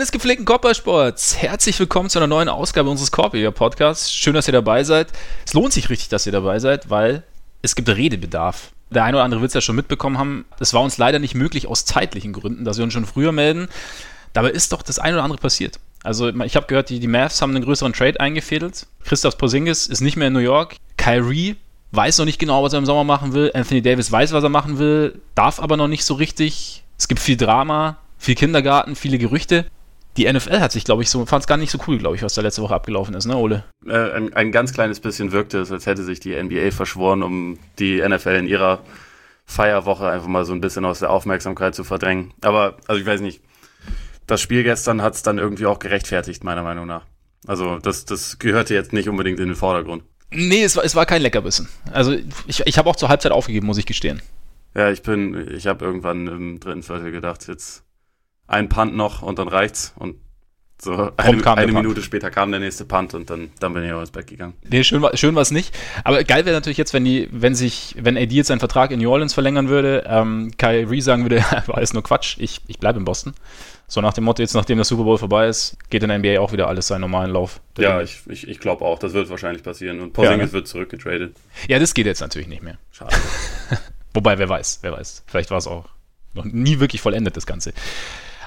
Freunde des gepflegten Körpersports, herzlich willkommen zu einer neuen Ausgabe unseres Korbiger Podcasts. Schön, dass ihr dabei seid. Es lohnt sich richtig, dass ihr dabei seid, weil es gibt Redebedarf. Der eine oder andere wird es ja schon mitbekommen haben. Es war uns leider nicht möglich aus zeitlichen Gründen, dass wir uns schon früher melden. Dabei ist doch das eine oder andere passiert. Also ich habe gehört, die, die Mavs haben einen größeren Trade eingefädelt. Christoph Porzingis ist nicht mehr in New York. Kyrie weiß noch nicht genau, was er im Sommer machen will. Anthony Davis weiß, was er machen will, darf aber noch nicht so richtig. Es gibt viel Drama viel Kindergarten, viele Gerüchte. Die NFL hat sich, glaube ich, so, fand es gar nicht so cool, glaube ich, was da letzte Woche abgelaufen ist, ne, Ole? Äh, ein, ein, ganz kleines bisschen wirkte es, als hätte sich die NBA verschworen, um die NFL in ihrer Feierwoche einfach mal so ein bisschen aus der Aufmerksamkeit zu verdrängen. Aber, also ich weiß nicht, das Spiel gestern hat es dann irgendwie auch gerechtfertigt, meiner Meinung nach. Also das, das gehörte jetzt nicht unbedingt in den Vordergrund. Nee, es war, es war kein Leckerbissen. Also ich, ich habe auch zur Halbzeit aufgegeben, muss ich gestehen. Ja, ich bin, ich habe irgendwann im dritten Viertel gedacht, jetzt ein Punt noch und dann reicht's. Und so eine, eine Minute später kam der nächste Punt und dann, dann bin ich auch ins Bett gegangen. Nee, schön war schön es nicht. Aber geil wäre natürlich jetzt, wenn die, wenn sich, wenn AD jetzt seinen Vertrag in New Orleans verlängern würde, ähm, Kyrie sagen würde, war alles nur Quatsch, ich, ich bleibe in Boston. So nach dem Motto, jetzt nachdem der Super Bowl vorbei ist, geht in der NBA auch wieder alles seinen normalen Lauf. Ja, ich, ich, ich glaube auch, das wird wahrscheinlich passieren. Und Porzingis ja, ne? wird zurückgetradet. Ja, das geht jetzt natürlich nicht mehr. Schade. Wobei, wer weiß, wer weiß. Vielleicht war es auch noch nie wirklich vollendet, das Ganze.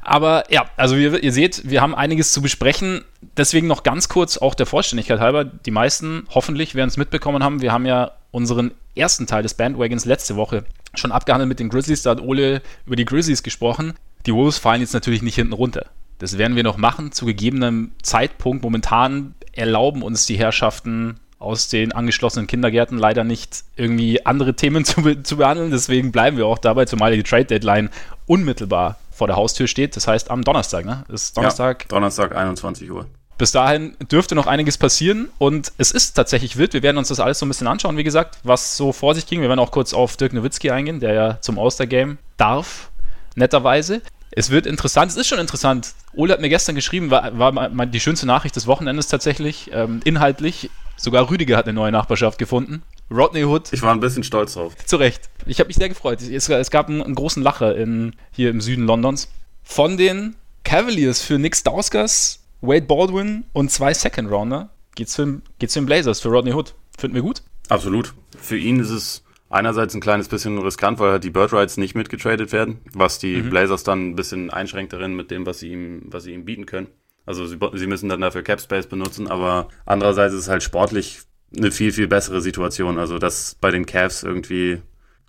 Aber ja, also ihr, ihr seht, wir haben einiges zu besprechen. Deswegen noch ganz kurz, auch der Vollständigkeit halber, die meisten hoffentlich werden es mitbekommen haben. Wir haben ja unseren ersten Teil des Bandwagons letzte Woche schon abgehandelt mit den Grizzlies. Da hat Ole über die Grizzlies gesprochen. Die Wolves fallen jetzt natürlich nicht hinten runter. Das werden wir noch machen zu gegebenem Zeitpunkt. Momentan erlauben uns die Herrschaften aus den angeschlossenen Kindergärten leider nicht irgendwie andere Themen zu, be zu behandeln. Deswegen bleiben wir auch dabei, zumal die Trade Deadline unmittelbar vor der Haustür steht. Das heißt am Donnerstag, ne? Ist Donnerstag. Ja, Donnerstag 21 Uhr. Bis dahin dürfte noch einiges passieren und es ist tatsächlich wild. Wir werden uns das alles so ein bisschen anschauen, wie gesagt, was so vor sich ging. Wir werden auch kurz auf Dirk Nowitzki eingehen, der ja zum All-Star-Game darf, netterweise. Es wird interessant, es ist schon interessant. Ole hat mir gestern geschrieben, war, war die schönste Nachricht des Wochenendes tatsächlich, ähm, inhaltlich. Sogar Rüdiger hat eine neue Nachbarschaft gefunden. Rodney Hood. Ich war ein bisschen stolz drauf. Zu Recht. Ich habe mich sehr gefreut. Es, es gab einen, einen, großen Lacher in, hier im Süden Londons. Von den Cavaliers für Nick Stauskas, Wade Baldwin und zwei Second Rounder geht's für, geht's für den Blazers, für Rodney Hood. Finden wir gut? Absolut. Für ihn ist es einerseits ein kleines bisschen riskant, weil halt die Bird Rights nicht mitgetradet werden, was die mhm. Blazers dann ein bisschen einschränkt darin mit dem, was sie ihm, was sie ihm bieten können. Also sie, sie müssen dann dafür Cap Space benutzen, aber andererseits ist es halt sportlich eine viel, viel bessere Situation. Also, dass bei den Cavs irgendwie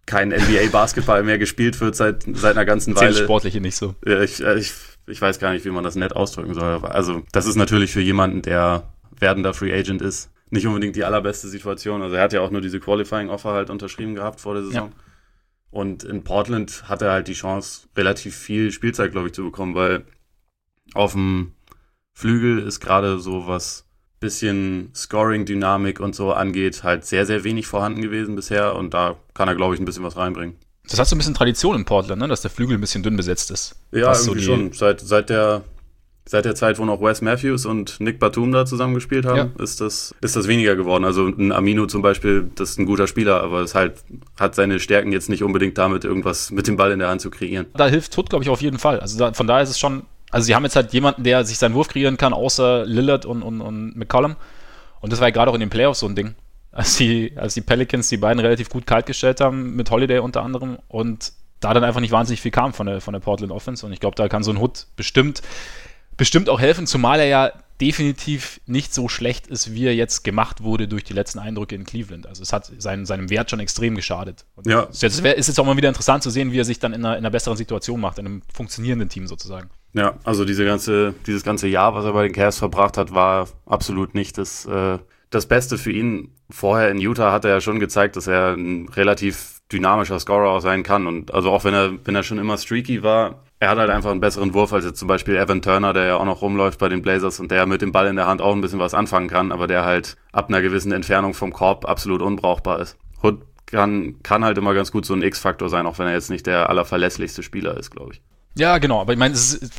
kein NBA-Basketball mehr gespielt wird seit, seit einer ganzen Weile. Zählt sportliche nicht so. Ich, ich, ich weiß gar nicht, wie man das nett ausdrücken soll. Also, das ist natürlich für jemanden, der werdender Free Agent ist, nicht unbedingt die allerbeste Situation. Also, er hat ja auch nur diese Qualifying-Offer halt unterschrieben gehabt vor der Saison. Ja. Und in Portland hat er halt die Chance, relativ viel Spielzeit, glaube ich, zu bekommen, weil auf dem Flügel ist gerade so was bisschen Scoring-Dynamik und so angeht, halt sehr, sehr wenig vorhanden gewesen bisher und da kann er, glaube ich, ein bisschen was reinbringen. Das hat so ein bisschen Tradition in Portland, ne? dass der Flügel ein bisschen dünn besetzt ist. Ja, irgendwie so schon. Seit, seit, der, seit der Zeit, wo noch Wes Matthews und Nick Batum da zusammen gespielt haben, ja. ist, das, ist das weniger geworden. Also ein Amino zum Beispiel, das ist ein guter Spieler, aber es halt, hat seine Stärken jetzt nicht unbedingt damit, irgendwas mit dem Ball in der Hand zu kreieren. Da hilft Hood, glaube ich, auf jeden Fall. Also da, von daher ist es schon also sie haben jetzt halt jemanden, der sich seinen Wurf kreieren kann, außer Lillard und, und, und McCollum. Und das war ja gerade auch in den Playoffs so ein Ding. Als die, als die Pelicans die beiden relativ gut kalt gestellt haben, mit Holiday unter anderem, und da dann einfach nicht wahnsinnig viel kam von der, von der Portland Offense. Und ich glaube, da kann so ein Hood bestimmt, bestimmt auch helfen, zumal er ja definitiv nicht so schlecht ist, wie er jetzt gemacht wurde durch die letzten Eindrücke in Cleveland. Also es hat seinen, seinem Wert schon extrem geschadet. Und ja. Es ist jetzt auch mal wieder interessant zu sehen, wie er sich dann in einer, in einer besseren Situation macht, in einem funktionierenden Team sozusagen. Ja, also diese ganze, dieses ganze Jahr, was er bei den Cavs verbracht hat, war absolut nicht das, äh, das Beste für ihn. Vorher in Utah hat er ja schon gezeigt, dass er ein relativ dynamischer Scorer auch sein kann. Und also auch wenn er, wenn er schon immer streaky war, er hat halt einfach einen besseren Wurf als jetzt zum Beispiel Evan Turner, der ja auch noch rumläuft bei den Blazers und der mit dem Ball in der Hand auch ein bisschen was anfangen kann, aber der halt ab einer gewissen Entfernung vom Korb absolut unbrauchbar ist. Hood kann, kann halt immer ganz gut so ein X-Faktor sein, auch wenn er jetzt nicht der allerverlässlichste Spieler ist, glaube ich. Ja, genau. Aber ich meine, es ist,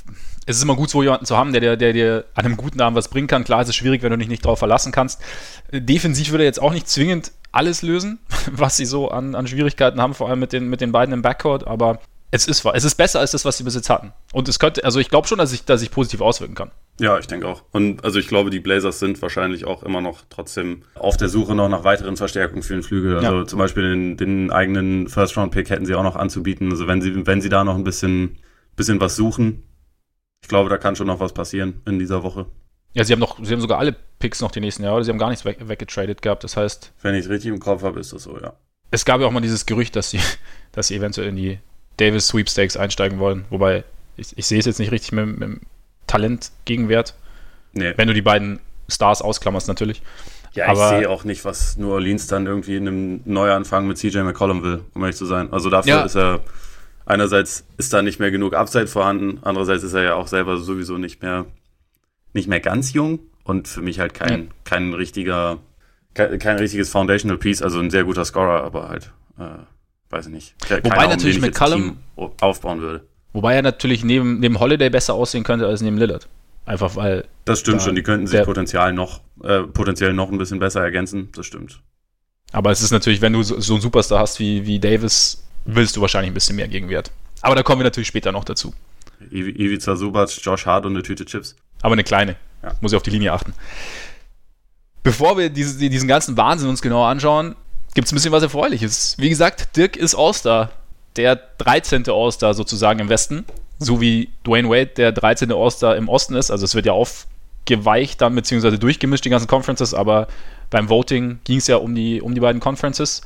es ist immer gut, so jemanden zu haben, der, der, der dir an einem guten Abend was bringen kann. Klar, es ist schwierig, wenn du dich nicht drauf verlassen kannst. Defensiv würde er jetzt auch nicht zwingend alles lösen, was sie so an, an Schwierigkeiten haben, vor allem mit den, mit den beiden im Backcourt. Aber Es ist. Es ist besser als das, was sie bis jetzt hatten. Und es könnte, also ich glaube schon, dass ich, dass ich positiv auswirken kann. Ja, ich denke auch. Und also ich glaube, die Blazers sind wahrscheinlich auch immer noch trotzdem auf der Suche noch nach weiteren Verstärkungen für den Flügel. Also ja. zum Beispiel den, den eigenen First-Round-Pick hätten sie auch noch anzubieten. Also wenn sie, wenn sie da noch ein bisschen, bisschen was suchen, ich glaube, da kann schon noch was passieren in dieser Woche. Ja, sie haben noch, sie haben sogar alle Picks noch die nächsten Jahre, sie haben gar nichts weg, weggetradet gehabt. Das heißt. Wenn ich es richtig im Kopf habe, ist das so, ja. Es gab ja auch mal dieses Gerücht, dass sie, dass sie eventuell in die Davis Sweepstakes einsteigen wollen. Wobei, ich, ich sehe es jetzt nicht richtig mit, mit dem Talent-Gegenwert. Nee. Wenn du die beiden Stars ausklammerst, natürlich. Ja, Aber ich sehe auch nicht, was New Orleans dann irgendwie in einem Neuanfang mit CJ McCollum will, um ehrlich zu sein. Also dafür ja. ist er, einerseits ist da nicht mehr genug Upside vorhanden, andererseits ist er ja auch selber sowieso nicht mehr, nicht mehr ganz jung und für mich halt kein, ja. kein richtiger, kein, kein richtiges Foundational Piece, also ein sehr guter Scorer, aber halt, äh, weiß ich nicht. Keine Wobei natürlich McCollum aufbauen würde. Wobei er natürlich neben, neben Holiday besser aussehen könnte als neben Lillard. Einfach weil. Das stimmt da schon, die könnten sich potenziell noch, äh, potenziell noch ein bisschen besser ergänzen, das stimmt. Aber es ist natürlich, wenn du so, so einen Superstar hast wie, wie Davis, willst du wahrscheinlich ein bisschen mehr Gegenwert. Aber da kommen wir natürlich später noch dazu. Ivica Subac, Josh Hart und eine Tüte Chips. Aber eine kleine. Ja. Muss ich auf die Linie achten. Bevor wir diese, diesen ganzen Wahnsinn uns genauer anschauen, gibt es ein bisschen was Erfreuliches. Wie gesagt, Dirk ist All-Star. Der 13. All-Star sozusagen im Westen. So wie Dwayne Wade der 13. All-Star im Osten ist. Also es wird ja aufgeweicht dann, beziehungsweise durchgemischt, die ganzen Conferences. Aber beim Voting ging es ja um die, um die beiden Conferences.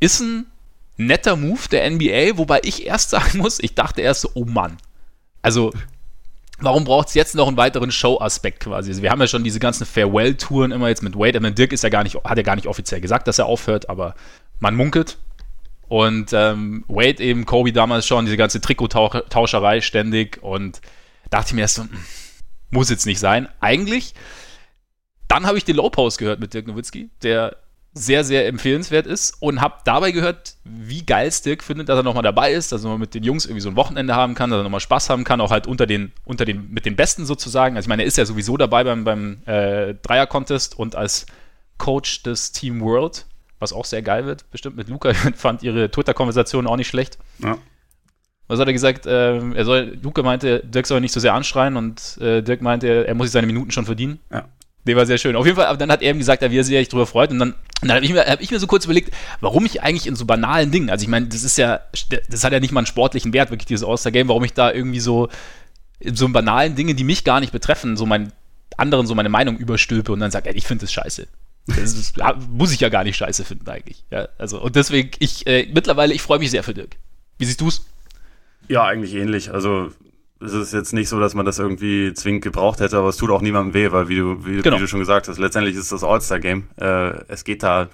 Ist ein netter Move der NBA, wobei ich erst sagen muss, ich dachte erst so, oh Mann. Also warum braucht es jetzt noch einen weiteren Show-Aspekt quasi? Also wir haben ja schon diese ganzen Farewell-Touren immer jetzt mit Wade. Ich meine, Dirk ist ja gar nicht, hat ja gar nicht offiziell gesagt, dass er aufhört, aber man munkelt. Und ähm, Wade eben, Kobe damals schon, diese ganze Trikottauscherei ständig. Und dachte ich mir erst so, hm, muss jetzt nicht sein. Eigentlich, dann habe ich den Low Post gehört mit Dirk Nowitzki, der sehr, sehr empfehlenswert ist und habe dabei gehört, wie geil Dirk findet, dass er nochmal dabei ist, dass er mal mit den Jungs irgendwie so ein Wochenende haben kann, dass er nochmal Spaß haben kann, auch halt unter den, unter den, mit den Besten sozusagen. Also ich meine, er ist ja sowieso dabei beim, beim äh, Dreier-Contest und als Coach des Team World, was auch sehr geil wird, bestimmt mit Luca, fand ihre Twitter-Konversation auch nicht schlecht. Ja. Was hat er gesagt? Äh, er soll, Luca meinte, Dirk soll nicht so sehr anschreien und äh, Dirk meinte, er muss sich seine Minuten schon verdienen. Ja. Der war sehr schön. Auf jeden Fall, aber dann hat er ihm gesagt, wie er sich echt drüber freut. Und dann, dann habe ich, hab ich mir so kurz überlegt, warum ich eigentlich in so banalen Dingen, also ich meine, das ist ja, das hat ja nicht mal einen sportlichen Wert, wirklich dieses All-Star-Game, warum ich da irgendwie so, in so banalen Dinge, die mich gar nicht betreffen, so meinen anderen so meine Meinung überstülpe und dann sage, ey, ich finde das scheiße. Das ist, muss ich ja gar nicht scheiße finden eigentlich. Ja, also, und deswegen, ich, äh, mittlerweile, ich freue mich sehr für Dirk. Wie siehst du es? Ja, eigentlich ähnlich. Also es ist jetzt nicht so, dass man das irgendwie zwingend gebraucht hätte, aber es tut auch niemandem weh, weil wie du, wie, genau. wie du schon gesagt hast, letztendlich ist das All-Star-Game. Äh, es geht da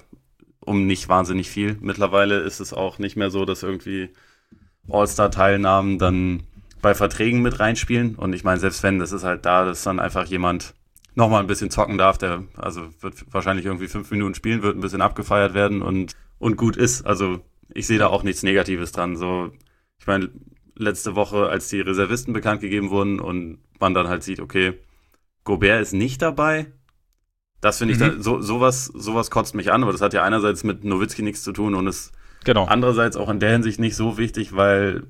um nicht wahnsinnig viel. Mittlerweile ist es auch nicht mehr so, dass irgendwie All-Star-Teilnahmen dann bei Verträgen mit reinspielen. Und ich meine, selbst wenn, das ist halt da, dass dann einfach jemand nochmal ein bisschen zocken darf, der also wird wahrscheinlich irgendwie fünf Minuten spielen, wird ein bisschen abgefeiert werden und, und gut ist. Also ich sehe da auch nichts Negatives dran. So, ich meine, letzte Woche, als die Reservisten bekannt gegeben wurden und man dann halt sieht, okay, Gobert ist nicht dabei. Das finde ich mhm. dann, so, sowas, sowas kotzt mich an, aber das hat ja einerseits mit Nowitzki nichts zu tun und ist genau. andererseits auch in der Hinsicht nicht so wichtig, weil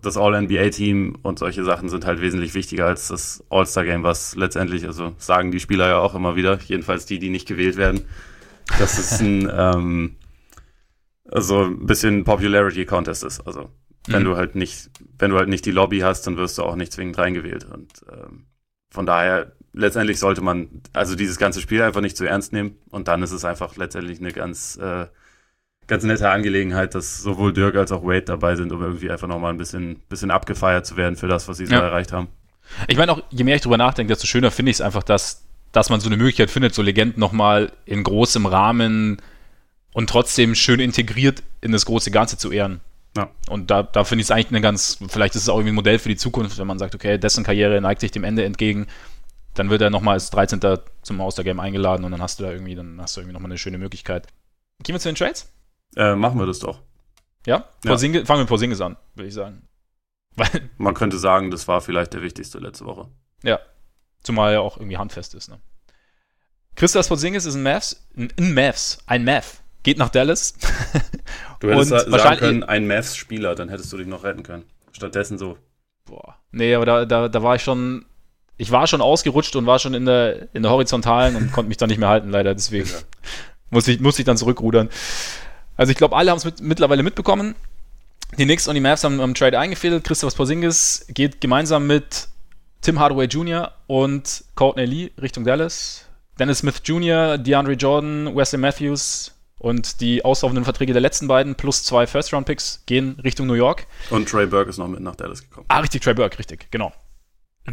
das All-NBA-Team und solche Sachen sind halt wesentlich wichtiger als das All-Star-Game, was letztendlich, also sagen die Spieler ja auch immer wieder, jedenfalls die, die nicht gewählt werden, dass es ein, ähm, also ein bisschen Popularity-Contest ist. Also wenn mhm. du halt nicht, wenn du halt nicht die Lobby hast, dann wirst du auch nicht zwingend reingewählt. Und ähm, von daher, letztendlich sollte man also dieses ganze Spiel einfach nicht zu ernst nehmen. Und dann ist es einfach letztendlich eine ganz, äh, ganz nette Angelegenheit, dass sowohl Dirk als auch Wade dabei sind, um irgendwie einfach nochmal ein bisschen, bisschen abgefeiert zu werden für das, was sie so ja. erreicht haben. Ich meine auch, je mehr ich drüber nachdenke, desto schöner finde ich es einfach, dass, dass man so eine Möglichkeit findet, so Legenden nochmal in großem Rahmen und trotzdem schön integriert in das große Ganze zu ehren. Ja. Und da, da finde ich es eigentlich eine ganz, vielleicht ist es auch irgendwie ein Modell für die Zukunft, wenn man sagt, okay, dessen Karriere neigt sich dem Ende entgegen, dann wird er nochmal als 13. zum All-Star-Game eingeladen und dann hast du da irgendwie, dann hast du irgendwie nochmal eine schöne Möglichkeit. Gehen wir zu den Trades? Äh, machen wir das doch. Ja? ja. fangen wir mit Porzingis an, würde ich sagen. Weil, man könnte sagen, das war vielleicht der wichtigste letzte Woche. Ja. Zumal er auch irgendwie handfest ist, ne? Christoph Porzingis ist ein Mavs, ein Mavs, ein Mav geht nach Dallas. du hättest sagen können, ein Mavs-Spieler, dann hättest du dich noch retten können. stattdessen so. Boah. Nee, aber da, da, da war ich schon, ich war schon ausgerutscht und war schon in der, in der Horizontalen und konnte mich dann nicht mehr halten, leider. Deswegen ja. musste, ich, musste ich dann zurückrudern. Also ich glaube, alle haben es mit, mittlerweile mitbekommen. Die Knicks und die Mavs haben am Trade eingefädelt. Christoph Porzingis geht gemeinsam mit Tim Hardaway Jr. und Courtney Lee Richtung Dallas. Dennis Smith Jr., DeAndre Jordan, Wesley Matthews und die auslaufenden Verträge der letzten beiden plus zwei First-Round-Picks gehen Richtung New York. Und Trey Burke ist noch mit nach Dallas gekommen. Ah, richtig, Trey Burke, richtig, genau.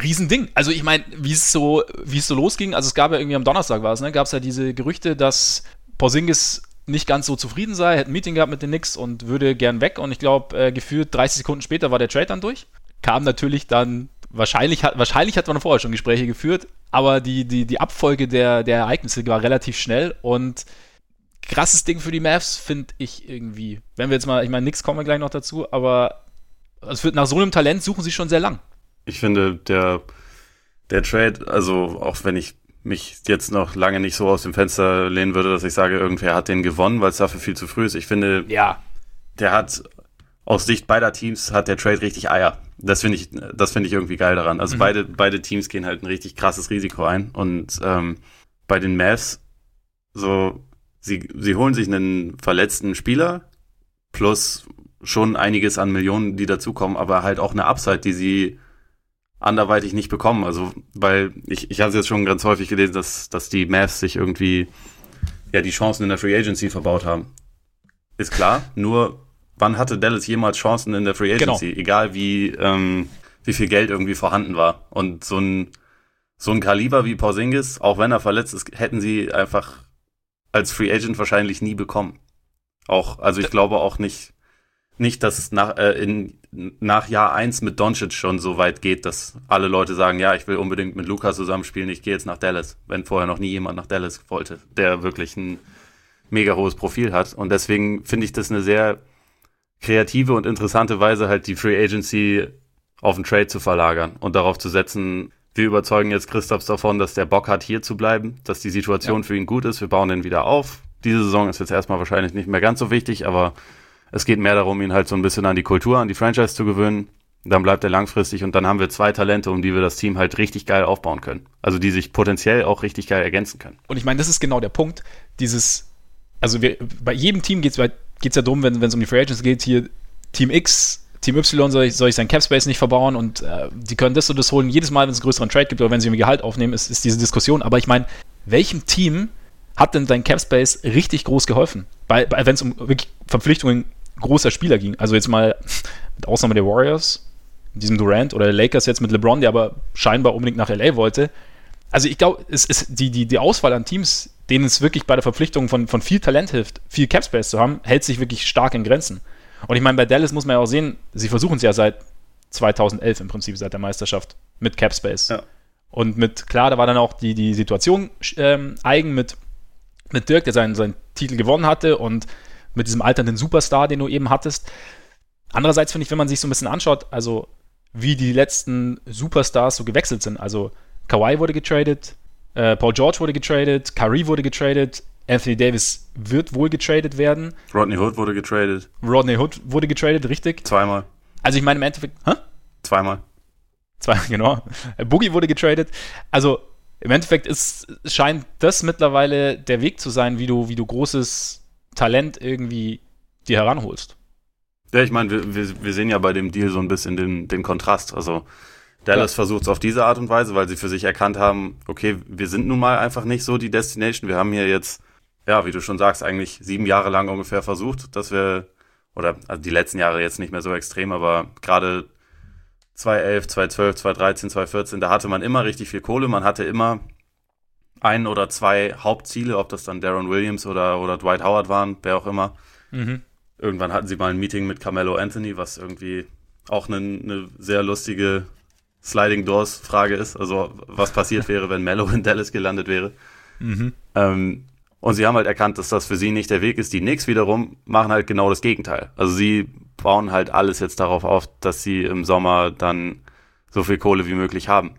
Riesending. Also ich meine, wie es so, wie es so losging, also es gab ja irgendwie am Donnerstag war es, ne, gab es ja diese Gerüchte, dass Porzingis nicht ganz so zufrieden sei, hätte ein Meeting gehabt mit den Knicks und würde gern weg. Und ich glaube, äh, gefühlt 30 Sekunden später war der Trade dann durch. Kam natürlich dann, wahrscheinlich hat, wahrscheinlich hat man vorher schon Gespräche geführt, aber die, die, die Abfolge der, der Ereignisse war relativ schnell und krasses Ding für die Mavs, finde ich irgendwie. Wenn wir jetzt mal, ich meine, Knicks kommen wir gleich noch dazu, aber es wird nach so einem Talent suchen sie schon sehr lang. Ich finde, der, der Trade, also auch wenn ich mich jetzt noch lange nicht so aus dem Fenster lehnen würde, dass ich sage, irgendwer hat den gewonnen, weil es dafür viel zu früh ist. Ich finde, ja. der hat aus Sicht beider Teams hat der Trade richtig Eier. Das finde ich, das finde ich irgendwie geil daran. Also mhm. beide, beide Teams gehen halt ein richtig krasses Risiko ein. Und ähm, bei den Mavs, so, sie, sie holen sich einen verletzten Spieler plus schon einiges an Millionen, die dazukommen, aber halt auch eine Upside, die sie anderweitig nicht bekommen. Also, weil ich, ich habe es jetzt schon ganz häufig gelesen, dass, dass die Mavs sich irgendwie ja die Chancen in der Free Agency verbaut haben. Ist klar, nur wann hatte Dallas jemals Chancen in der Free Agency? Genau. Egal wie, ähm, wie viel Geld irgendwie vorhanden war. Und so ein, so ein Kaliber wie Porzingis, auch wenn er verletzt ist, hätten sie einfach als Free Agent wahrscheinlich nie bekommen. Auch, also ich glaube auch nicht, nicht, dass es nach, äh, in, nach Jahr eins mit Doncic schon so weit geht, dass alle Leute sagen, ja, ich will unbedingt mit Luca zusammenspielen, ich gehe jetzt nach Dallas, wenn vorher noch nie jemand nach Dallas wollte, der wirklich ein mega hohes Profil hat. Und deswegen finde ich das eine sehr kreative und interessante Weise, halt die Free Agency auf den Trade zu verlagern und darauf zu setzen, wir überzeugen jetzt Christophs davon, dass der Bock hat, hier zu bleiben, dass die Situation ja. für ihn gut ist, wir bauen den wieder auf. Diese Saison ist jetzt erstmal wahrscheinlich nicht mehr ganz so wichtig, aber es geht mehr darum, ihn halt so ein bisschen an die Kultur, an die Franchise zu gewöhnen. Dann bleibt er langfristig und dann haben wir zwei Talente, um die wir das Team halt richtig geil aufbauen können. Also die sich potenziell auch richtig geil ergänzen können. Und ich meine, das ist genau der Punkt. Dieses, also wir, bei jedem Team geht es ja darum, wenn es um die Free Agents geht, hier Team X, Team Y soll ich, soll ich sein Capspace nicht verbauen und äh, die können das und das holen. Jedes Mal, wenn es einen größeren Trade gibt oder wenn sie irgendwie Gehalt aufnehmen, ist, ist diese Diskussion. Aber ich meine, welchem Team hat denn dein Capspace richtig groß geholfen? Wenn es um wirklich Verpflichtungen großer Spieler ging. Also jetzt mal mit Ausnahme der Warriors, diesem Durant oder der Lakers jetzt mit LeBron, der aber scheinbar unbedingt nach LA wollte. Also ich glaube, es ist die, die, die Auswahl an Teams, denen es wirklich bei der Verpflichtung von, von viel Talent hilft, viel Capspace zu haben, hält sich wirklich stark in Grenzen. Und ich meine, bei Dallas muss man ja auch sehen, sie versuchen es ja seit 2011 im Prinzip, seit der Meisterschaft mit Capspace. Ja. Und mit, klar, da war dann auch die, die Situation ähm, eigen mit, mit Dirk, der seinen, seinen Titel gewonnen hatte und mit diesem alternden Superstar, den du eben hattest. Andererseits finde ich, wenn man sich so ein bisschen anschaut, also wie die letzten Superstars so gewechselt sind. Also Kawhi wurde getradet, äh, Paul George wurde getradet, Kyrie wurde getradet, Anthony Davis wird wohl getradet werden. Rodney Hood wurde getradet. Rodney Hood wurde getradet, richtig? Zweimal. Also ich meine im Endeffekt, hä? Zweimal. Zweimal, genau. Boogie wurde getradet. Also im Endeffekt ist, scheint das mittlerweile der Weg zu sein, wie du, wie du großes Talent irgendwie dir heranholst. Ja, ich meine, wir, wir, wir sehen ja bei dem Deal so ein bisschen den, den Kontrast. Also Dallas ja. versucht es auf diese Art und Weise, weil sie für sich erkannt haben, okay, wir sind nun mal einfach nicht so die Destination. Wir haben hier jetzt, ja, wie du schon sagst, eigentlich sieben Jahre lang ungefähr versucht, dass wir, oder also die letzten Jahre jetzt nicht mehr so extrem, aber gerade 2011, 2012, 2013, 2014, da hatte man immer richtig viel Kohle, man hatte immer ein oder zwei Hauptziele, ob das dann Darren Williams oder, oder Dwight Howard waren, wer auch immer. Mhm. Irgendwann hatten sie mal ein Meeting mit Carmelo Anthony, was irgendwie auch eine, eine sehr lustige Sliding Doors Frage ist. Also, was passiert wäre, wenn Mello in Dallas gelandet wäre. Mhm. Ähm, und sie haben halt erkannt, dass das für sie nicht der Weg ist. Die Knicks wiederum machen halt genau das Gegenteil. Also sie bauen halt alles jetzt darauf auf, dass sie im Sommer dann so viel Kohle wie möglich haben.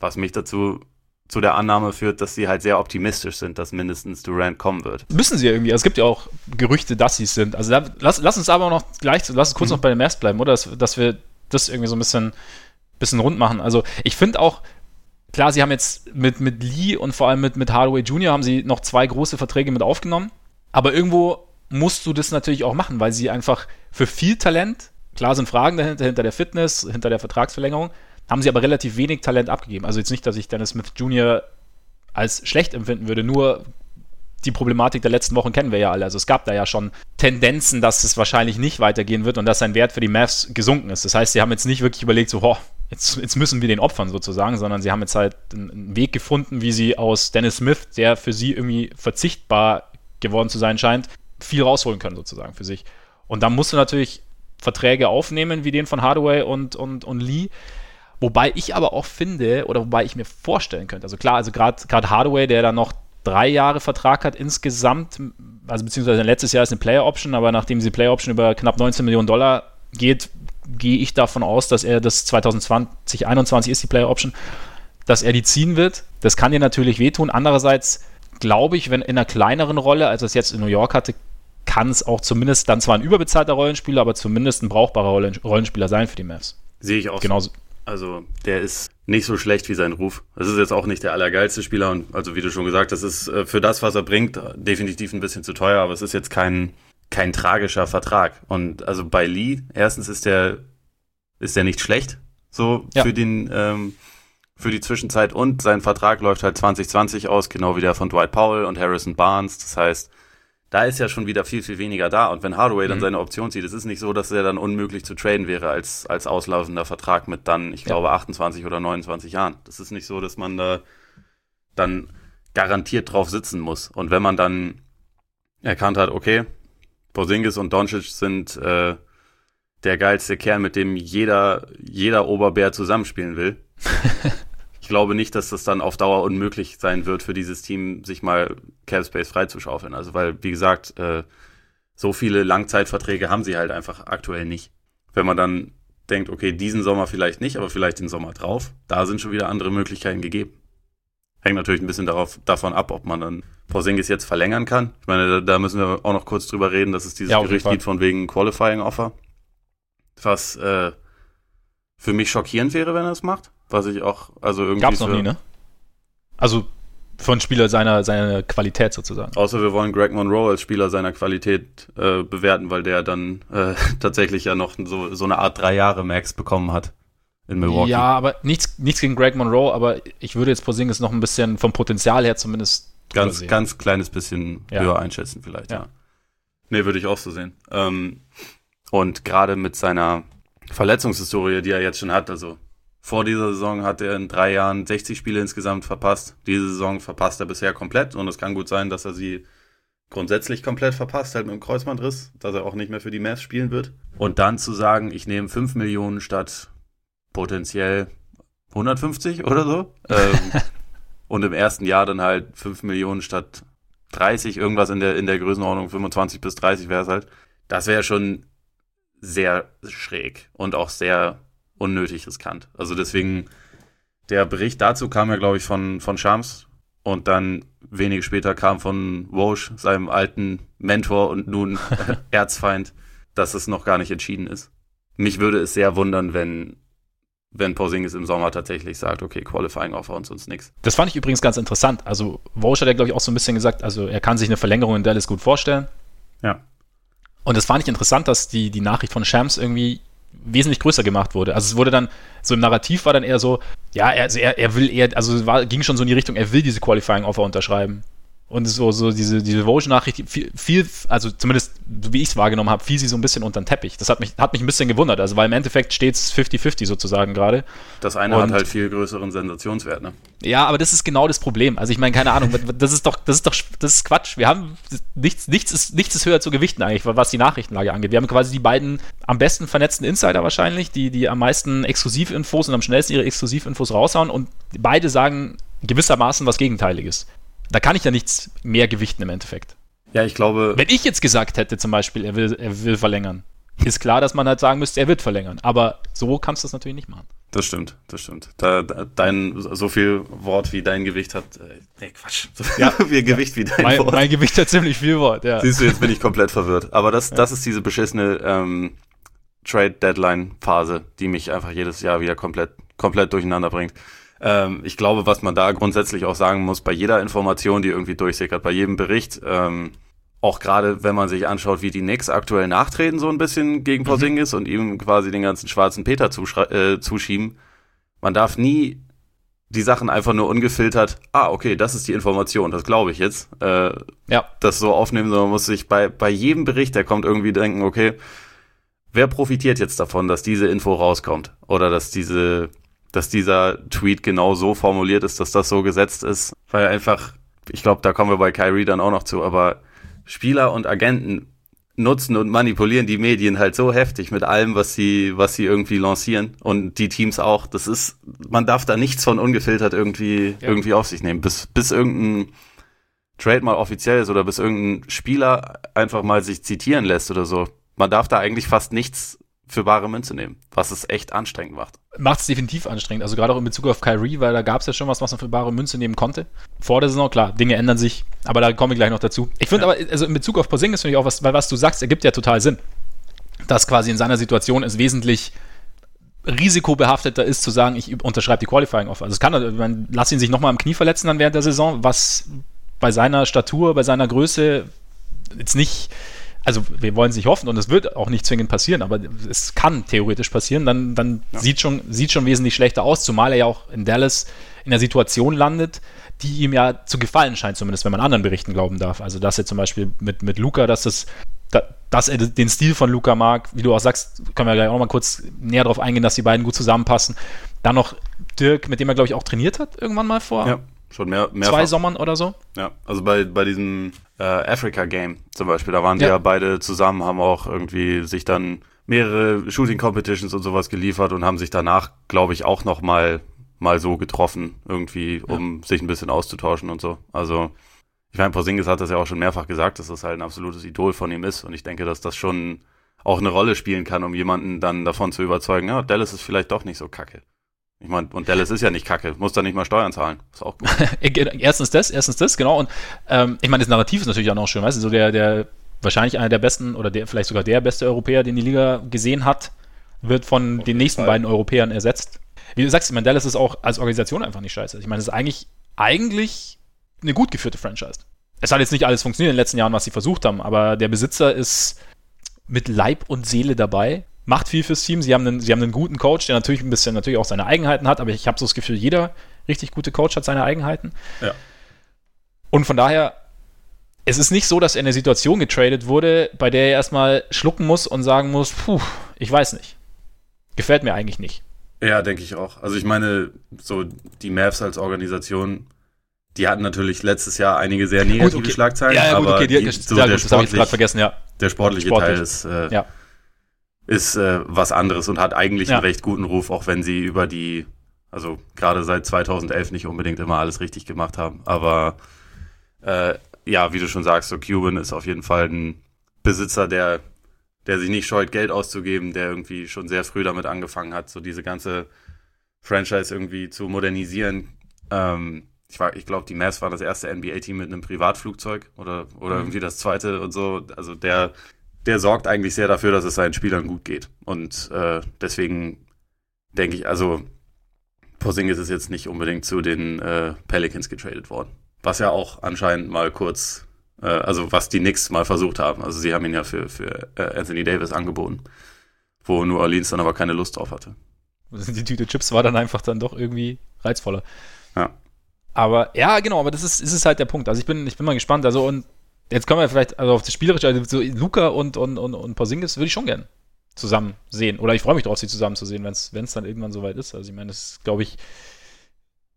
Was mich dazu zu der Annahme führt, dass sie halt sehr optimistisch sind, dass mindestens Durant kommen wird. Müssen sie irgendwie. Also es gibt ja auch Gerüchte, dass sie es sind. Also da, lass, lass uns aber noch gleich, lass uns kurz mhm. noch bei den Mavs bleiben, oder? Dass, dass wir das irgendwie so ein bisschen, bisschen rund machen. Also ich finde auch, klar, sie haben jetzt mit, mit Lee und vor allem mit, mit Hardaway Jr. haben sie noch zwei große Verträge mit aufgenommen. Aber irgendwo musst du das natürlich auch machen, weil sie einfach für viel Talent, klar sind Fragen dahinter, hinter der Fitness, hinter der Vertragsverlängerung, haben sie aber relativ wenig Talent abgegeben. Also jetzt nicht, dass ich Dennis Smith Jr. als schlecht empfinden würde, nur die Problematik der letzten Wochen kennen wir ja alle. Also es gab da ja schon Tendenzen, dass es wahrscheinlich nicht weitergehen wird und dass sein Wert für die Mavs gesunken ist. Das heißt, sie haben jetzt nicht wirklich überlegt, so, boah, jetzt, jetzt müssen wir den opfern sozusagen, sondern sie haben jetzt halt einen Weg gefunden, wie sie aus Dennis Smith, der für sie irgendwie verzichtbar geworden zu sein scheint, viel rausholen können sozusagen für sich. Und da musst du natürlich Verträge aufnehmen, wie den von Hardaway und, und, und Lee. Wobei ich aber auch finde, oder wobei ich mir vorstellen könnte, also klar, also gerade Hardaway, der da noch drei Jahre Vertrag hat insgesamt, also beziehungsweise letztes Jahr ist eine Player Option, aber nachdem diese Player Option über knapp 19 Millionen Dollar geht, gehe ich davon aus, dass er das 2020, 2021 ist die Player Option, dass er die ziehen wird. Das kann dir natürlich wehtun. Andererseits glaube ich, wenn in einer kleineren Rolle, als er es jetzt in New York hatte, kann es auch zumindest dann zwar ein überbezahlter Rollenspieler, aber zumindest ein brauchbarer Rollenspieler sein für die Mavs. Sehe ich auch. Genauso. Also der ist nicht so schlecht wie sein Ruf. Das ist jetzt auch nicht der allergeilste Spieler und also wie du schon gesagt hast, ist äh, für das, was er bringt, definitiv ein bisschen zu teuer, aber es ist jetzt kein, kein tragischer Vertrag. Und also bei Lee, erstens ist der, ist der nicht schlecht, so ja. für den, ähm, für die Zwischenzeit und sein Vertrag läuft halt 2020 aus, genau wie der von Dwight Powell und Harrison Barnes. Das heißt, da ist ja schon wieder viel, viel weniger da. Und wenn Hardaway dann mhm. seine Option zieht, es ist nicht so, dass er dann unmöglich zu traden wäre als, als auslaufender Vertrag mit dann, ich glaube, 28 oder 29 Jahren. Das ist nicht so, dass man da dann garantiert drauf sitzen muss. Und wenn man dann erkannt hat, okay, Porzingis und Doncic sind äh, der geilste Kern, mit dem jeder, jeder Oberbär zusammenspielen will, ich glaube nicht, dass das dann auf Dauer unmöglich sein wird für dieses Team, sich mal Cap Space freizuschaufeln. Also weil, wie gesagt, äh, so viele Langzeitverträge haben sie halt einfach aktuell nicht. Wenn man dann denkt, okay, diesen Sommer vielleicht nicht, aber vielleicht den Sommer drauf, da sind schon wieder andere Möglichkeiten gegeben. Hängt natürlich ein bisschen darauf, davon ab, ob man dann Porzingis jetzt verlängern kann. Ich meine, da, da, müssen wir auch noch kurz drüber reden, dass es dieses ja, Gerücht gibt von wegen Qualifying Offer. Was äh, für mich schockierend wäre, wenn er es macht. Was ich auch, also irgendwie. Gab's noch nie, ne? Also von Spieler seiner, seiner Qualität sozusagen. Außer wir wollen Greg Monroe als Spieler seiner Qualität äh, bewerten, weil der dann äh, tatsächlich ja noch so, so eine Art drei Jahre Max bekommen hat in Milwaukee. Ja, aber nichts, nichts gegen Greg Monroe, aber ich würde jetzt Porzingis noch ein bisschen vom Potenzial her zumindest ganz, sehen. ganz kleines bisschen ja. höher einschätzen vielleicht. Ja. ja. Nee, würde ich auch so sehen. Ähm, und gerade mit seiner Verletzungshistorie, die er jetzt schon hat, also vor dieser Saison hat er in drei Jahren 60 Spiele insgesamt verpasst. Diese Saison verpasst er bisher komplett und es kann gut sein, dass er sie grundsätzlich komplett verpasst, halt mit dem Kreuzbandriss, dass er auch nicht mehr für die Mavs spielen wird. Und dann zu sagen, ich nehme 5 Millionen statt potenziell 150 oder so. ähm, und im ersten Jahr dann halt 5 Millionen statt 30, irgendwas in der, in der Größenordnung 25 bis 30 wäre es halt. Das wäre schon sehr schräg und auch sehr unnötig riskant. Also deswegen, der Bericht dazu kam ja, glaube ich, von, von Shams und dann wenige später kam von Walsh, seinem alten Mentor und nun Erzfeind, dass es noch gar nicht entschieden ist. Mich würde es sehr wundern, wenn wenn Porzingis im Sommer tatsächlich sagt, okay, Qualifying Offer und sonst nichts. Das fand ich übrigens ganz interessant. Also Walsh hat ja, glaube ich, auch so ein bisschen gesagt, also er kann sich eine Verlängerung in Dallas gut vorstellen. Ja. Und das fand ich interessant, dass die, die Nachricht von Shams irgendwie wesentlich größer gemacht wurde. Also es wurde dann, so im Narrativ war dann eher so, ja, er, also er, er will eher, also es war, ging schon so in die Richtung, er will diese Qualifying Offer unterschreiben. Und so, so diese, diese Vogue-Nachricht, viel, viel, also zumindest wie ich es wahrgenommen habe, fiel sie so ein bisschen unter den Teppich. Das hat mich, hat mich ein bisschen gewundert, also weil im Endeffekt steht es 50-50 sozusagen gerade. Das eine und, hat halt viel größeren Sensationswert, ne? Ja, aber das ist genau das Problem. Also ich meine, keine Ahnung, das ist doch, das ist doch, das ist Quatsch. Wir haben nichts, nichts ist, nichts ist höher zu gewichten eigentlich, was die Nachrichtenlage angeht. Wir haben quasi die beiden am besten vernetzten Insider wahrscheinlich, die, die am meisten Exklusivinfos und am schnellsten ihre Exklusivinfos raushauen und beide sagen gewissermaßen was Gegenteiliges. Da kann ich ja nichts mehr gewichten im Endeffekt. Ja, ich glaube. Wenn ich jetzt gesagt hätte, zum Beispiel, er will, er will verlängern, ist klar, dass man halt sagen müsste, er wird verlängern. Aber so kannst du das natürlich nicht machen. Das stimmt, das stimmt. Da, da, dein, so viel Wort wie dein Gewicht hat, äh, nee, Quatsch, so ja. viel Gewicht wie dein mein, Wort. Mein Gewicht hat ziemlich viel Wort, ja. Siehst du, jetzt bin ich komplett verwirrt. Aber das, ja. das ist diese beschissene ähm, Trade-Deadline-Phase, die mich einfach jedes Jahr wieder komplett, komplett durcheinander bringt. Ähm, ich glaube, was man da grundsätzlich auch sagen muss, bei jeder Information, die irgendwie durchsickert, bei jedem Bericht, ähm, auch gerade wenn man sich anschaut, wie die Knicks aktuell nachtreten, so ein bisschen gegen mhm. Porzingis mhm. und ihm quasi den ganzen schwarzen Peter äh, zuschieben, man darf nie die Sachen einfach nur ungefiltert, ah, okay, das ist die Information, das glaube ich jetzt, äh, ja. das so aufnehmen, sondern man muss sich bei, bei jedem Bericht, der kommt, irgendwie denken, okay, wer profitiert jetzt davon, dass diese Info rauskommt? Oder dass diese, dass dieser Tweet genau so formuliert ist, dass das so gesetzt ist? Weil einfach, ich glaube, da kommen wir bei Kyrie dann auch noch zu, aber Spieler und Agenten nutzen und manipulieren die Medien halt so heftig mit allem, was sie, was sie irgendwie lancieren und die Teams auch. Das ist, man darf da nichts von ungefiltert irgendwie, ja. irgendwie auf sich nehmen, bis, bis irgendein Trade mal offiziell ist oder bis irgendein Spieler einfach mal sich zitieren lässt oder so man darf da eigentlich fast nichts für bare Münze nehmen, was es echt anstrengend macht. Macht es definitiv anstrengend. Also gerade auch in Bezug auf Kyrie, weil da gab es ja schon was, was man für bare Münze nehmen konnte. Vor der Saison, klar, Dinge ändern sich, aber da kommen wir gleich noch dazu. Ich finde ja. aber, also in Bezug auf Porzingis finde ich auch was, weil was du sagst, ergibt ja total Sinn. Dass quasi in seiner Situation es wesentlich risikobehafteter ist, zu sagen, ich unterschreibe die Qualifying Offer. Also es kann, man, lass ihn sich nochmal im Knie verletzen dann während der Saison, was bei seiner Statur, bei seiner Größe jetzt nicht also wir wollen es nicht hoffen und es wird auch nicht zwingend passieren, aber es kann theoretisch passieren, dann, dann ja. sieht, schon, sieht schon wesentlich schlechter aus, zumal er ja auch in Dallas in der Situation landet, die ihm ja zu gefallen scheint, zumindest wenn man anderen Berichten glauben darf. Also dass er zum Beispiel mit, mit Luca, dass das dass er den Stil von Luca mag, wie du auch sagst, können wir gleich auch mal kurz näher darauf eingehen, dass die beiden gut zusammenpassen. Dann noch Dirk, mit dem er, glaube ich, auch trainiert hat, irgendwann mal vor ja, schon mehr, zwei Sommern oder so. Ja, also bei, bei diesem äh, Africa Game zum Beispiel. Da waren ja. die ja beide zusammen, haben auch irgendwie sich dann mehrere Shooting Competitions und sowas geliefert und haben sich danach, glaube ich, auch noch mal mal so getroffen, irgendwie, um ja. sich ein bisschen auszutauschen und so. Also, ich meine, Porzingis hat das ja auch schon mehrfach gesagt, dass das halt ein absolutes Idol von ihm ist. Und ich denke, dass das schon auch eine Rolle spielen kann, um jemanden dann davon zu überzeugen, ja, Dallas ist vielleicht doch nicht so kacke. Ich meine, und Dallas ist ja nicht kacke, muss da nicht mal Steuern zahlen. Ist auch gut. erstens das, erstens das, genau. Und ähm, ich meine, das Narrativ ist natürlich auch noch schön, weißt du, so der, der wahrscheinlich einer der besten oder der, vielleicht sogar der beste Europäer, den die Liga gesehen hat, wird von Auf den nächsten Fall. beiden Europäern ersetzt. Wie du sagst, ich meine, Dallas ist auch als Organisation einfach nicht scheiße. Ich meine, es ist eigentlich, eigentlich eine gut geführte Franchise. Es hat jetzt nicht alles funktioniert in den letzten Jahren, was sie versucht haben, aber der Besitzer ist mit Leib und Seele dabei macht viel fürs Team. Sie haben einen, sie haben einen guten Coach, der natürlich ein bisschen natürlich auch seine Eigenheiten hat, aber ich habe so das Gefühl, jeder richtig gute Coach hat seine Eigenheiten. Ja. Und von daher, es ist nicht so, dass er in eine Situation getradet wurde, bei der er erstmal schlucken muss und sagen muss, puh, ich weiß nicht. Gefällt mir eigentlich nicht. Ja, denke ich auch. Also ich meine, so die Mavs als Organisation, die hatten natürlich letztes Jahr einige sehr negative gut, okay. Schlagzeilen, ja, ja, gut, aber okay, die, die, so ja, der, gut, sportlich, vergessen, ja. der sportliche sportlich. Teil ist äh, ja ist äh, was anderes und hat eigentlich ja. einen recht guten Ruf, auch wenn sie über die, also gerade seit 2011 nicht unbedingt immer alles richtig gemacht haben. Aber äh, ja, wie du schon sagst, so Cuban ist auf jeden Fall ein Besitzer, der, der sich nicht scheut, Geld auszugeben, der irgendwie schon sehr früh damit angefangen hat, so diese ganze Franchise irgendwie zu modernisieren. Ähm, ich, ich glaube, die Mavs war das erste NBA-Team mit einem Privatflugzeug oder, oder mhm. irgendwie das zweite und so. Also der der sorgt eigentlich sehr dafür, dass es seinen Spielern gut geht. Und äh, deswegen denke ich, also Porzingis ist jetzt nicht unbedingt zu den äh, Pelicans getradet worden. Was ja auch anscheinend mal kurz, äh, also was die Knicks mal versucht haben. Also sie haben ihn ja für, für äh, Anthony Davis angeboten, wo New Orleans dann aber keine Lust drauf hatte. Die Tüte Chips war dann einfach dann doch irgendwie reizvoller. Ja. Aber ja, genau, aber das ist, ist es halt der Punkt. Also ich bin, ich bin mal gespannt. Also und Jetzt kommen wir vielleicht also auf das Spielerische, also so Luca und, und, und, und Porzingis würde ich schon gern zusammen sehen. Oder ich freue mich darauf, sie zusammen zu sehen, wenn es dann irgendwann soweit ist. Also ich meine, das glaube ich,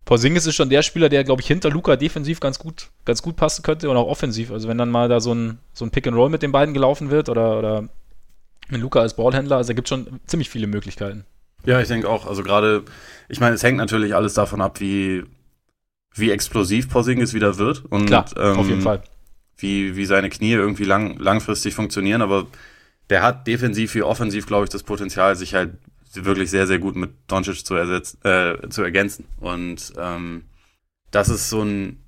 Porzingis ist schon der Spieler, der, glaube ich, hinter Luca defensiv ganz gut, ganz gut passen könnte und auch offensiv. Also wenn dann mal da so ein, so ein Pick and Roll mit den beiden gelaufen wird oder, oder mit Luca als Ballhändler, also da gibt es schon ziemlich viele Möglichkeiten. Ja, ich denke auch. Also gerade, ich meine, es hängt natürlich alles davon ab, wie, wie explosiv Porzingis wieder wird. Und, Klar, ähm, auf jeden Fall wie, wie seine Knie irgendwie lang, langfristig funktionieren, aber der hat defensiv wie offensiv, glaube ich, das Potenzial, sich halt wirklich sehr, sehr gut mit Doncic zu, ersetzen, äh, zu ergänzen. Und ähm, das ist so ein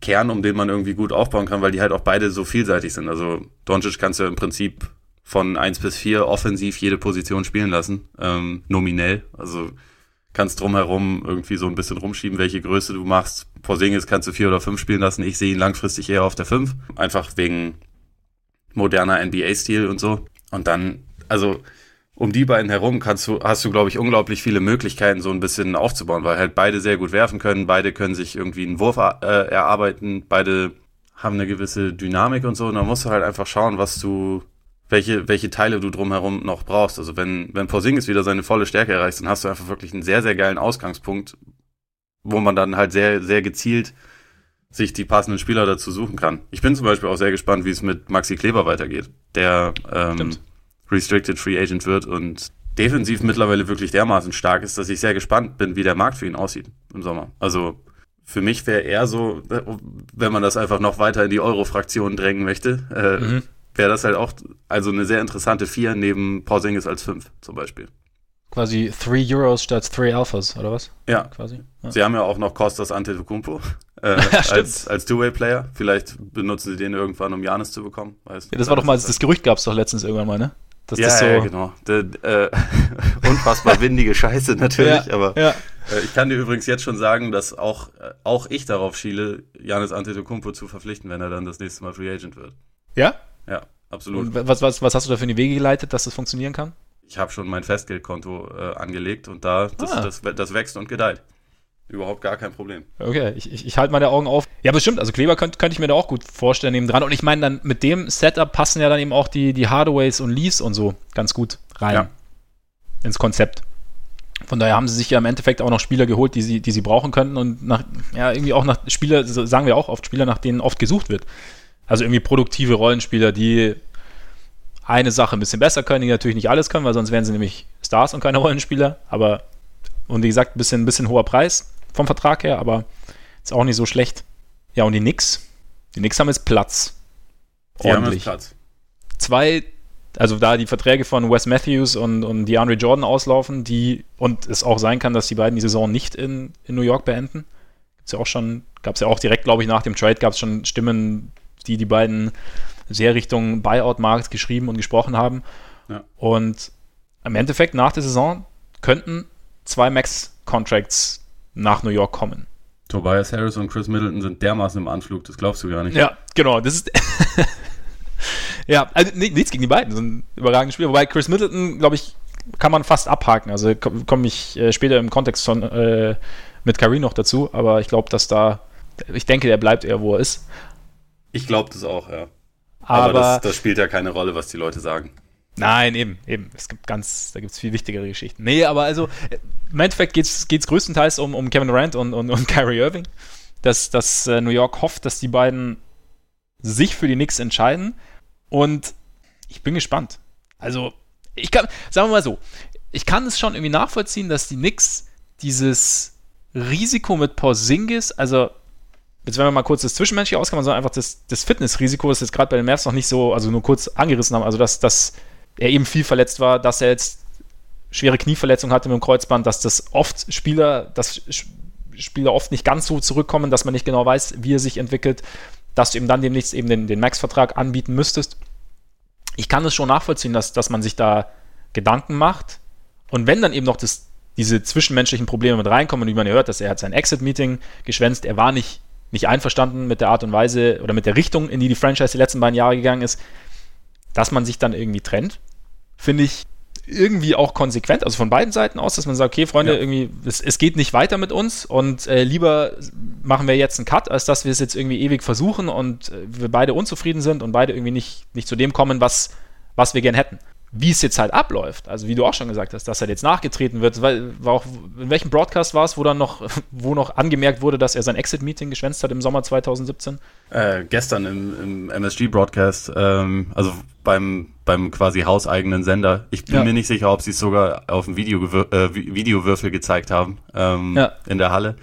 Kern, um den man irgendwie gut aufbauen kann, weil die halt auch beide so vielseitig sind. Also Doncic kannst du im Prinzip von 1 bis 4 offensiv jede Position spielen lassen, ähm, nominell. Also kannst drumherum irgendwie so ein bisschen rumschieben, welche Größe du machst. Porzingis kannst du 4 oder 5 spielen lassen. Ich sehe ihn langfristig eher auf der 5. Einfach wegen moderner NBA-Stil und so. Und dann, also um die beiden herum kannst du, hast du, glaube ich, unglaublich viele Möglichkeiten, so ein bisschen aufzubauen, weil halt beide sehr gut werfen können, beide können sich irgendwie einen Wurf äh, erarbeiten, beide haben eine gewisse Dynamik und so. Und dann musst du halt einfach schauen, was du, welche, welche Teile du drumherum noch brauchst. Also wenn, wenn Porzingis wieder seine volle Stärke erreicht, dann hast du einfach wirklich einen sehr, sehr geilen Ausgangspunkt, wo man dann halt sehr, sehr gezielt sich die passenden Spieler dazu suchen kann. Ich bin zum Beispiel auch sehr gespannt, wie es mit Maxi Kleber weitergeht, der ähm, Restricted Free Agent wird und defensiv mittlerweile wirklich dermaßen stark ist, dass ich sehr gespannt bin, wie der Markt für ihn aussieht im Sommer. Also für mich wäre eher so, wenn man das einfach noch weiter in die Euro-Fraktion drängen möchte, äh, mhm. Wäre das halt auch also eine sehr interessante Vier neben Porzingis als Fünf zum Beispiel. Quasi 3 Euros statt 3 Alphas, oder was? Ja. Quasi. Ja. Sie haben ja auch noch Kostas Antetokounmpo äh, als, als Two-Way-Player. Vielleicht benutzen sie den irgendwann, um Janis zu bekommen. Weiß, ja, das war doch mal, das Gerücht gab es doch letztens irgendwann mal, ne? Dass ja, das so ja, genau. Der, äh, unfassbar windige Scheiße natürlich, ja, aber ja. Äh, ich kann dir übrigens jetzt schon sagen, dass auch, äh, auch ich darauf schiele, Janis Antetokounmpo zu verpflichten, wenn er dann das nächste Mal Free Agent wird. Ja? Ja, absolut. Und was, was, was hast du da für die Wege geleitet, dass das funktionieren kann? Ich habe schon mein Festgeldkonto äh, angelegt und da, das, ah. das, das, das wächst und gedeiht. Überhaupt gar kein Problem. Okay, ich, ich, ich halte meine Augen auf. Ja, bestimmt. Also Kleber könnte könnt ich mir da auch gut vorstellen neben dran. Und ich meine, dann mit dem Setup passen ja dann eben auch die, die Hardaways und Lees und so ganz gut rein ja. ins Konzept. Von daher haben sie sich ja im Endeffekt auch noch Spieler geholt, die sie, die sie brauchen könnten und nach, ja, irgendwie auch nach Spieler, sagen wir auch oft, Spieler, nach denen oft gesucht wird. Also irgendwie produktive Rollenspieler, die eine Sache ein bisschen besser können, die natürlich nicht alles können, weil sonst wären sie nämlich Stars und keine Rollenspieler. Aber, und wie gesagt, ein bisschen, ein bisschen hoher Preis vom Vertrag her, aber ist auch nicht so schlecht. Ja, und die Knicks. Die Knicks haben jetzt Platz. Die Ordentlich. haben jetzt Platz. Zwei, also da die Verträge von Wes Matthews und, und DeAndre Jordan auslaufen, die, und es auch sein kann, dass die beiden die Saison nicht in, in New York beenden. Gibt's ja auch schon, gab es ja auch direkt, glaube ich, nach dem Trade gab es schon Stimmen, die die beiden sehr Richtung Buyout-Markt geschrieben und gesprochen haben. Ja. Und im Endeffekt nach der Saison könnten zwei Max-Contracts nach New York kommen. Tobias Harris und Chris Middleton sind dermaßen im Anflug, das glaubst du gar nicht. Ja, genau. Das ist. ja, also nichts gegen die beiden, das sind überragende Spieler. Wobei Chris Middleton, glaube ich, kann man fast abhaken. Also komme ich äh, später im Kontext von äh, mit Kareem noch dazu, aber ich glaube, dass da, ich denke, der bleibt eher, wo er ist. Ich glaube das auch, ja. Aber, aber das, das, spielt ja keine Rolle, was die Leute sagen. Nein, eben, eben. Es gibt ganz, da gibt es viel wichtigere Geschichten. Nee, aber also im Endeffekt geht es größtenteils um, um Kevin Durant und, und, und Kyrie Irving. Dass, dass äh, New York hofft, dass die beiden sich für die Knicks entscheiden. Und ich bin gespannt. Also, ich kann, sagen wir mal so, ich kann es schon irgendwie nachvollziehen, dass die Knicks dieses Risiko mit Porzingis, also jetzt wenn wir mal kurz das Zwischenmenschliche auskommen, sondern einfach das, das Fitnessrisiko, das jetzt gerade bei den Mavs noch nicht so, also nur kurz angerissen haben, also dass, dass er eben viel verletzt war, dass er jetzt schwere Knieverletzungen hatte mit dem Kreuzband, dass das oft Spieler, dass Spieler oft nicht ganz so zurückkommen, dass man nicht genau weiß, wie er sich entwickelt, dass du ihm dann demnächst eben den, den Max-Vertrag anbieten müsstest. Ich kann es schon nachvollziehen, dass, dass man sich da Gedanken macht. Und wenn dann eben noch das, diese zwischenmenschlichen Probleme mit reinkommen, wie man hört, dass er hat sein Exit-Meeting geschwänzt, er war nicht, nicht einverstanden mit der Art und Weise oder mit der Richtung, in die die Franchise die letzten beiden Jahre gegangen ist, dass man sich dann irgendwie trennt, finde ich irgendwie auch konsequent, also von beiden Seiten aus, dass man sagt, okay, Freunde, ja. irgendwie, es, es, geht nicht weiter mit uns und äh, lieber machen wir jetzt einen Cut, als dass wir es jetzt irgendwie ewig versuchen und äh, wir beide unzufrieden sind und beide irgendwie nicht, nicht zu dem kommen, was, was wir gern hätten wie es jetzt halt abläuft, also wie du auch schon gesagt hast, dass er jetzt nachgetreten wird, weil war auch, in welchem Broadcast war es, wo dann noch, wo noch angemerkt wurde, dass er sein Exit-Meeting geschwänzt hat im Sommer 2017? Äh, gestern im, im MSG-Broadcast, ähm, also beim, beim quasi hauseigenen Sender. Ich bin ja. mir nicht sicher, ob sie es sogar auf dem Video äh, Videowürfel gezeigt haben ähm, ja. in der Halle.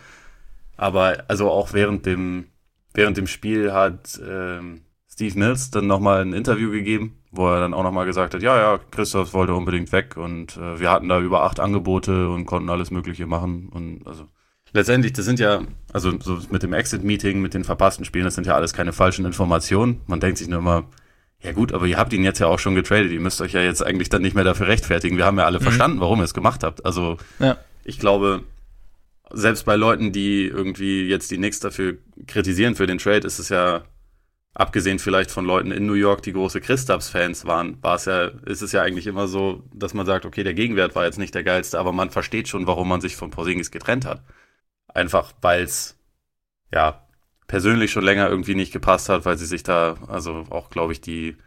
Aber also auch während dem, während dem Spiel hat ähm, Steve Mills dann nochmal ein Interview gegeben wo er dann auch nochmal gesagt hat, ja, ja, Christoph wollte unbedingt weg und äh, wir hatten da über acht Angebote und konnten alles Mögliche machen und also letztendlich, das sind ja, also so mit dem Exit-Meeting, mit den verpassten Spielen, das sind ja alles keine falschen Informationen. Man denkt sich nur immer, Ja gut, aber ihr habt ihn jetzt ja auch schon getradet. Ihr müsst euch ja jetzt eigentlich dann nicht mehr dafür rechtfertigen. Wir haben ja alle mhm. verstanden, warum ihr es gemacht habt. Also ja. ich glaube, selbst bei Leuten, die irgendwie jetzt die Knicks dafür kritisieren für den Trade, ist es ja, abgesehen vielleicht von Leuten in New York, die große Christaps-Fans waren, war es ja, ist es ja eigentlich immer so, dass man sagt, okay, der Gegenwert war jetzt nicht der geilste, aber man versteht schon, warum man sich von Porzingis getrennt hat. Einfach, weil es, ja, persönlich schon länger irgendwie nicht gepasst hat, weil sie sich da, also auch, glaube ich, die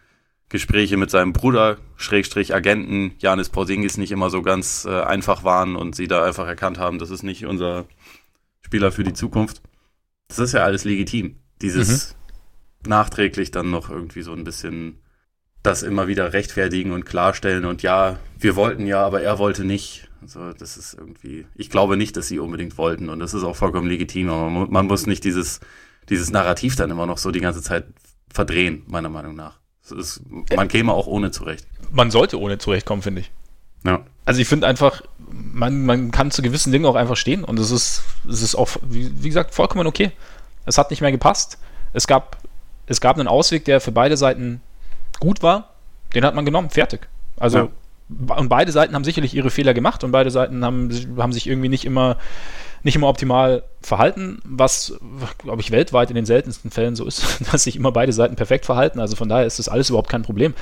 Gespräche mit seinem Bruder, Schrägstrich Agenten, Janis Porzingis nicht immer so ganz äh, einfach waren und sie da einfach erkannt haben, das ist nicht unser Spieler für die Zukunft. Das ist ja alles legitim. Dieses mhm. Nachträglich dann noch irgendwie so ein bisschen das immer wieder rechtfertigen und klarstellen und ja, wir wollten ja, aber er wollte nicht. Also das ist irgendwie, ich glaube nicht, dass sie unbedingt wollten und das ist auch vollkommen legitim, aber man, man muss nicht dieses dieses Narrativ dann immer noch so die ganze Zeit verdrehen, meiner Meinung nach. Ist, man käme auch ohne zurecht. Man sollte ohne zurechtkommen, finde ich. Ja. Also ich finde einfach, man, man kann zu gewissen Dingen auch einfach stehen und es ist, es ist auch, wie, wie gesagt, vollkommen okay. Es hat nicht mehr gepasst. Es gab, es gab einen Ausweg, der für beide Seiten gut war. Den hat man genommen, fertig. Also ja. und beide Seiten haben sicherlich ihre Fehler gemacht und beide Seiten haben, haben sich irgendwie nicht immer nicht immer optimal verhalten, was, glaube ich, weltweit in den seltensten Fällen so ist, dass sich immer beide Seiten perfekt verhalten. Also von daher ist das alles überhaupt kein Problem.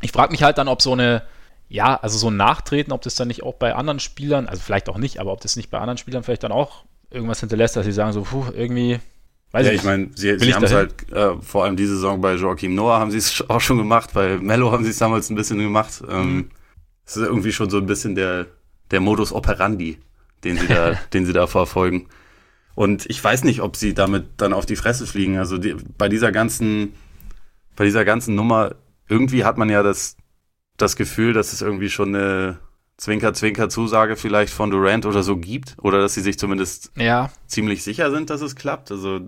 Ich frage mich halt dann, ob so eine, ja, also so ein Nachtreten, ob das dann nicht auch bei anderen Spielern, also vielleicht auch nicht, aber ob das nicht bei anderen Spielern vielleicht dann auch irgendwas hinterlässt, dass sie sagen so, puh, irgendwie, weiß ja, ich, meine, sie, sie haben es halt, äh, vor allem diese Saison bei Joachim Noah haben sie es auch schon gemacht, bei Mello haben sie es damals ein bisschen gemacht. Ähm, mhm. Es ist irgendwie schon so ein bisschen der, der Modus operandi den sie da, den sie da verfolgen. Und ich weiß nicht, ob sie damit dann auf die Fresse fliegen. Also die, bei dieser ganzen, bei dieser ganzen Nummer, irgendwie hat man ja das, das Gefühl, dass es irgendwie schon eine Zwinker-Zwinker-Zusage vielleicht von Durant oder so gibt. Oder dass sie sich zumindest ja. ziemlich sicher sind, dass es klappt. Also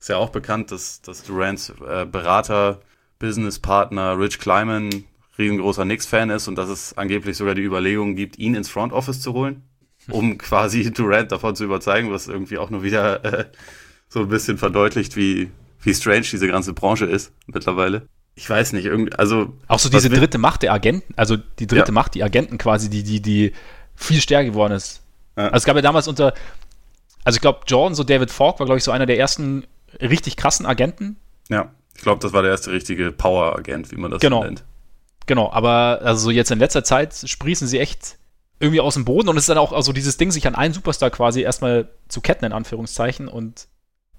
ist ja auch bekannt, dass, dass Durants äh, Berater, Businesspartner Rich Kleiman riesengroßer Knicks-Fan ist und dass es angeblich sogar die Überlegung gibt, ihn ins Front Office zu holen um quasi Durant davon zu überzeugen, was irgendwie auch nur wieder äh, so ein bisschen verdeutlicht, wie, wie strange diese ganze Branche ist mittlerweile. Ich weiß nicht, irgendwie, also. Auch so diese dritte Macht der Agenten, also die dritte ja. Macht, die Agenten quasi, die, die, die viel stärker geworden ist. Ja. Also es gab ja damals unter, also ich glaube, Jordan, so David Falk war, glaube ich, so einer der ersten richtig krassen Agenten. Ja, ich glaube, das war der erste richtige Power-Agent, wie man das genau. nennt. Genau, aber also jetzt in letzter Zeit sprießen sie echt irgendwie aus dem Boden und es ist dann auch also dieses Ding, sich an einen Superstar quasi erstmal zu ketten, in Anführungszeichen, und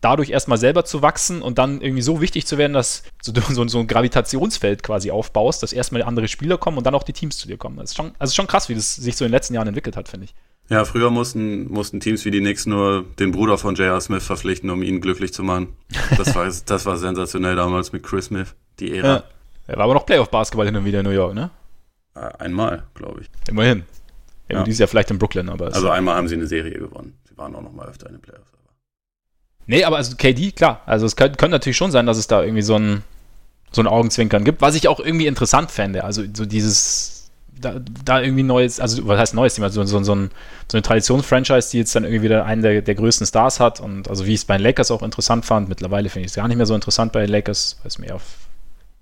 dadurch erstmal selber zu wachsen und dann irgendwie so wichtig zu werden, dass du so, so ein Gravitationsfeld quasi aufbaust, dass erstmal andere Spieler kommen und dann auch die Teams zu dir kommen. Das ist schon, also schon krass, wie das sich so in den letzten Jahren entwickelt hat, finde ich. Ja, früher mussten, mussten Teams wie die Knicks nur den Bruder von J.R. Smith verpflichten, um ihn glücklich zu machen. Das war, das war sensationell damals mit Chris Smith, die Ära. Ja. Er war aber noch Playoff-Basketball hin und wieder in New York, ne? Einmal, glaube ich. Immerhin. Ja, ja. Dieses Jahr vielleicht in Brooklyn, aber. Also einmal haben sie eine Serie gewonnen. Sie waren auch noch mal öfter in den Playoffs. Nee, aber also KD, klar. Also es könnte, könnte natürlich schon sein, dass es da irgendwie so ein, so ein Augenzwinkern gibt, was ich auch irgendwie interessant fände. Also so dieses, da, da irgendwie neues, also was heißt neues Thema, so, so, so, ein, so eine Traditionsfranchise, die jetzt dann irgendwie wieder einen der, der größten Stars hat und also wie ich es bei den Lakers auch interessant fand. Mittlerweile finde ich es gar nicht mehr so interessant bei den Lakers, weil es mir auf,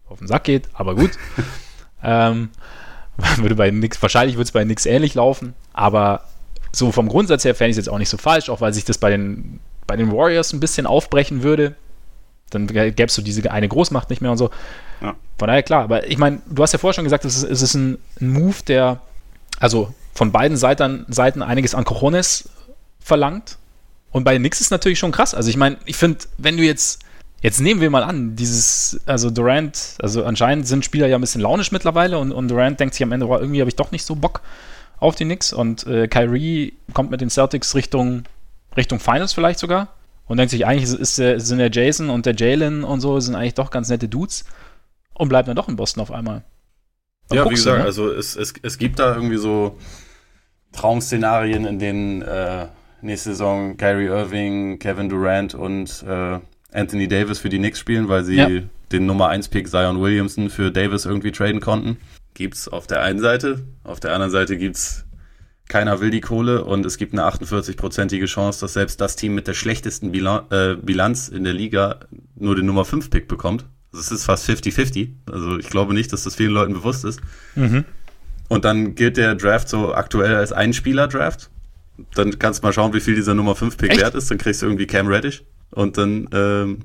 auf den Sack geht, aber gut. ähm, würde bei nix, wahrscheinlich würde es bei nix ähnlich laufen, aber so vom Grundsatz her fände ich es jetzt auch nicht so falsch, auch weil sich das bei den, bei den Warriors ein bisschen aufbrechen würde. Dann gäbe es so diese eine Großmacht nicht mehr und so. Ja. Von daher klar, aber ich meine, du hast ja vorher schon gesagt, es ist, es ist ein, ein Move, der also von beiden Seiten, Seiten einiges an Cojones verlangt. Und bei Nix ist natürlich schon krass. Also ich meine, ich finde, wenn du jetzt Jetzt nehmen wir mal an, dieses, also Durant, also anscheinend sind Spieler ja ein bisschen launisch mittlerweile und, und Durant denkt sich am Ende, oh, irgendwie habe ich doch nicht so Bock auf die Knicks und äh, Kyrie kommt mit den Celtics Richtung, Richtung Finals vielleicht sogar und denkt sich, eigentlich ist, ist, sind der Jason und der Jalen und so, sind eigentlich doch ganz nette Dudes und bleibt dann doch in Boston auf einmal. Und ja, wie gesagt, ne? also es, es, es gibt da irgendwie so Traum-Szenarien, in denen äh, nächste Saison Kyrie Irving, Kevin Durant und äh, Anthony Davis für die Knicks spielen, weil sie ja. den Nummer 1 Pick Zion Williamson für Davis irgendwie traden konnten. Gibt's auf der einen Seite, auf der anderen Seite gibt's keiner will die Kohle und es gibt eine 48-prozentige Chance, dass selbst das Team mit der schlechtesten Bilanz in der Liga nur den Nummer 5 Pick bekommt Also es ist fast 50-50. Also ich glaube nicht, dass das vielen Leuten bewusst ist. Mhm. Und dann gilt der Draft so aktuell als Ein-Spieler-Draft. Dann kannst du mal schauen, wie viel dieser Nummer 5-Pick wert ist. Dann kriegst du irgendwie Cam Reddish. Und dann. Ähm,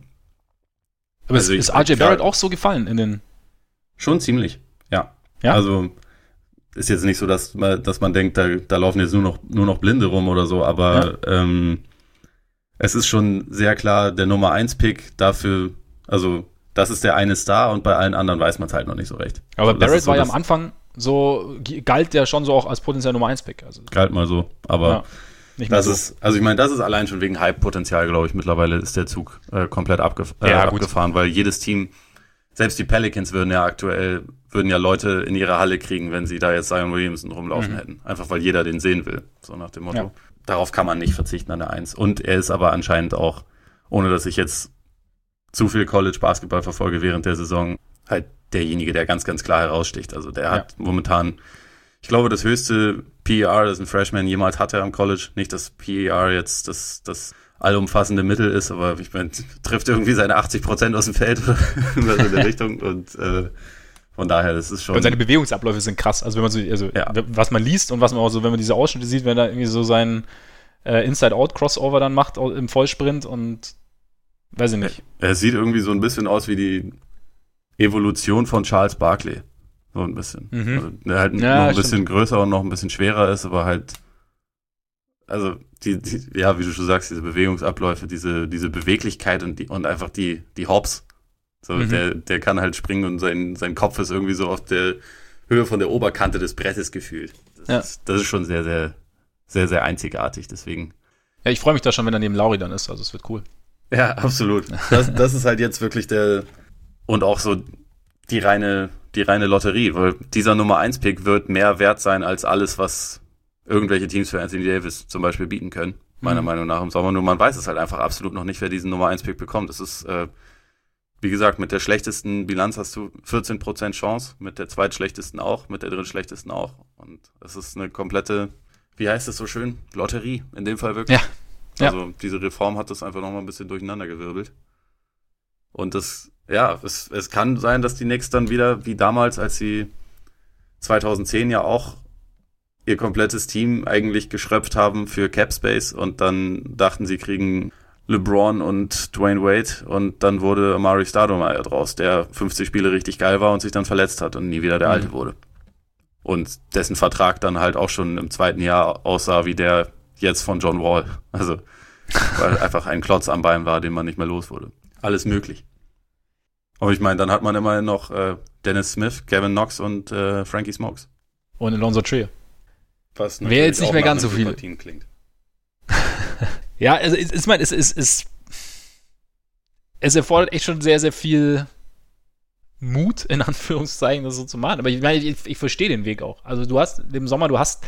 Aber also ist, ist RJ Barrett auch so gefallen in den. Schon ziemlich, ja. ja. Also ist jetzt nicht so, dass man, dass man denkt, da, da laufen jetzt nur noch, nur noch Blinde rum oder so, aber ja. ähm, es ist schon sehr klar der Nummer 1 Pick dafür, also das ist der eine Star und bei allen anderen weiß man es halt noch nicht so recht. Aber also, Barrett so war ja am Anfang so, galt der schon so auch als potenziell Nummer 1 Pick. Also. Galt mal so, aber ja, nicht das so. ist, also ich meine, das ist allein schon wegen Hype-Potenzial, glaube ich, mittlerweile ist der Zug äh, komplett abgef äh, ja, abgefahren, weil jedes Team, selbst die Pelicans würden ja aktuell, würden ja Leute in ihre Halle kriegen, wenn sie da jetzt Zion Williamson rumlaufen mhm. hätten. Einfach weil jeder den sehen will, so nach dem Motto. Ja. Darauf kann man nicht verzichten an der Eins. Und er ist aber anscheinend auch, ohne dass ich jetzt zu viel College Basketball verfolge während der Saison, halt derjenige, der ganz, ganz klar heraussticht. Also der ja. hat momentan, ich glaube, das höchste PER, das ein Freshman jemals hatte am College. Nicht, dass PER jetzt das, das allumfassende Mittel ist, aber ich meine, trifft irgendwie seine 80 Prozent aus dem Feld oder in der Richtung und äh, von daher, das ist schon. Und seine Bewegungsabläufe sind krass. Also wenn man so, also ja. was man liest und was man auch so, wenn man diese Ausschnitte sieht, wenn er irgendwie so sein äh, Inside-Out-Crossover dann macht im Vollsprint und weiß ich nicht. Er, er sieht irgendwie so ein bisschen aus wie die Evolution von Charles Barkley. So ein bisschen. Mhm. Also, der halt ja, noch ein bisschen stimmt. größer und noch ein bisschen schwerer ist, aber halt, also, die, die, ja, wie du schon sagst, diese Bewegungsabläufe, diese, diese Beweglichkeit und, die, und einfach die, die Hops. So, mhm. der, der kann halt springen und sein, sein Kopf ist irgendwie so auf der Höhe von der Oberkante des Brettes gefühlt. Das, ja. ist, das ist schon sehr, sehr, sehr, sehr einzigartig, deswegen. Ja, ich freue mich da schon, wenn er neben Lauri dann ist, also es wird cool. Ja, absolut. Das, das ist halt jetzt wirklich der, und auch so die reine, die reine Lotterie, weil dieser Nummer 1 Pick wird mehr wert sein als alles, was irgendwelche Teams für Anthony Davis zum Beispiel bieten können, meiner mhm. Meinung nach im Sommer. Nur man weiß es halt einfach absolut noch nicht, wer diesen Nummer 1 Pick bekommt. Es ist, äh, wie gesagt, mit der schlechtesten Bilanz hast du 14% Chance, mit der zweitschlechtesten auch, mit der drittschlechtesten auch. Und es ist eine komplette, wie heißt es so schön? Lotterie, in dem Fall wirklich. Ja. Also ja. diese Reform hat das einfach nochmal ein bisschen durcheinandergewirbelt. Und das ja, es, es kann sein, dass die Knicks dann wieder, wie damals, als sie 2010 ja auch ihr komplettes Team eigentlich geschröpft haben für Cap Space und dann dachten sie kriegen LeBron und Dwayne Wade und dann wurde Amari Stoudemire draus, der 50 Spiele richtig geil war und sich dann verletzt hat und nie wieder der mhm. Alte wurde. Und dessen Vertrag dann halt auch schon im zweiten Jahr aussah wie der jetzt von John Wall. Also, weil einfach ein Klotz am Bein war, den man nicht mehr los wurde. Alles möglich. Aber ich meine, dann hat man immerhin noch äh, Dennis Smith, Kevin Knox und äh, Frankie Smokes. Und Alonso Trier. Was Wäre jetzt nicht mehr ganz so viel. Team klingt. Ja, also ich, ich meine, es, es, es, es erfordert echt schon sehr, sehr viel Mut, in Anführungszeichen, das so zu machen. Aber ich meine, ich, ich verstehe den Weg auch. Also du hast im Sommer, du hast,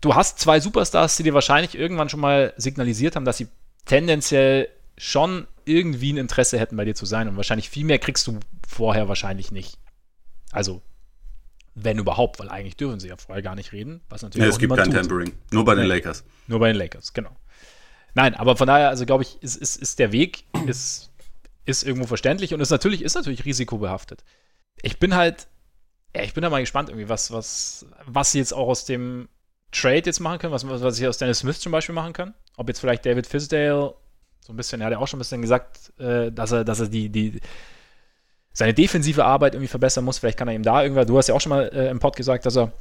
du hast zwei Superstars, die dir wahrscheinlich irgendwann schon mal signalisiert haben, dass sie tendenziell schon irgendwie ein Interesse hätten, bei dir zu sein. Und wahrscheinlich viel mehr kriegst du vorher wahrscheinlich nicht. Also, wenn überhaupt, weil eigentlich dürfen sie ja vorher gar nicht reden. Was natürlich nee, es gibt kein tut. Tampering. Nur bei den Lakers. Nur bei den Lakers, genau. Nein, aber von daher, also glaube ich, ist, ist, ist der Weg, ist, ist irgendwo verständlich und ist natürlich, ist natürlich risikobehaftet. Ich bin halt, ja, ich bin da mal gespannt, irgendwie, was, was, was sie jetzt auch aus dem Trade jetzt machen können, was, was sie aus Dennis Smith zum Beispiel machen können. Ob jetzt vielleicht David Fisdale so ein bisschen, er hat ja auch schon ein bisschen gesagt, äh, dass er, dass er die, die seine defensive Arbeit irgendwie verbessern muss. Vielleicht kann er ihm da irgendwann, du hast ja auch schon mal äh, im Pod gesagt, dass er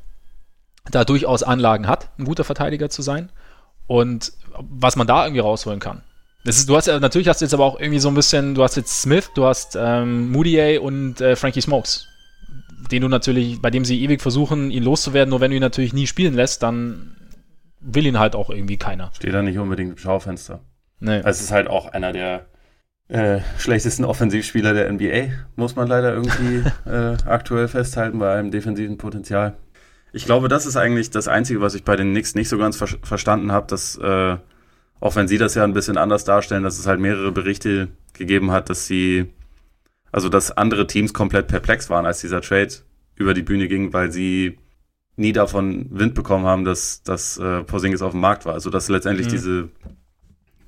da durchaus Anlagen hat, ein guter Verteidiger zu sein. Und was man da irgendwie rausholen kann. Das ist, du hast ja, natürlich hast du jetzt aber auch irgendwie so ein bisschen, du hast jetzt Smith, du hast ähm, Moutier und äh, Frankie Smokes. Den du natürlich, bei dem sie ewig versuchen, ihn loszuwerden, nur wenn du ihn natürlich nie spielen lässt, dann will ihn halt auch irgendwie keiner. Steht da nicht unbedingt im Schaufenster. Nee. Also es ist halt auch einer der äh, schlechtesten Offensivspieler der NBA, muss man leider irgendwie äh, aktuell festhalten bei einem defensiven Potenzial. Ich glaube, das ist eigentlich das Einzige, was ich bei den Knicks nicht so ganz ver verstanden habe, dass, äh, auch wenn sie das ja ein bisschen anders darstellen, dass es halt mehrere Berichte gegeben hat, dass sie, also dass andere Teams komplett perplex waren, als dieser Trade über die Bühne ging, weil sie nie davon Wind bekommen haben, dass, dass äh, Porzingis auf dem Markt war. Also dass letztendlich mhm. diese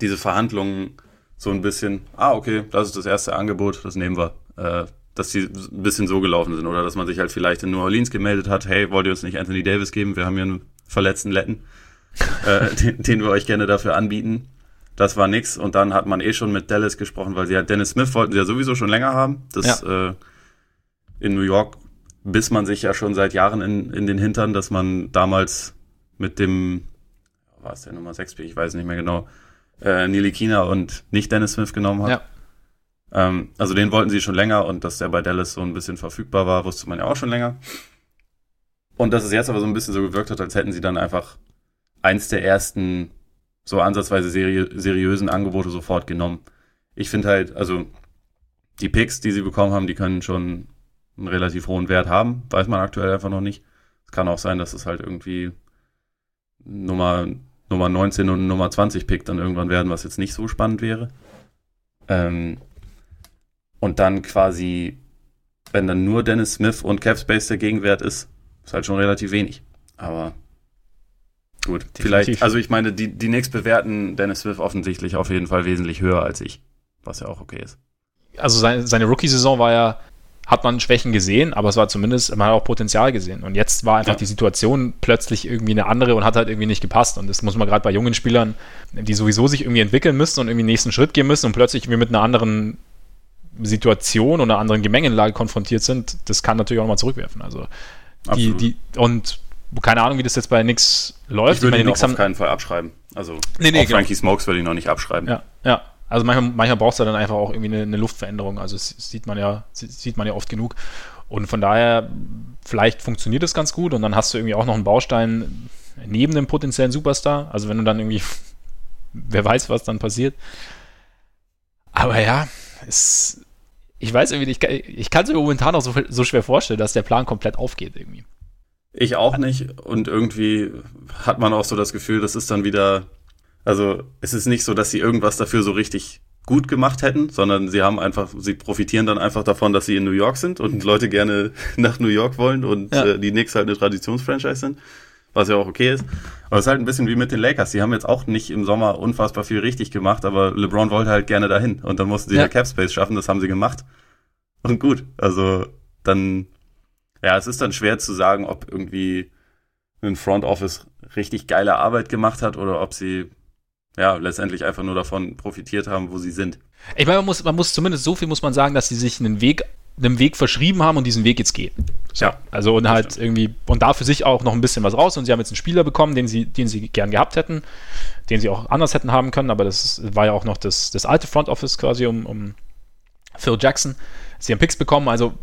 diese Verhandlungen so ein bisschen, ah, okay, das ist das erste Angebot, das nehmen wir, äh, dass die ein bisschen so gelaufen sind oder dass man sich halt vielleicht in New Orleans gemeldet hat, hey, wollt ihr uns nicht Anthony Davis geben? Wir haben hier einen verletzten Letten, äh, den, den wir euch gerne dafür anbieten. Das war nix und dann hat man eh schon mit Dallas gesprochen, weil sie ja Dennis Smith wollten sie ja sowieso schon länger haben. Das ja. äh, in New York biss man sich ja schon seit Jahren in, in den Hintern, dass man damals mit dem, war es der Nummer 6 ich weiß nicht mehr genau, äh, Nili Kina und nicht Dennis Smith genommen hat. Ja. Ähm, also den wollten sie schon länger und dass der bei Dallas so ein bisschen verfügbar war, wusste man ja auch schon länger. Und dass es jetzt aber so ein bisschen so gewirkt hat, als hätten sie dann einfach eins der ersten so ansatzweise seri seriösen Angebote sofort genommen. Ich finde halt, also die Picks, die sie bekommen haben, die können schon einen relativ hohen Wert haben. Weiß man aktuell einfach noch nicht. Es kann auch sein, dass es halt irgendwie Nummer, Nummer 19 und Nummer 20 Pick dann irgendwann werden, was jetzt nicht so spannend wäre. Ähm, und dann quasi, wenn dann nur Dennis Smith und Capspace der Gegenwert ist, ist halt schon relativ wenig. Aber gut, Definitiv. vielleicht, also ich meine, die, die Knicks bewerten Dennis Smith offensichtlich auf jeden Fall wesentlich höher als ich, was ja auch okay ist. Also seine, seine Rookie-Saison war ja hat man Schwächen gesehen, aber es war zumindest, man hat auch Potenzial gesehen. Und jetzt war einfach ja. die Situation plötzlich irgendwie eine andere und hat halt irgendwie nicht gepasst. Und das muss man gerade bei jungen Spielern, die sowieso sich irgendwie entwickeln müssen und irgendwie den nächsten Schritt gehen müssen und plötzlich irgendwie mit einer anderen Situation oder anderen Gemengenlage konfrontiert sind, das kann natürlich auch nochmal zurückwerfen. Also die, die, und keine Ahnung, wie das jetzt bei nix läuft. Ich würde ihn auf keinen Fall abschreiben. Also nee, nee, auch genau. Frankie Smokes würde ich noch nicht abschreiben. Ja, ja. Also manchmal, manchmal brauchst du dann einfach auch irgendwie eine, eine Luftveränderung. Also das sieht man ja, sieht man ja oft genug. Und von daher, vielleicht funktioniert das ganz gut und dann hast du irgendwie auch noch einen Baustein neben dem potenziellen Superstar. Also wenn du dann irgendwie, wer weiß, was dann passiert. Aber ja, es, ich weiß irgendwie, ich, ich kann es mir momentan auch so, so schwer vorstellen, dass der Plan komplett aufgeht irgendwie. Ich auch nicht. Und irgendwie hat man auch so das Gefühl, das ist dann wieder also es ist nicht so, dass sie irgendwas dafür so richtig gut gemacht hätten, sondern sie haben einfach, sie profitieren dann einfach davon, dass sie in New York sind und Leute gerne nach New York wollen und ja. äh, die Knicks halt eine Traditionsfranchise sind, was ja auch okay ist. Aber es ist halt ein bisschen wie mit den Lakers. Die haben jetzt auch nicht im Sommer unfassbar viel richtig gemacht, aber LeBron wollte halt gerne dahin und dann mussten sie ja Cap Space schaffen, das haben sie gemacht. Und gut, also dann, ja, es ist dann schwer zu sagen, ob irgendwie ein Front Office richtig geile Arbeit gemacht hat oder ob sie ja, letztendlich einfach nur davon profitiert haben, wo sie sind. Ich meine, man muss, man muss zumindest so viel muss man sagen, dass sie sich einen Weg, einem Weg verschrieben haben und diesen Weg jetzt gehen. So, ja. Also und halt stimmt. irgendwie, und da für sich auch noch ein bisschen was raus und sie haben jetzt einen Spieler bekommen, den sie, den sie gern gehabt hätten, den sie auch anders hätten haben können, aber das war ja auch noch das, das alte Front Office quasi um, um Phil Jackson. Sie haben Picks bekommen, also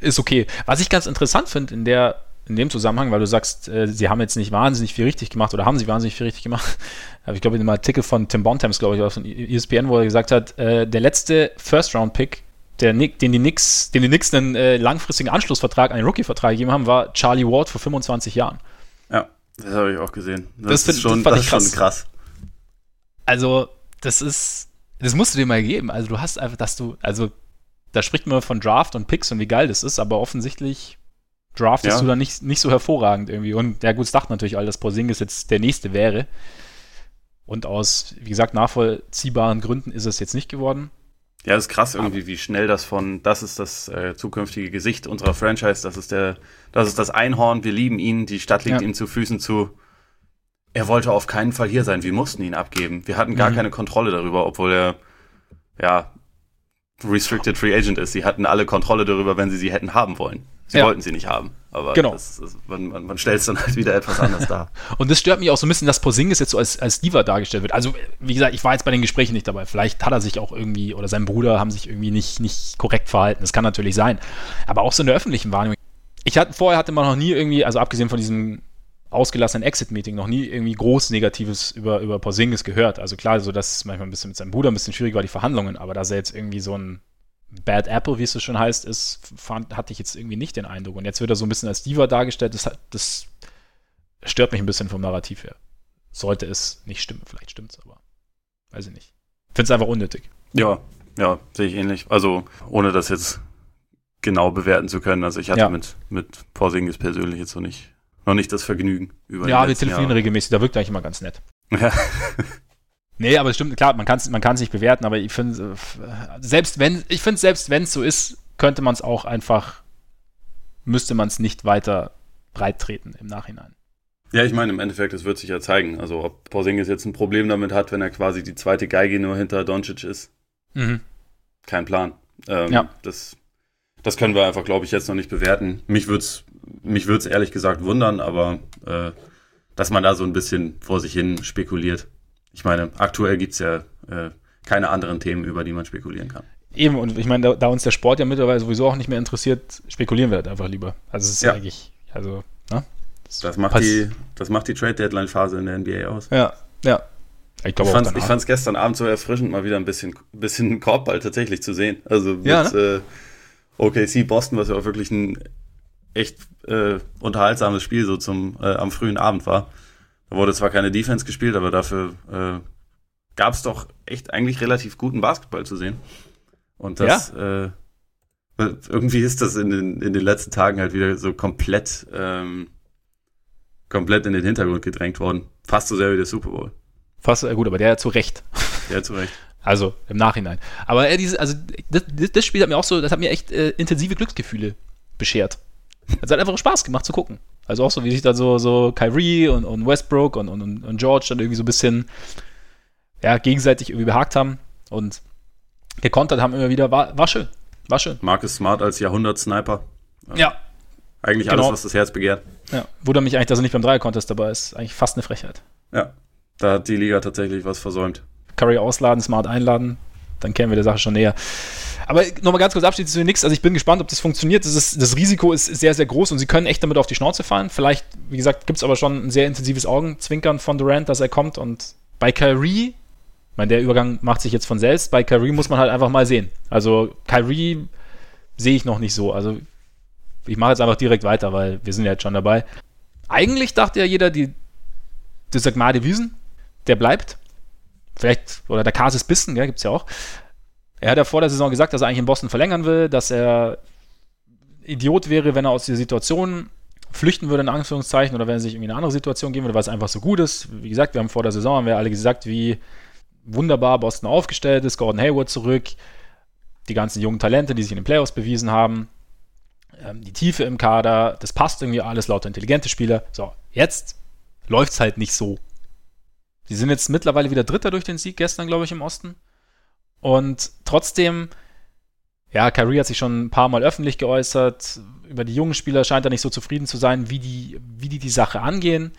ist okay. Was ich ganz interessant finde in der in dem Zusammenhang, weil du sagst, äh, sie haben jetzt nicht wahnsinnig viel richtig gemacht oder haben sie wahnsinnig viel richtig gemacht. Aber ich glaube, in dem Artikel von Tim Bontemps, glaube ich, von ESPN, wo er gesagt hat, äh, der letzte First-Round-Pick, der Nick, den die Knicks, den die Knicks einen äh, langfristigen Anschlussvertrag, einen Rookie-Vertrag gegeben haben, war Charlie Ward vor 25 Jahren. Ja, das habe ich auch gesehen. Das, das ist schon, das ist krass. schon krass. Also, das ist, das musst du dir mal geben. Also, du hast einfach, dass du, also, da spricht man von Draft und Picks und wie geil das ist, aber offensichtlich draftest ja. du dann nicht, nicht so hervorragend irgendwie. Und ja gut, es dachte natürlich all, dass Porzingis jetzt der nächste wäre. Und aus, wie gesagt, nachvollziehbaren Gründen ist es jetzt nicht geworden. Ja, das ist krass irgendwie, wie schnell das von, das ist das äh, zukünftige Gesicht unserer Franchise, das ist der, das ist das Einhorn, wir lieben ihn, die Stadt liegt ja. ihm zu Füßen zu. Er wollte auf keinen Fall hier sein, wir mussten ihn abgeben. Wir hatten gar mhm. keine Kontrolle darüber, obwohl er, ja, Restricted Free Agent ist. Sie hatten alle Kontrolle darüber, wenn sie sie hätten haben wollen. Sie ja. wollten sie nicht haben. Aber genau. das, das, man, man, man stellt es dann halt wieder etwas anders dar. und das stört mich auch so ein bisschen, dass Porzingis jetzt so als, als Diva dargestellt wird. Also, wie gesagt, ich war jetzt bei den Gesprächen nicht dabei. Vielleicht hat er sich auch irgendwie, oder sein Bruder haben sich irgendwie nicht, nicht korrekt verhalten. Das kann natürlich sein. Aber auch so in der öffentlichen Wahrnehmung. Ich hatte, vorher hatte man noch nie irgendwie, also abgesehen von diesem ausgelassenen Exit-Meeting, noch nie irgendwie groß Negatives über, über Porzingis gehört. Also klar, so dass es manchmal ein bisschen mit seinem Bruder ein bisschen schwierig war, die Verhandlungen, aber dass er jetzt irgendwie so ein Bad Apple, wie es so schon heißt, ist, fand, hatte ich jetzt irgendwie nicht den Eindruck. Und jetzt wird er so ein bisschen als Diva dargestellt. Das, das stört mich ein bisschen vom Narrativ her. Sollte es nicht stimmen. Vielleicht stimmt es, aber weiß ich nicht. Finde es einfach unnötig. Ja, ja, sehe ich ähnlich. Also, ohne das jetzt genau bewerten zu können. Also, ich hatte ja. mit, mit Porzingis persönlich jetzt noch nicht, noch nicht das Vergnügen. Über ja, wir telefonieren regelmäßig. Da wirkt er eigentlich immer ganz nett. Ja. Nee, aber es stimmt, klar, man kann es man kann's nicht bewerten, aber ich finde, selbst wenn, ich finde, selbst wenn es so ist, könnte man es auch einfach, müsste man es nicht weiter breit treten im Nachhinein. Ja, ich meine, im Endeffekt, es wird sich ja zeigen. Also, ob Porzingis jetzt ein Problem damit hat, wenn er quasi die zweite Geige nur hinter Doncic ist. Mhm. Kein Plan. Ähm, ja. Das, das können wir einfach, glaube ich, jetzt noch nicht bewerten. Mich würde es mich würd's ehrlich gesagt wundern, aber äh, dass man da so ein bisschen vor sich hin spekuliert. Ich meine, aktuell gibt es ja äh, keine anderen Themen, über die man spekulieren kann. Eben, und ich meine, da, da, uns der Sport ja mittlerweile sowieso auch nicht mehr interessiert, spekulieren wir halt einfach lieber. Also es ist ja. eigentlich, also, ne? Das, das macht, die, das macht die Trade-Deadline-Phase in der NBA aus. Ja, ja. Ich, ich fand es gestern Abend so erfrischend, mal wieder ein bisschen, bisschen Korbball tatsächlich zu sehen. Also mit ja, ne? äh, OKC Boston, was ja auch wirklich ein echt äh, unterhaltsames Spiel so zum äh, am frühen Abend war. Da wurde zwar keine Defense gespielt, aber dafür äh, gab es doch echt eigentlich relativ guten Basketball zu sehen. Und das ja? äh, irgendwie ist das in den, in den letzten Tagen halt wieder so komplett ähm, komplett in den Hintergrund gedrängt worden. Fast so sehr wie der Super Bowl. Fast, äh, gut, aber der zu Recht. Der zu Recht. Also im Nachhinein. Aber äh, diese, also das, das, Spiel hat mir auch so, das hat mir echt äh, intensive Glücksgefühle beschert. Es hat einfach Spaß gemacht zu gucken. Also auch so, wie sich dann so, so Kyrie und, und Westbrook und, und, und George dann irgendwie so ein bisschen ja, gegenseitig irgendwie behagt haben und gekontert haben immer wieder. War, war schön. War schön. Marcus Smart als Jahrhundert-Sniper. Ja. Eigentlich alles, genau. was das Herz begehrt. Ja. Wundert mich eigentlich, dass er nicht beim Dreier-Contest dabei ist. Eigentlich fast eine Frechheit. Ja. Da hat die Liga tatsächlich was versäumt. Curry ausladen, Smart einladen, dann kennen wir der Sache schon näher. Aber nochmal ganz kurz abschließend zu nichts. Also ich bin gespannt, ob das funktioniert. Das, ist, das, Risiko ist sehr, sehr groß und sie können echt damit auf die Schnauze fallen. Vielleicht, wie gesagt, gibt es aber schon ein sehr intensives Augenzwinkern von Durant, dass er kommt. Und bei Kyrie, ich meine, der Übergang macht sich jetzt von selbst. Bei Kyrie muss man halt einfach mal sehen. Also Kyrie sehe ich noch nicht so. Also ich mache jetzt einfach direkt weiter, weil wir sind ja jetzt schon dabei. Eigentlich dachte ja jeder, die, das Sagmade Wiesen, der bleibt. Vielleicht, oder der Kasis Bissen, gibt es ja auch. Er hat ja vor der Saison gesagt, dass er eigentlich in Boston verlängern will, dass er Idiot wäre, wenn er aus der Situation flüchten würde, in Anführungszeichen, oder wenn er sich irgendwie in eine andere Situation gehen würde, weil es einfach so gut ist. Wie gesagt, wir haben vor der Saison, haben wir alle gesagt, wie wunderbar Boston aufgestellt ist, Gordon Hayward zurück, die ganzen jungen Talente, die sich in den Playoffs bewiesen haben, ähm, die Tiefe im Kader, das passt irgendwie alles, lauter intelligente Spieler. So, jetzt läuft es halt nicht so. Die sind jetzt mittlerweile wieder Dritter durch den Sieg gestern, glaube ich, im Osten. Und trotzdem, ja, Kyrie hat sich schon ein paar Mal öffentlich geäußert. Über die jungen Spieler scheint er nicht so zufrieden zu sein, wie die, wie die die Sache angehen.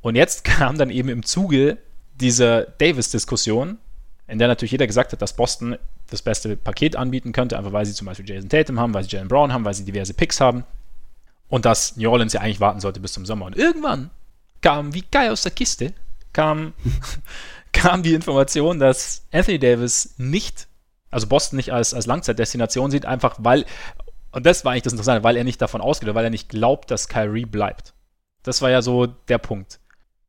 Und jetzt kam dann eben im Zuge dieser Davis-Diskussion, in der natürlich jeder gesagt hat, dass Boston das beste Paket anbieten könnte, einfach weil sie zum Beispiel Jason Tatum haben, weil sie Jalen Brown haben, weil sie diverse Picks haben. Und dass New Orleans ja eigentlich warten sollte bis zum Sommer. Und irgendwann kam wie geil aus der Kiste kam, kam die Information, dass Anthony Davis nicht, also Boston nicht als, als Langzeitdestination sieht, einfach weil, und das war eigentlich das Interessante, weil er nicht davon ausgeht, weil er nicht glaubt, dass Kyrie bleibt. Das war ja so der Punkt.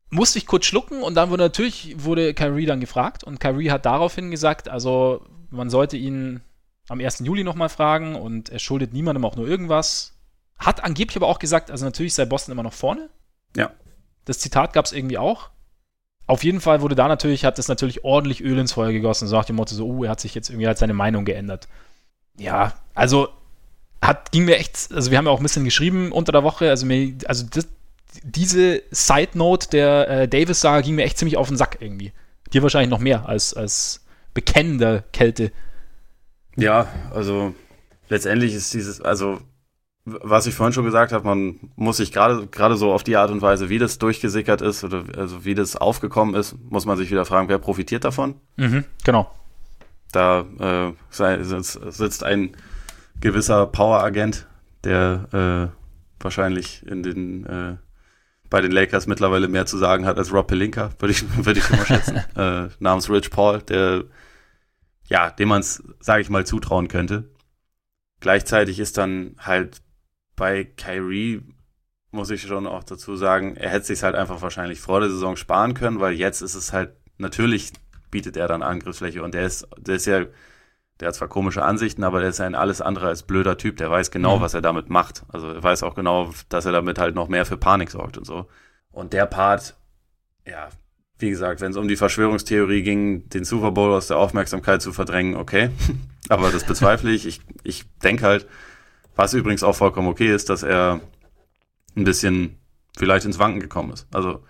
Musste ich kurz schlucken und dann wurde natürlich, wurde Kyrie dann gefragt und Kyrie hat daraufhin gesagt, also man sollte ihn am 1. Juli nochmal fragen und er schuldet niemandem auch nur irgendwas. Hat angeblich aber auch gesagt, also natürlich sei Boston immer noch vorne. Ja. Das Zitat gab es irgendwie auch. Auf jeden Fall wurde da natürlich, hat es natürlich ordentlich Öl ins Feuer gegossen, so nach dem Motto, so, oh, er hat sich jetzt irgendwie hat seine Meinung geändert. Ja, also hat, ging mir echt, also wir haben ja auch ein bisschen geschrieben unter der Woche, also mir, also das, diese Side Note der äh, Davis-Saga ging mir echt ziemlich auf den Sack irgendwie. Dir wahrscheinlich noch mehr als, als bekennender Kälte. Ja, also letztendlich ist dieses, also was ich vorhin schon gesagt habe, man muss sich gerade gerade so auf die Art und Weise, wie das durchgesickert ist oder also wie das aufgekommen ist, muss man sich wieder fragen, wer profitiert davon? Mhm, genau. Da äh, sitzt ein gewisser Power-Agent, der äh, wahrscheinlich in den äh, bei den Lakers mittlerweile mehr zu sagen hat als Rob Pelinka, würde ich würde ich immer schätzen, äh, namens Rich Paul, der ja, dem man es, sage ich mal, zutrauen könnte. Gleichzeitig ist dann halt bei Kyrie muss ich schon auch dazu sagen, er hätte sich halt einfach wahrscheinlich vor der Saison sparen können, weil jetzt ist es halt, natürlich bietet er dann Angriffsfläche und der ist, der ist ja, der hat zwar komische Ansichten, aber der ist ja ein alles andere als blöder Typ, der weiß genau, mhm. was er damit macht. Also er weiß auch genau, dass er damit halt noch mehr für Panik sorgt und so. Und der Part, ja, wie gesagt, wenn es um die Verschwörungstheorie ging, den Super Bowl aus der Aufmerksamkeit zu verdrängen, okay. Aber das bezweifle ich. Ich, ich denke halt, was übrigens auch vollkommen okay ist, dass er ein bisschen vielleicht ins Wanken gekommen ist. Also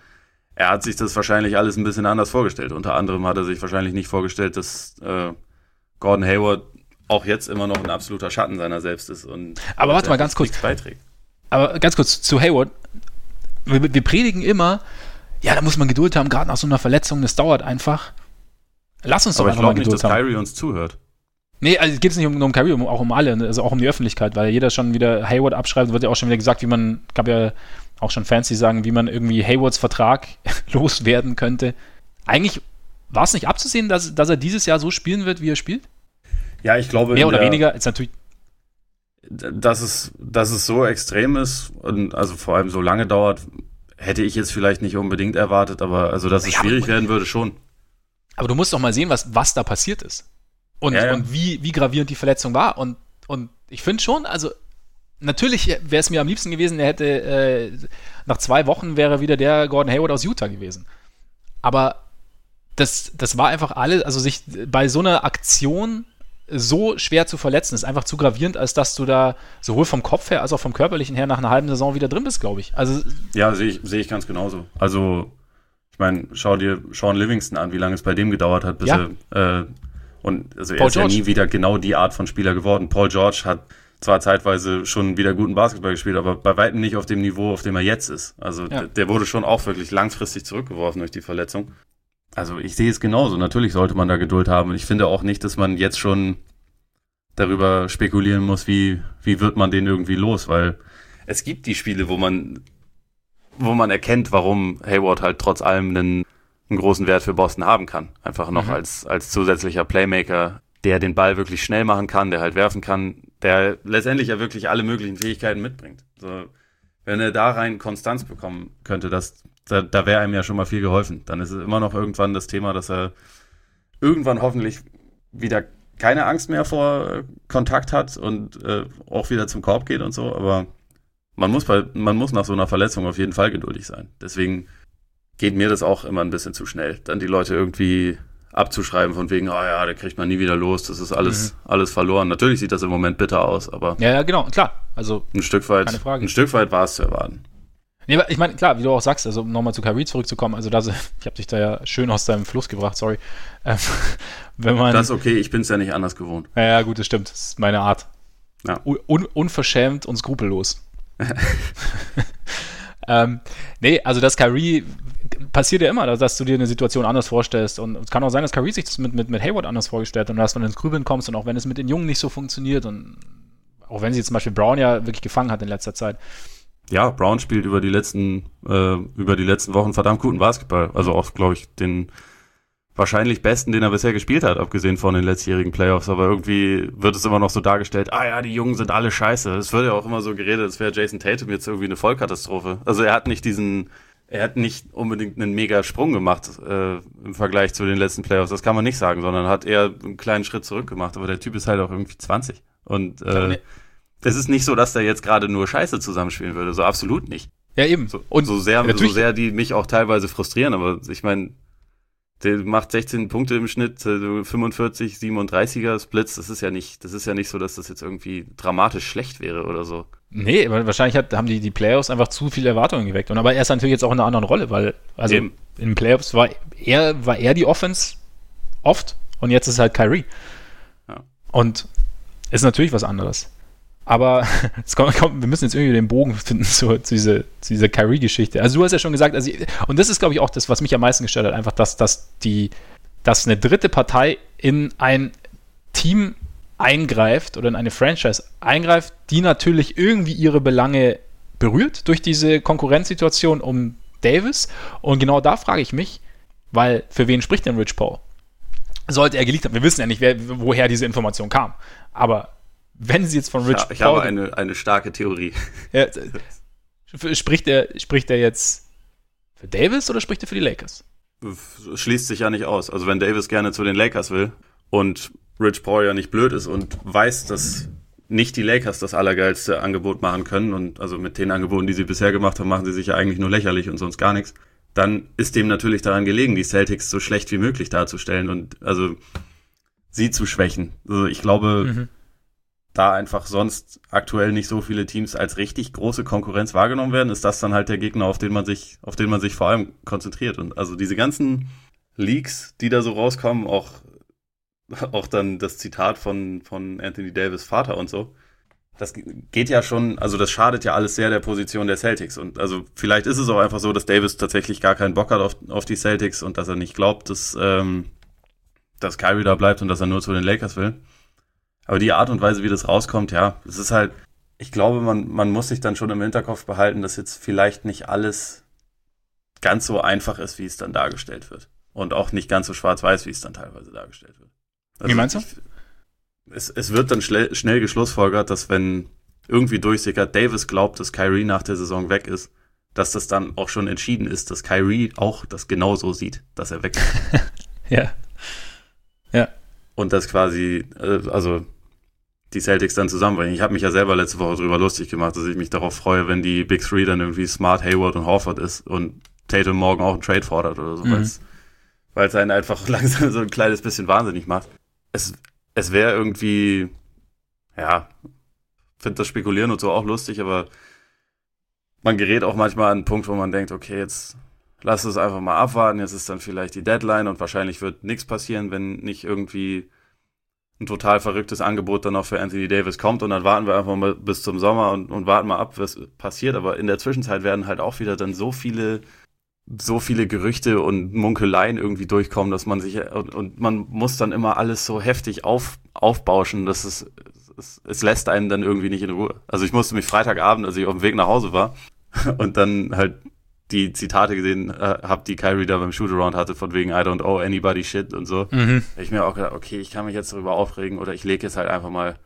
er hat sich das wahrscheinlich alles ein bisschen anders vorgestellt. Unter anderem hat er sich wahrscheinlich nicht vorgestellt, dass äh, Gordon Hayward auch jetzt immer noch ein absoluter Schatten seiner selbst ist. Und aber warte mal ganz kurz. Beiträgt. Aber ganz kurz zu Hayward. Wir, wir predigen immer, ja, da muss man Geduld haben, gerade nach so einer Verletzung, das dauert einfach. Lass uns doch Aber einfach ich mal glaube nicht, Geduld dass. Kyrie uns zuhört. Nee, also geht es nicht um, nur um Kyrie, um, auch um alle, also auch um die Öffentlichkeit, weil jeder schon wieder Hayward abschreibt, wird ja auch schon wieder gesagt, wie man, gab ja auch schon Fans, die sagen, wie man irgendwie Haywards Vertrag loswerden könnte. Eigentlich war es nicht abzusehen, dass, dass er dieses Jahr so spielen wird, wie er spielt? Ja, ich glaube. Mehr oder der- weniger, ist natürlich, dass es, dass es so extrem ist und also vor allem so lange dauert, hätte ich jetzt vielleicht nicht unbedingt erwartet, aber also dass es Ja, aber- schwierig werden würde schon. aber du musst doch mal sehen, was, was da passiert ist. Und, Ja, ja. und wie, wie gravierend die Verletzung war. Und, und ich finde schon, also natürlich wäre es mir am liebsten gewesen, er hätte äh, nach zwei Wochen wäre wieder der Gordon Hayward aus Utah gewesen. Aber das, das war einfach alles, also sich bei so einer Aktion so schwer zu verletzen, ist einfach zu gravierend, als dass du da sowohl vom Kopf her als auch vom körperlichen her nach einer halben Saison wieder drin bist, glaube ich. Also Ja, sehe ich, sehe ich ganz genauso. Also, ich meine, schau dir Sean Livingston an, wie lange es bei dem gedauert hat, bis Ja. er, äh, und also er Paul ist George. ja nie wieder genau die Art von Spieler geworden. Paul George hat zwar zeitweise schon wieder guten Basketball gespielt, aber bei weitem nicht auf dem Niveau, auf dem er jetzt ist. Also Ja. der, wurde schon auch wirklich langfristig zurückgeworfen durch die Verletzung. Also ich sehe es genauso. Natürlich sollte man da Geduld haben. Und ich finde auch nicht, dass man jetzt schon darüber spekulieren muss, wie, wie wird man den irgendwie los, weil es gibt die Spiele, wo man, wo man erkennt, warum Hayward halt trotz allem einen, einen großen Wert für Boston haben kann. Einfach noch Mhm. als, als zusätzlicher Playmaker, der den Ball wirklich schnell machen kann, der halt werfen kann, der letztendlich ja wirklich alle möglichen Fähigkeiten mitbringt. So, wenn er da rein Konstanz bekommen könnte, das, da, da wäre einem ja schon mal viel geholfen. Dann ist es immer noch irgendwann das Thema, dass er irgendwann hoffentlich wieder keine Angst mehr vor Kontakt hat und äh, auch wieder zum Korb geht und so, aber man muss, bei, man muss nach so einer Verletzung auf jeden Fall geduldig sein. Deswegen geht mir das auch immer ein bisschen zu schnell, dann die Leute irgendwie abzuschreiben von wegen, ah ja, der kriegt man nie wieder los, das ist alles, alles verloren. Natürlich sieht das im Moment bitter aus, aber ja, ja, genau, klar. Also ein Stück weit, Keine Frage. ein Stück weit war es zu erwarten. Nee, aber ich meine, klar, wie du auch sagst, also um nochmal zu Kyrie zurückzukommen, also das, ich habe dich da ja schön aus deinem Fluss gebracht, sorry. Ähm, wenn man. Das ist okay, ich bin es ja nicht anders gewohnt. ja, ja, gut, das stimmt. Das ist meine Art. Ja. Un unverschämt und skrupellos. ähm, nee, also das Kyrie passiert ja immer, dass du dir eine Situation anders vorstellst. Und es kann auch sein, dass Kyrie sich das mit, mit, mit Hayward anders vorgestellt hat und dass dann ins Grübeln kommst und auch wenn es mit den Jungen nicht so funktioniert und auch wenn sie zum Beispiel Brown ja wirklich gefangen hat in letzter Zeit. Ja, Brown spielt über die letzten, äh, über die letzten Wochen verdammt guten Basketball. Also auch, glaube ich, den wahrscheinlich besten, den er bisher gespielt hat, abgesehen von den letztjährigen Playoffs. Aber irgendwie wird es immer noch so dargestellt, ah ja, die Jungen sind alle scheiße. Es wird ja auch immer so geredet, als wäre Jason Tatum jetzt irgendwie eine Vollkatastrophe. Also er hat nicht diesen, er hat nicht unbedingt einen mega Sprung gemacht äh, im Vergleich zu den letzten Playoffs. Das kann man nicht sagen, sondern hat eher einen kleinen Schritt zurück gemacht. Aber der Typ ist halt auch irgendwie 20. Und äh, es ist nicht so, dass der jetzt gerade nur Scheiße zusammenspielen würde. So absolut nicht. Ja, eben. So, und so sehr, so sehr die mich auch teilweise frustrieren, aber ich meine, der macht 16 Punkte im Schnitt, äh, 45, 37er Splits, das ist ja nicht, das ist ja nicht so, dass das jetzt irgendwie dramatisch schlecht wäre oder so. Nee, weil wahrscheinlich hat, haben die, die Playoffs einfach zu viele Erwartungen geweckt. Und aber er ist natürlich jetzt auch in einer anderen Rolle, weil also Eben. in den Playoffs war er, war er die Offense oft und jetzt ist halt Kyrie. Ja. Und ist natürlich was anderes. Aber es kommt, kommt, wir müssen jetzt irgendwie den Bogen finden zu, zu dieser, zu dieser Kyrie-Geschichte. Also du hast ja schon gesagt, also, und das ist, glaube ich, auch das, was mich am meisten gestört hat, einfach, dass, dass die, dass eine dritte Partei in ein Team eingreift oder in eine Franchise eingreift, die natürlich irgendwie ihre Belange berührt durch diese Konkurrenzsituation um Davis. Und genau da frage ich mich, weil für wen spricht denn Rich Paul? Sollte er geleakt haben? Wir wissen ja nicht, wer, woher diese Information kam. Aber wenn sie jetzt von Rich ich Paul habe eine, eine starke Theorie. ja, äh, spricht er spricht er jetzt für Davis oder spricht er für die Lakers? Schließt sich ja nicht aus. Also wenn Davis gerne zu den Lakers will und Rich Paul ja nicht blöd ist und weiß, dass nicht die Lakers das allergeilste Angebot machen können und also mit den Angeboten, die sie bisher gemacht haben, machen sie sich ja eigentlich nur lächerlich und sonst gar nichts. dann ist dem natürlich daran gelegen, die Celtics so schlecht wie möglich darzustellen und also sie zu schwächen. Also ich glaube, mhm. da einfach sonst aktuell nicht so viele Teams als richtig große Konkurrenz wahrgenommen werden, ist das dann halt der Gegner, auf den man sich, auf den man sich vor allem konzentriert. Und also diese ganzen Leaks, die da so rauskommen, auch, auch dann das Zitat von, von Anthony Davis Vater und so, das geht ja schon, also das schadet ja alles sehr der Position der Celtics. Und also vielleicht ist es auch einfach so, dass Davis tatsächlich gar keinen Bock hat auf, auf die Celtics und dass er nicht glaubt, dass, ähm, dass Kyrie da bleibt und dass er nur zu den Lakers will. Aber die Art und Weise, wie das rauskommt, ja, es ist halt, ich glaube, man, man muss sich dann schon im Hinterkopf behalten, dass jetzt vielleicht nicht alles ganz so einfach ist, wie es dann dargestellt wird. Und auch nicht ganz so schwarz-weiß, wie es dann teilweise dargestellt wird. Also wie meinst du? Ich, es, es wird dann schnell, schnell geschlussfolgert, dass wenn irgendwie durchsickert, Davis glaubt, dass Kyrie nach der Saison weg ist, dass das dann auch schon entschieden ist, dass Kyrie auch das genauso sieht, dass er weg ist. ja. Ja. Und das quasi, äh, also die Celtics dann zusammenbringen. Ich habe mich ja selber letzte Woche darüber lustig gemacht, dass ich mich darauf freue, wenn die Big Three dann irgendwie Smart, Hayward und Horford ist und Tatum morgen auch einen Trade fordert oder so, mhm. weil es einen einfach langsam so ein kleines bisschen wahnsinnig macht. Es, es wäre irgendwie, ja, finde das Spekulieren und so auch lustig, aber man gerät auch manchmal an einen Punkt, wo man denkt, okay, jetzt lass es einfach mal abwarten, jetzt ist dann vielleicht die Deadline und wahrscheinlich wird nichts passieren, wenn nicht irgendwie ein total verrücktes Angebot dann auch für Anthony Davis kommt und dann warten wir einfach mal bis zum Sommer und, und warten mal ab, was passiert. Aber in der Zwischenzeit werden halt auch wieder dann so viele so viele Gerüchte und Munkeleien irgendwie durchkommen, dass man sich und, und man muss dann immer alles so heftig auf, aufbauschen, dass es, es, es lässt einen dann irgendwie nicht in Ruhe. Also ich musste mich Freitagabend, als ich auf dem Weg nach Hause war und dann halt die Zitate gesehen äh, habe, die Kyrie da beim Shootaround hatte, von wegen I don't owe anybody shit und so. Mhm. Ich mir auch gedacht, okay, ich kann mich jetzt darüber aufregen oder ich lege jetzt halt einfach mal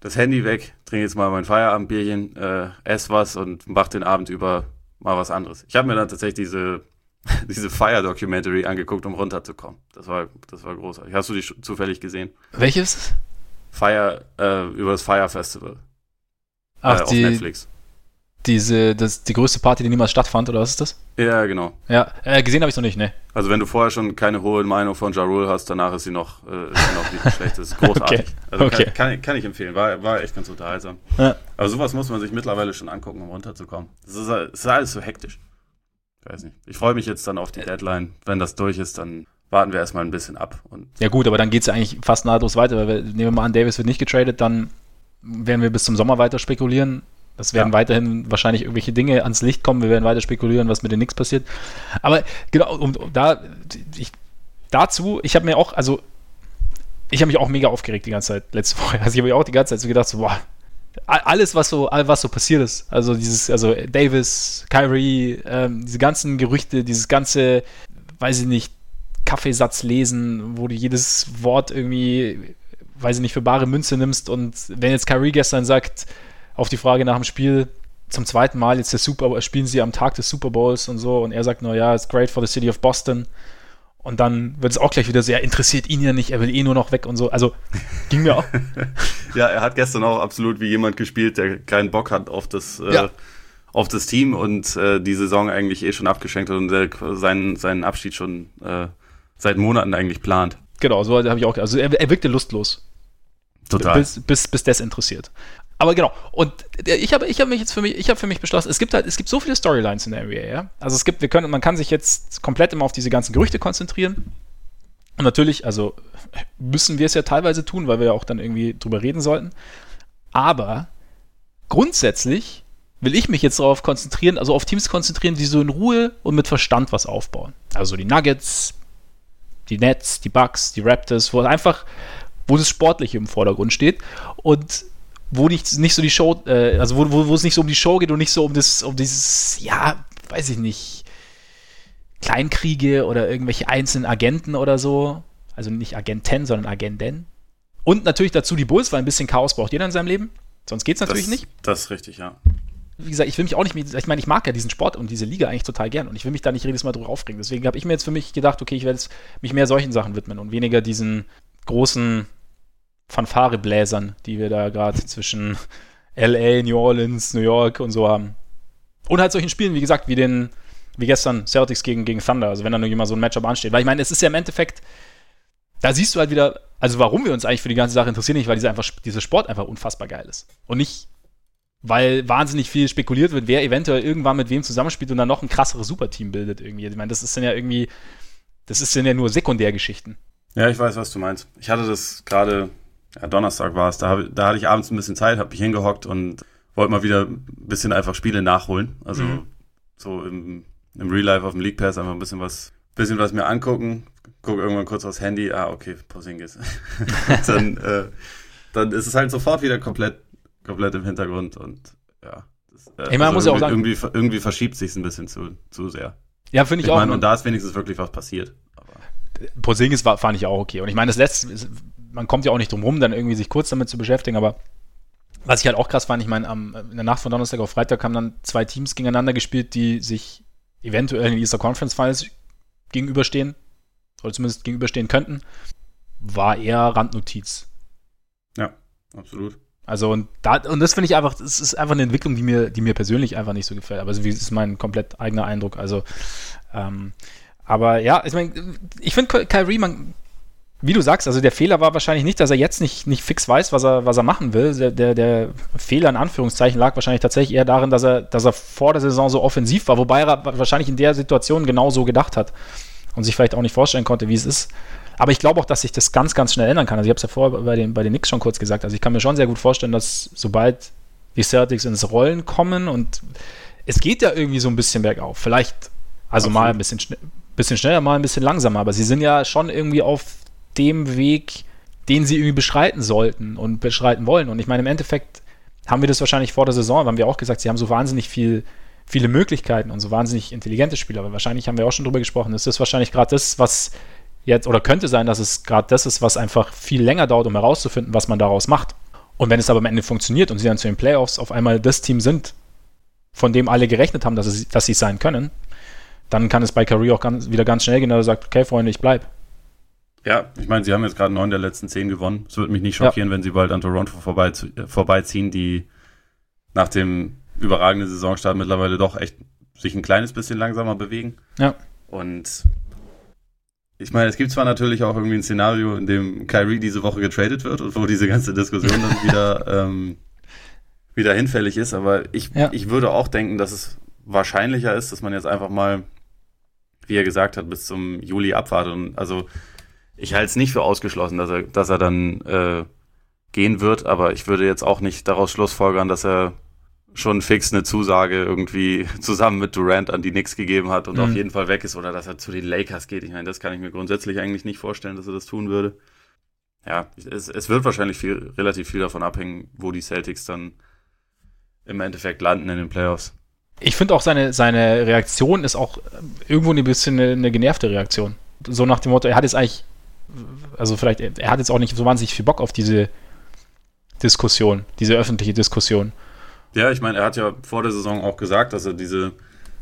das Handy weg, trinke jetzt mal mein Feierabendbierchen, äh, ess was und mach den Abend über mal was anderes. Ich habe mir dann tatsächlich diese, diese Fire Documentary angeguckt, um runterzukommen. Das war, das war großartig. Hast du die zufällig gesehen? Welches? Fire, äh, über das Fire Festival. Ach, äh, die, auf Netflix. Diese, das, die größte Party, die niemals stattfand, oder was ist das? Ja, genau. Ja, äh, gesehen habe ich noch nicht, ne? Also wenn du vorher schon keine hohe Meinung von Ja Rule hast, danach ist sie noch, äh, ist sie noch nicht schlecht. Das ist großartig. okay. Also okay. Kann, kann, kann, ich empfehlen. War, war echt ganz unterhaltsam. Ja. Aber sowas muss man sich mittlerweile schon angucken, um runterzukommen. Es ist, ist alles so hektisch. Ich weiß nicht. Ich freue mich jetzt dann auf die Deadline. Wenn das durch ist, dann warten wir erstmal ein bisschen ab. Ja gut, aber dann geht es ja eigentlich fast nahtlos weiter. Weil wir, nehmen wir mal an, Davis wird nicht getradet, dann werden wir bis zum Sommer weiter spekulieren. Das werden ja. weiterhin wahrscheinlich irgendwelche Dinge ans Licht kommen. Wir werden weiter spekulieren, was mit den Knicks passiert. Aber genau, um, um da, ich, dazu, ich habe mir auch, also, ich habe mich auch mega aufgeregt die ganze Zeit letzte Woche. Also, ich habe mir auch die ganze Zeit so gedacht, so, boah, alles, was so, was so passiert ist. Also, dieses, also, Davis, Kyrie, ähm, diese ganzen Gerüchte, dieses ganze, weiß ich nicht, Kaffeesatz lesen, wo du jedes Wort irgendwie, weiß ich nicht, für bare Münze nimmst und wenn jetzt Kyrie gestern sagt, auf die Frage nach dem Spiel zum zweiten Mal jetzt der Super spielen sie am Tag des Super Bowls und so und er sagt nur, ja, it's great for the city of Boston. Und dann wird es auch gleich wieder sehr, interessiert ihn ja nicht, er will eh nur noch weg und so. Also ging mir auch. ja, er hat gestern auch absolut wie jemand gespielt, der keinen Bock hat auf das, äh, ja. äh, auf das Team und äh, die Saison eigentlich eh schon abgeschenkt hat und der, seinen, seinen Abschied schon äh, seit Monaten eigentlich plant. Genau, so habe ich auch. Also er, er wirkte lustlos. Total. Bis, bis, bis desinteressiert. Aber genau, und ich habe ich hab mich jetzt für mich, ich habe für mich beschlossen, es gibt halt, es gibt so viele Storylines in der NBA, ja. Also es gibt, wir können, man kann sich jetzt komplett immer auf diese ganzen Gerüchte konzentrieren. Und natürlich, also müssen wir es ja teilweise tun, weil wir ja auch dann irgendwie drüber reden sollten. Aber grundsätzlich will ich mich jetzt darauf konzentrieren, also auf Teams konzentrieren, die so in Ruhe und mit Verstand was aufbauen. Also die Nuggets, die Nets, die Bucks, die Raptors, wo einfach, wo das Sportliche im Vordergrund steht. Und wo nicht, nicht so die Show, äh, also wo, wo, wo es nicht so um die Show geht und nicht so um das, um dieses, ja, weiß ich nicht, Kleinkriege oder irgendwelche einzelnen Agenten oder so. Also nicht Agenten, sondern Agenten. Und natürlich dazu die Bulls, weil ein bisschen Chaos braucht jeder in seinem Leben. Sonst geht es natürlich das, nicht. Das ist richtig, ja. Wie gesagt, ich will mich auch nicht, ich meine, ich mag ja diesen Sport und diese Liga eigentlich total gern und ich will mich da nicht jedes Mal drüber aufregen. Deswegen habe ich mir jetzt für mich gedacht, okay, ich werde mich mehr solchen Sachen widmen und weniger diesen großen Fanfarebläsern, die wir da gerade zwischen LA, New Orleans, New York und so haben. Und halt solchen Spielen, wie gesagt, wie den wie gestern Celtics gegen, gegen Thunder, also wenn dann irgendwie mal so ein Matchup ansteht. Weil ich meine, es ist ja im Endeffekt, da siehst du halt wieder, also warum wir uns eigentlich für die ganze Sache interessieren, nicht weil dieser, einfach, dieser Sport einfach unfassbar geil ist. Und nicht, weil wahnsinnig viel spekuliert wird, wer eventuell irgendwann mit wem zusammenspielt und dann noch ein krasseres Superteam bildet irgendwie. Ich meine, das ist dann ja irgendwie, das ist dann ja nur Sekundärgeschichten. Ja, ich weiß, was du meinst. Ich hatte das gerade, ja, Donnerstag war es, da, da hatte ich abends ein bisschen Zeit, habe mich hingehockt und wollte mal wieder ein bisschen einfach Spiele nachholen. Also mhm. so im, im Real Life auf dem League Pass einfach ein bisschen was, bisschen was mir angucken. Guck irgendwann kurz aufs Handy, ah, okay, Porzingis. dann, äh, dann ist es halt sofort wieder komplett, komplett im Hintergrund und ja. Das, äh, hey, man also muss ja auch sagen, irgendwie, irgendwie verschiebt sich ein bisschen zu, zu sehr. Ja, finde ich, ich auch. Mein, und da ist wenigstens wirklich was passiert. Porzingis war, fand ich auch okay. Und ich meine, das letzte, man kommt ja auch nicht drum rum, dann irgendwie sich kurz damit zu beschäftigen, aber was ich halt auch krass fand, ich meine, in der Nacht von Donnerstag auf Freitag haben dann zwei Teams gegeneinander gespielt, die sich eventuell in den Easter Conference Finals gegenüberstehen, oder zumindest gegenüberstehen könnten, war eher Randnotiz. Ja, absolut. Also und, da, und das finde ich einfach, das ist einfach eine Entwicklung, die mir, die mir persönlich einfach nicht so gefällt. Aber das ist mein komplett eigener Eindruck. Also, ähm, aber ja, ich meine, ich finde Kyrie, man wie du sagst, also der Fehler war wahrscheinlich nicht, dass er jetzt nicht, nicht fix weiß, was er, was er machen will. Der, der, der Fehler in Anführungszeichen lag wahrscheinlich tatsächlich eher darin, dass er, dass er vor der Saison so offensiv war, wobei er wahrscheinlich in der Situation genau so gedacht hat und sich vielleicht auch nicht vorstellen konnte, wie es ist. Aber ich glaube auch, dass sich das ganz, ganz schnell ändern kann. Also ich habe es ja vorher bei den, bei den Knicks schon kurz gesagt. Also ich kann mir schon sehr gut vorstellen, dass sobald die Celtics ins Rollen kommen und es geht ja irgendwie so ein bisschen bergauf. Vielleicht, also Absolut. mal ein bisschen, bisschen schneller, mal ein bisschen langsamer, aber sie sind ja schon irgendwie auf dem Weg, den sie irgendwie beschreiten sollten und beschreiten wollen. Und ich meine, im Endeffekt haben wir das wahrscheinlich vor der Saison, haben wir auch gesagt, sie haben so wahnsinnig viel, viele Möglichkeiten und so wahnsinnig intelligente Spieler. Aber wahrscheinlich haben wir auch schon drüber gesprochen. Das ist wahrscheinlich gerade das, was jetzt, oder könnte sein, dass es gerade das ist, was einfach viel länger dauert, um herauszufinden, was man daraus macht. Und wenn es aber am Ende funktioniert und sie dann zu den Playoffs auf einmal das Team sind, von dem alle gerechnet haben, dass, es, dass sie es sein können, dann kann es bei Curry auch ganz, wieder ganz schnell gehen, dass er sagt, okay, Freunde, ich bleibe. Ja, ich meine, sie haben jetzt gerade neun der letzten zehn gewonnen. Es würde mich nicht schockieren, ja. wenn sie bald an Toronto vorbei, äh, vorbeiziehen, die nach dem überragenden Saisonstart mittlerweile doch echt sich ein kleines bisschen langsamer bewegen. Ja. Und ich meine, es gibt zwar natürlich auch irgendwie ein Szenario, in dem Kyrie diese Woche getradet wird und wo diese ganze Diskussion dann wieder, ähm, wieder hinfällig ist, aber ich, ja. ich würde auch denken, dass es wahrscheinlicher ist, dass man jetzt einfach mal, wie er gesagt hat, bis zum Juli abwartet. Und also ich halte es nicht für ausgeschlossen, dass er, dass er dann äh, gehen wird, aber ich würde jetzt auch nicht daraus schlussfolgern, dass er schon fix eine Zusage irgendwie zusammen mit Durant an die Knicks gegeben hat und mhm. auf jeden Fall weg ist oder dass er zu den Lakers geht. Ich meine, das kann ich mir grundsätzlich eigentlich nicht vorstellen, dass er das tun würde. Ja, es, es wird wahrscheinlich viel, relativ viel davon abhängen, wo die Celtics dann im Endeffekt landen in den Playoffs. Ich finde auch seine, seine Reaktion ist auch irgendwo ein bisschen eine, eine genervte Reaktion. So nach dem Motto, er hat jetzt eigentlich also vielleicht, er hat jetzt auch nicht so wahnsinnig viel Bock auf diese Diskussion, diese öffentliche Diskussion. Ja, ich meine, er hat ja vor der Saison auch gesagt, dass er diese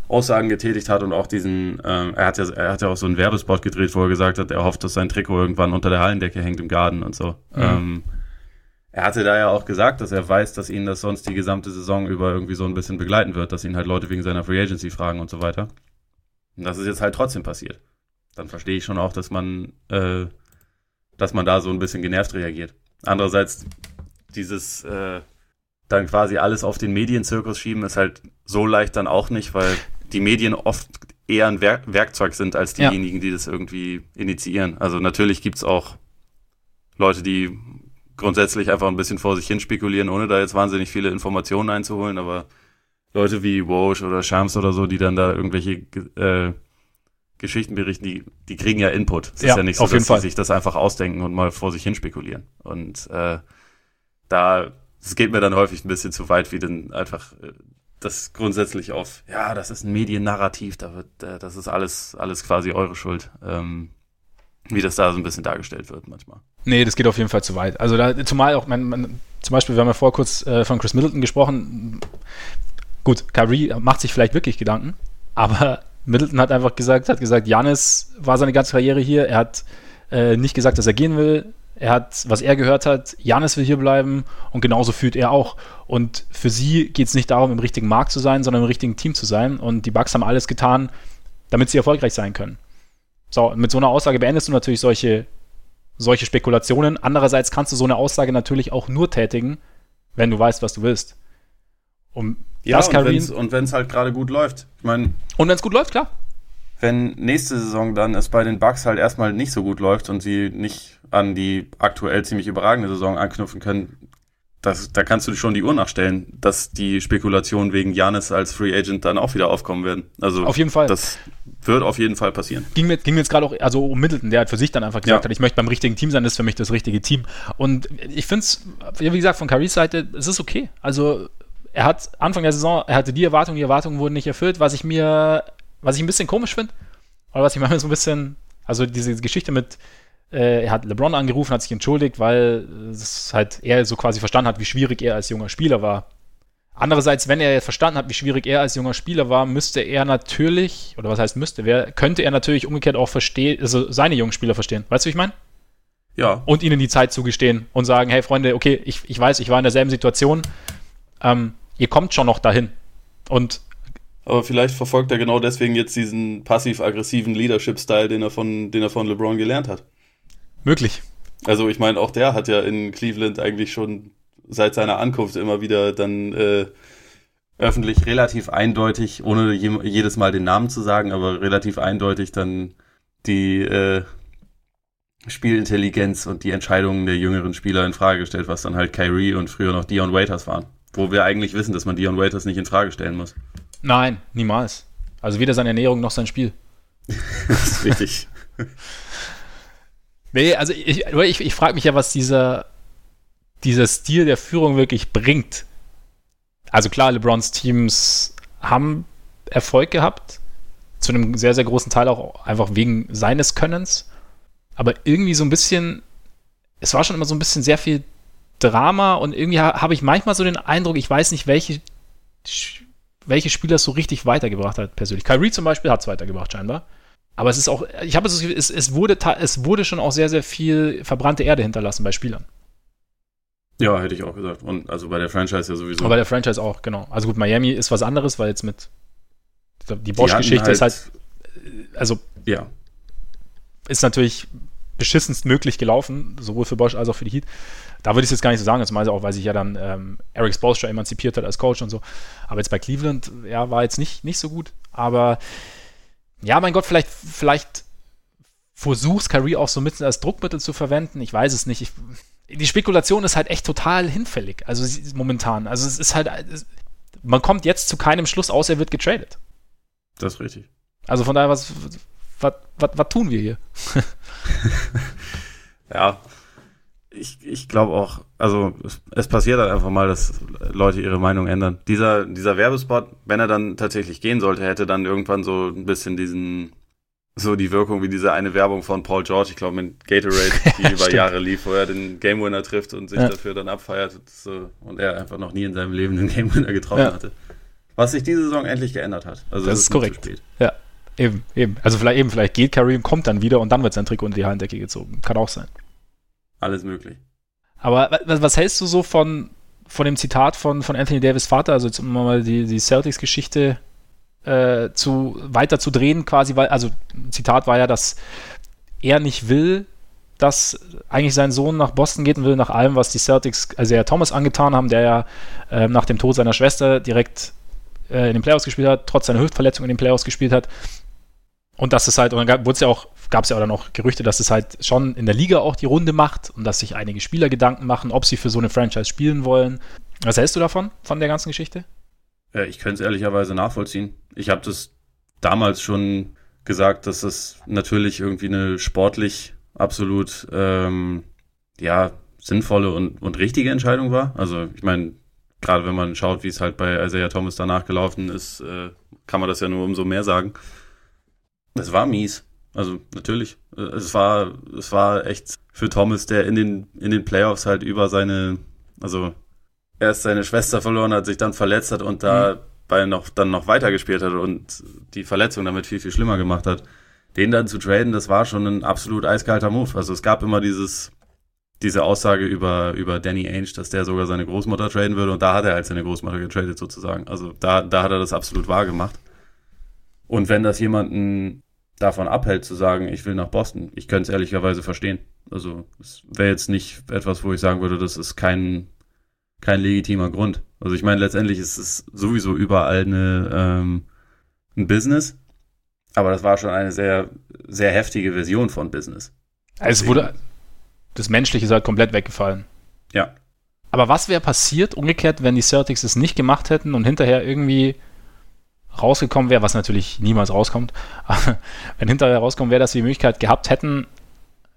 Aussagen getätigt hat und auch diesen, ähm, er hat ja, er hat ja auch so einen Werbespot gedreht, wo er gesagt hat, er hofft, dass sein Trikot irgendwann unter der Hallendecke hängt im Garten und so. Mhm. Ähm, er hatte da ja auch gesagt, dass er weiß, dass ihn das sonst die gesamte Saison über irgendwie so ein bisschen begleiten wird, dass ihn halt Leute wegen seiner Free Agency fragen und so weiter. Und das ist jetzt halt trotzdem passiert dann verstehe ich schon auch, dass man, äh, dass man da so ein bisschen genervt reagiert. Andererseits, dieses äh, dann quasi alles auf den Medienzirkus schieben, ist halt so leicht dann auch nicht, weil die Medien oft eher ein Werk Werkzeug sind als diejenigen, ja. die das irgendwie initiieren. Also natürlich gibt's auch Leute, die grundsätzlich einfach ein bisschen vor sich hin spekulieren, ohne da jetzt wahnsinnig viele Informationen einzuholen, aber Leute wie Walsh oder Shams oder so, die dann da irgendwelche äh, Geschichten berichten, die, die kriegen ja Input. Es ja, ist ja nicht so, dass sie sich das einfach ausdenken und mal vor sich hin spekulieren. Und äh, da, es geht mir dann häufig ein bisschen zu weit, wie dann einfach äh, das grundsätzlich auf, ja, das ist ein Mediennarrativ, da wird, äh, das ist alles, alles quasi eure Schuld. Ähm, wie das da so ein bisschen dargestellt wird manchmal. Nee, das geht auf jeden Fall zu weit. Also da, zumal auch, man, man, zum Beispiel, wir haben ja vorher kurz äh, von Chris Middleton gesprochen. Gut, Kyrie macht sich vielleicht wirklich Gedanken, aber Middleton hat einfach gesagt, hat gesagt, Janis war seine ganze Karriere hier. Er hat äh, nicht gesagt, dass er gehen will. er hat, was er gehört hat, Janis will hier bleiben und genauso fühlt er auch. Und für sie geht es nicht darum, im richtigen Markt zu sein, sondern im richtigen Team zu sein. Und die Bucks haben alles getan, damit sie erfolgreich sein können. So, mit so einer Aussage beendest du natürlich solche, solche Spekulationen. Andererseits kannst du so eine Aussage natürlich auch nur tätigen, wenn du weißt, was du willst. Um ja, und wenn es halt gerade gut läuft. Ich meine. Und wenn es gut läuft, klar wenn nächste Saison dann es bei den Bucks halt erstmal nicht so gut läuft und sie nicht an die aktuell ziemlich überragende Saison anknüpfen können, das, da kannst du schon die Uhr nachstellen, dass die Spekulationen wegen Janis als Free Agent dann auch wieder aufkommen werden. Also auf jeden Fall. Das wird auf jeden Fall passieren. Ging mir, ging mir jetzt gerade auch, also um Middleton, der hat für sich dann einfach gesagt ja. hat, ich möchte beim richtigen Team sein, das ist für mich das richtige Team. Und ich finde es, wie gesagt, von Caris Seite, es ist okay. Also er hat Anfang der Saison, er hatte die Erwartungen, die Erwartungen wurden nicht erfüllt, was ich mir was ich ein bisschen komisch finde, oder was ich manchmal so ein bisschen, also diese Geschichte mit, äh, er hat LeBron angerufen, hat sich entschuldigt, weil es halt er so quasi verstanden hat, wie schwierig er als junger Spieler war. Andererseits, wenn er verstanden hat, wie schwierig er als junger Spieler war, müsste er natürlich, oder was heißt müsste, wer, könnte er natürlich umgekehrt auch verstehen, also seine jungen Spieler verstehen. Weißt du, wie ich meine? Ja. Und ihnen die Zeit zugestehen und sagen, hey Freunde, okay, ich, ich weiß, ich war in derselben Situation, ähm, ihr kommt schon noch dahin. Und aber vielleicht verfolgt er genau deswegen jetzt diesen passiv-aggressiven Leadership-Style, den er von, den er von LeBron gelernt hat. Möglich. Also ich meine, auch der hat ja in Cleveland eigentlich schon seit seiner Ankunft immer wieder dann äh, öffentlich relativ eindeutig, ohne je, jedes Mal den Namen zu sagen, aber relativ eindeutig dann die äh, Spielintelligenz und die Entscheidungen der jüngeren Spieler in Frage gestellt, was dann halt Kyrie und früher noch Dion Waiters waren. Wo wir eigentlich wissen, dass man Dion Waiters nicht in Frage stellen muss. Nein, niemals. Also weder seine Ernährung noch sein Spiel. das ist richtig. nee, also ich, ich, ich frage mich ja, was dieser, dieser Stil der Führung wirklich bringt. Also klar, LeBrons Teams haben Erfolg gehabt. Zu einem sehr, sehr großen Teil auch einfach wegen seines Könnens. Aber irgendwie so ein bisschen, es war schon immer so ein bisschen sehr viel Drama und irgendwie habe ich manchmal so den Eindruck, ich weiß nicht, welche welche Spieler es so richtig weitergebracht hat, persönlich. Kyrie zum Beispiel hat es weitergebracht, scheinbar. Aber es ist auch, ich habe es, es, es, wurde, es wurde schon auch sehr, sehr viel verbrannte Erde hinterlassen bei Spielern. Ja, hätte ich auch gesagt. Und also bei der Franchise ja sowieso. Aber bei der Franchise auch, genau. Also gut, Miami ist was anderes, weil jetzt mit die Bosch-Geschichte halt, ist halt, also ja. ist natürlich beschissenst möglich gelaufen, sowohl für Bosch als auch für die Heat. Da würde ich es jetzt gar nicht so sagen, zumal auch, weil sich ja dann ähm, Eric Spoelstra emanzipiert hat als Coach und so. Aber jetzt bei Cleveland, ja, war jetzt nicht, nicht so gut. Aber ja, mein Gott, vielleicht, vielleicht versuchst Kyrie auch so ein bisschen als Druckmittel zu verwenden. Ich weiß es nicht. Ich, die Spekulation ist halt echt total hinfällig. Also momentan. Also es ist halt, es, man kommt jetzt zu keinem Schluss, außer er wird getradet. Das ist richtig. Also von daher, was, was, was, was tun wir hier? ja, ich, ich glaube auch, also es, es, passiert halt einfach mal, dass Leute ihre Meinung ändern. Dieser, dieser Werbespot, wenn er dann tatsächlich gehen sollte, hätte dann irgendwann so ein bisschen diesen, so die Wirkung wie diese eine Werbung von Paul George, ich glaube mit Gatorade, die über Jahre lief, wo er den Game Winner trifft und sich ja. dafür dann abfeiert und er einfach noch nie in seinem Leben den Game Winner getroffen ja. hatte. Was sich diese Saison endlich geändert hat. Also das, das ist korrekt. Ja, eben, eben. Also vielleicht eben, vielleicht geht Kareem, kommt dann wieder und dann wird sein Trikot unter die Handecke gezogen. Kann auch sein alles möglich. Aber was, was hältst du so von, von dem Zitat von, von Anthony Davis Vater, also jetzt mal die, die Celtics-Geschichte äh, zu, weiter zu drehen quasi, weil, also Zitat war ja, dass er nicht will, dass eigentlich sein Sohn nach Boston geht und will nach allem, was die Celtics, also ja Thomas angetan haben, der ja äh, nach dem Tod seiner Schwester direkt äh, in den Playoffs gespielt hat, trotz seiner Hüftverletzung in den Playoffs gespielt hat. Und dass es halt, und dann wurde es ja auch gab es ja auch noch Gerüchte, dass es halt schon in der Liga auch die Runde macht und dass sich einige Spieler Gedanken machen, ob sie für so eine Franchise spielen wollen. Was hältst du davon, von der ganzen Geschichte? Ja, ich könnte es ehrlicherweise nachvollziehen. Ich habe das damals schon gesagt, dass es natürlich irgendwie eine sportlich absolut ähm, ja sinnvolle und, und richtige Entscheidung war. Also ich meine, gerade wenn man schaut, wie es halt bei Isaiah Thomas danach gelaufen ist, äh, kann man das ja nur umso mehr sagen. Es war mies. Also natürlich. Äh, es war, es war echt für Thomas, der in den, in den Playoffs halt über seine, also erst seine Schwester verloren hat, sich dann verletzt hat und dabei mhm. noch, dann noch weitergespielt hat und die Verletzung damit viel, viel schlimmer gemacht hat. Den dann zu traden, das war schon ein absolut eiskalter Move. Also es gab immer dieses, diese Aussage über, über Danny Ainge, dass der sogar seine Großmutter traden würde und da hat er halt seine Großmutter getradet sozusagen. Also da, da hat er das absolut wahr gemacht. Und wenn das jemanden davon abhält zu sagen, ich will nach Boston, ich könnte es ehrlicherweise verstehen. Also es wäre jetzt nicht etwas, wo ich sagen würde, das ist kein, kein legitimer Grund. Also ich meine, letztendlich ist es sowieso überall eine, ähm, ein Business, aber das war schon eine sehr, sehr heftige Version von Business. Also es wurde, das Menschliche ist halt komplett weggefallen. Ja. Aber was wäre passiert, umgekehrt, wenn die Celtics es nicht gemacht hätten und hinterher irgendwie rausgekommen wäre, was natürlich niemals rauskommt, aber wenn hinterher rauskommen wäre, dass sie die Möglichkeit gehabt hätten,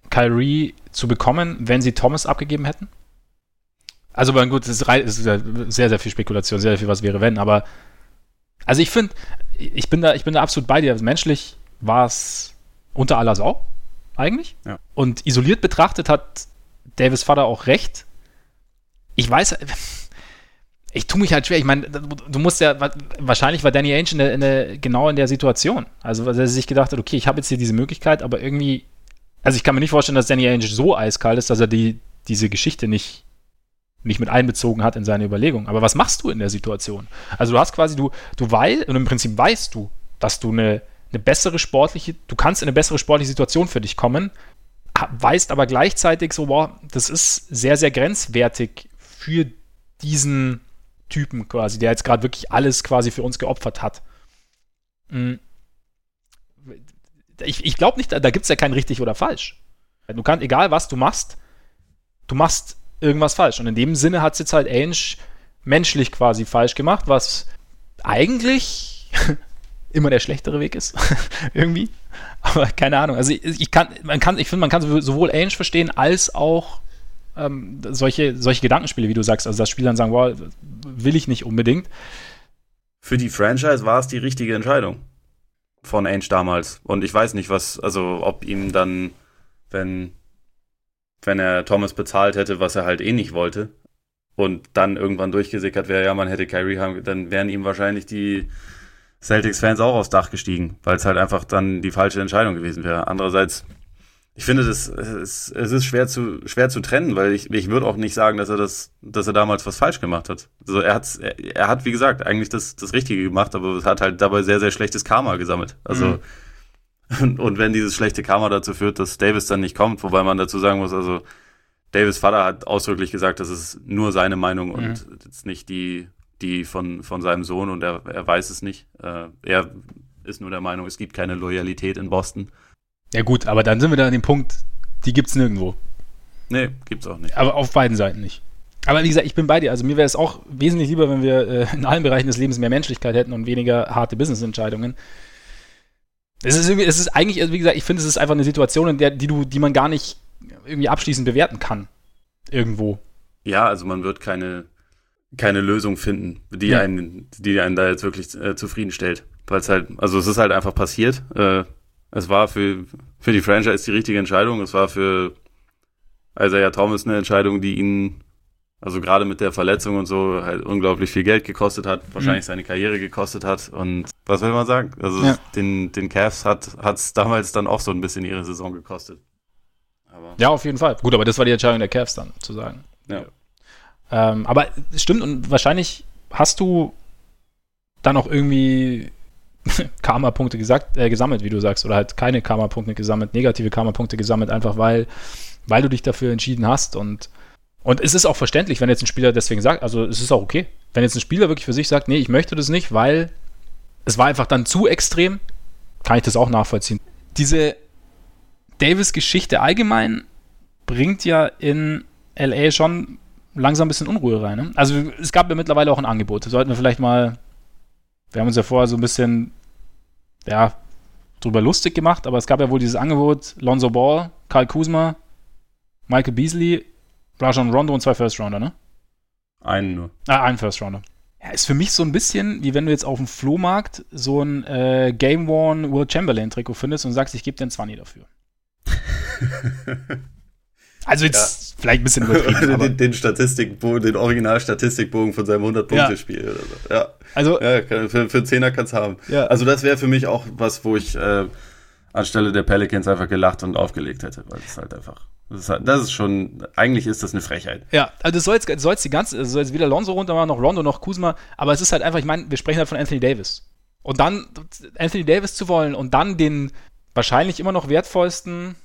Kyrie zu bekommen, wenn sie Thomas abgegeben hätten? Also, gut, das ist sehr, sehr viel Spekulation, sehr, sehr viel, was wäre, wenn, aber also ich finde, ich bin da, ich bin da absolut bei dir. Menschlich war es unter aller Sau eigentlich. Ja. Und isoliert betrachtet hat Davis Vater auch recht. Ich weiß, ich tue mich halt schwer. Ich meine, du musst ja, wahrscheinlich war Danny Ainge in der, in der, genau in der Situation. Also, weil er sich gedacht hat, okay, ich habe jetzt hier diese Möglichkeit, aber irgendwie, also ich kann mir nicht vorstellen, dass Danny Ainge so eiskalt ist, dass er die, diese Geschichte nicht, nicht mit einbezogen hat in seine Überlegung. Aber was machst du in der Situation? Also, du hast quasi, du, du weißt, und im Prinzip weißt du, dass du eine eine bessere sportliche, du kannst in eine bessere sportliche Situation für dich kommen, weißt aber gleichzeitig so, boah, das ist sehr, sehr grenzwertig für diesen Typen quasi, der jetzt gerade wirklich alles quasi für uns geopfert hat. Hm. Ich, ich glaube nicht, da gibt es ja kein richtig oder falsch. Du kannst, egal was du machst, du machst irgendwas falsch. Und in dem Sinne hat es jetzt halt Ainge menschlich quasi falsch gemacht, was eigentlich immer der schlechtere Weg ist. Irgendwie. Aber keine Ahnung. Also ich, ich kann, man kann, ich finde, man kann sowohl Ainge verstehen als auch ähm, solche, solche Gedankenspiele, wie du sagst. Also das Spiel dann sagen, wow, will ich nicht unbedingt. Für die Franchise war es die richtige Entscheidung von Ainge damals. Und ich weiß nicht, was, also ob ihm dann, wenn, wenn er Thomas bezahlt hätte, was er halt eh nicht wollte, und dann irgendwann durchgesickert wäre, ja, man hätte Kyrie haben, dann wären ihm wahrscheinlich die Celtics-Fans auch aufs Dach gestiegen, weil es halt einfach dann die falsche Entscheidung gewesen wäre. Andererseits, ich finde, das, es, es ist schwer zu, schwer zu trennen, weil ich, ich würde auch nicht sagen, dass er das, dass er damals was falsch gemacht hat. Also er hat, er, er hat, wie gesagt, eigentlich das, das Richtige gemacht, aber es hat halt dabei sehr, sehr schlechtes Karma gesammelt. Also, mhm. und, und wenn dieses schlechte Karma dazu führt, dass Davis dann nicht kommt, wobei man dazu sagen muss, also, Davis Vater hat ausdrücklich gesagt, das ist nur seine Meinung und mhm. jetzt nicht die, die von, von seinem Sohn und er, er weiß es nicht. Äh, er ist nur der Meinung, es gibt keine Loyalität in Boston. Ja gut, aber dann sind wir da an dem Punkt, die gibt es nirgendwo. Nee, gibt's auch nicht. Aber auf beiden Seiten nicht. Aber wie gesagt, ich bin bei dir. Also mir wäre es auch wesentlich lieber, wenn wir äh, in allen Bereichen des Lebens mehr Menschlichkeit hätten und weniger harte Business-Entscheidungen. Es ist, es ist eigentlich, also wie gesagt, ich finde, es ist einfach eine Situation, in der, die du, die man gar nicht irgendwie abschließend bewerten kann. Irgendwo. Ja, also man wird keine, keine Lösung finden, die ja. einen, die einen da jetzt wirklich äh, zufriedenstellt. Weil es halt, also es ist halt einfach passiert. Äh, es war für, für die Franchise die richtige Entscheidung. Es war für Isaiah Thomas eine Entscheidung, die ihn, also gerade mit der Verletzung und so, halt unglaublich viel Geld gekostet hat, wahrscheinlich mhm. seine Karriere gekostet hat. Und was will man sagen? Also ja. den, den Cavs hat es damals dann auch so ein bisschen ihre Saison gekostet. Aber ja, auf jeden Fall. Gut, aber das war die Entscheidung der Cavs dann, zu sagen. Ja. Ähm, aber es stimmt und wahrscheinlich hast du dann auch irgendwie Karma-Punkte äh, gesammelt, wie du sagst, oder halt keine Karma-Punkte gesammelt, negative Karma-Punkte gesammelt, einfach weil, weil du dich dafür entschieden hast und und es ist auch verständlich, wenn jetzt ein Spieler deswegen sagt, also es ist auch okay, wenn jetzt ein Spieler wirklich für sich sagt, nee, ich möchte das nicht, weil es war einfach dann zu extrem, kann ich das auch nachvollziehen. Diese Davis-Geschichte allgemein bringt ja in LA schon langsam ein bisschen Unruhe rein. Ne? Also es gab ja mittlerweile auch ein Angebot. Sollten wir vielleicht mal, wir haben uns ja vorher so ein bisschen, ja, drüber lustig gemacht, aber es gab ja wohl dieses Angebot, Lonzo Ball, Karl Kuzma, Michael Beasley, Rajon Rondo und zwei First Rounder, ne? Einen nur. Ah, einen First Rounder. Ja, ist für mich so ein bisschen, wie wenn du jetzt auf dem Flohmarkt so ein äh, Game Worn World Chamberlain Trikot findest und sagst, ich gebe dir einen 20 dafür. Also jetzt vielleicht ein bisschen übertrieben. den, den Statistikbogen, den Original-Statistikbogen von seinem 100-Punkte-Spiel. Ja. So. ja. Also, ja, für, für einen Zehner kannst du haben. Ja. Also das wäre für mich auch was, wo ich äh, anstelle der Pelicans einfach gelacht und aufgelegt hätte, weil es halt einfach Das ist, das ist, schon, eigentlich ist das eine Frechheit. Ja, also soll jetzt, soll jetzt die ganze, soll jetzt wieder Lonzo runter machen, noch Rondo, noch Kuzma, aber es ist halt einfach, ich meine, wir sprechen halt von Anthony Davis. Und dann Anthony Davis zu wollen und dann den wahrscheinlich immer noch wertvollsten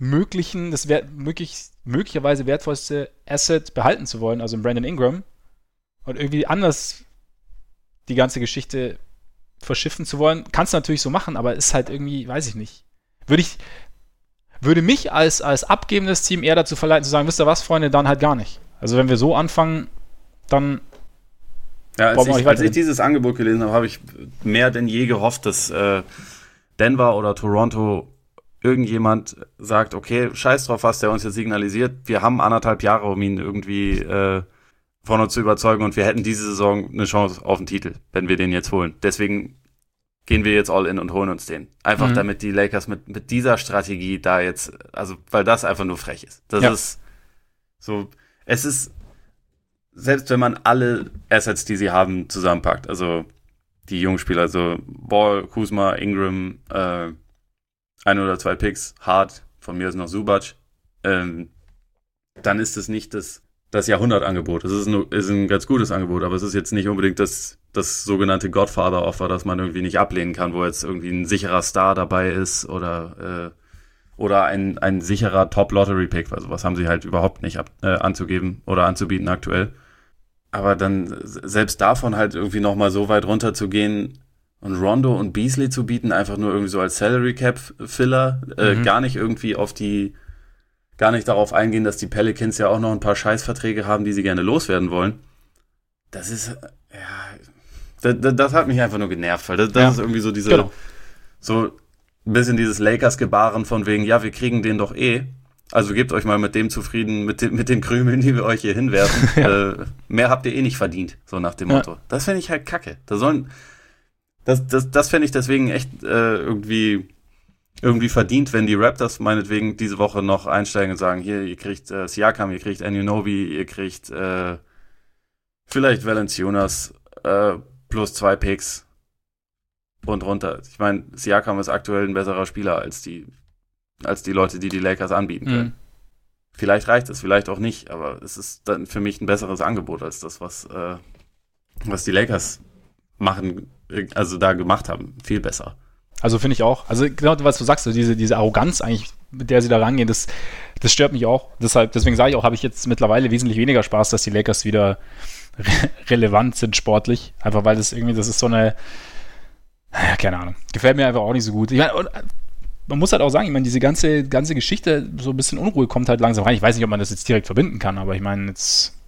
möglichen, das wert, möglich, möglicherweise wertvollste Asset behalten zu wollen, also Brandon Ingram, und irgendwie anders die ganze Geschichte verschiffen zu wollen, kannst du natürlich so machen, aber ist halt irgendwie, weiß ich nicht. Würde ich, würde mich als, als abgebendes Team eher dazu verleiten, zu sagen, wisst ihr was, Freunde, dann halt gar nicht. Also wenn wir so anfangen, dann. Ja, als, ich, als ich, dieses Angebot gelesen habe, habe ich mehr denn je gehofft, dass äh, Denver oder Toronto irgendjemand sagt, okay, scheiß drauf, was der uns jetzt signalisiert, wir haben anderthalb Jahre, um ihn irgendwie äh, von uns zu überzeugen und wir hätten diese Saison eine Chance auf den Titel, wenn wir den jetzt holen. Deswegen gehen wir jetzt all in und holen uns den. Einfach mhm. damit die Lakers mit, mit dieser Strategie da jetzt, also weil das einfach nur frech ist. Das ja. ist so, es ist, selbst wenn man alle Assets, die sie haben, zusammenpackt, also die Jungspieler, also Ball, Kuzma, Ingram, äh, ein oder zwei Picks, Hart, von mir ist noch Subac, ähm, dann ist es nicht das, das Jahrhundertangebot. Es ist, ein, ist ein ganz gutes Angebot, aber es ist jetzt nicht unbedingt das das sogenannte Godfather-Offer, das man irgendwie nicht ablehnen kann, wo jetzt irgendwie ein sicherer Star dabei ist oder äh, oder ein, ein sicherer Top-Lottery-Pick. Also was haben sie halt überhaupt nicht ab, äh, anzugeben oder anzubieten aktuell. Aber dann selbst davon halt irgendwie nochmal so weit runter zu gehen und Rondo und Beasley zu bieten, einfach nur irgendwie so als Salary Cap-Filler, äh, mhm. gar nicht irgendwie auf die, gar nicht darauf eingehen, dass die Pelicans ja auch noch ein paar Scheißverträge haben, die sie gerne loswerden wollen. Das ist, ja, das, das, hat mich einfach nur genervt, weil das, das ja. ist irgendwie so diese, genau. so ein bisschen dieses Lakers-Gebaren von wegen, ja, wir kriegen den doch eh. Also gebt euch mal mit dem zufrieden, mit, den, mit den Krümeln, die wir euch hier hinwerfen. ja. äh, mehr habt ihr eh nicht verdient, so nach dem Motto. Das finde ich halt kacke. Da sollen, das, das, das fände ich deswegen echt äh, irgendwie, irgendwie verdient, wenn die Raptors meinetwegen diese Woche noch einsteigen und sagen, hier, ihr kriegt äh, Siakam, ihr kriegt Anunobi, ihr kriegt äh, vielleicht Valenciunas, äh, plus zwei Picks und runter. Ich meine, Siakam ist aktuell ein besserer Spieler als die, als die Leute, die die Lakers anbieten können. Mhm. Vielleicht reicht es, vielleicht auch nicht, aber es ist dann für mich ein besseres Angebot als das, was, äh, was die Lakers machen, also da gemacht haben. Viel besser. Also finde ich auch. Also genau, was du sagst, diese, diese Arroganz eigentlich, mit der sie da rangehen, das, das stört mich auch. Deshalb, deswegen sage ich auch, habe ich jetzt mittlerweile wesentlich weniger Spaß, dass die Lakers wieder re relevant sind sportlich. Einfach weil das irgendwie, das ist so eine, ja, keine Ahnung. Gefällt mir einfach auch nicht so gut. Ich meine, man muss halt auch sagen, ich meine, diese ganze, ganze Geschichte, so ein bisschen Unruhe kommt halt langsam rein. Ich weiß nicht, ob man das jetzt direkt verbinden kann, aber ich meine, jetzt,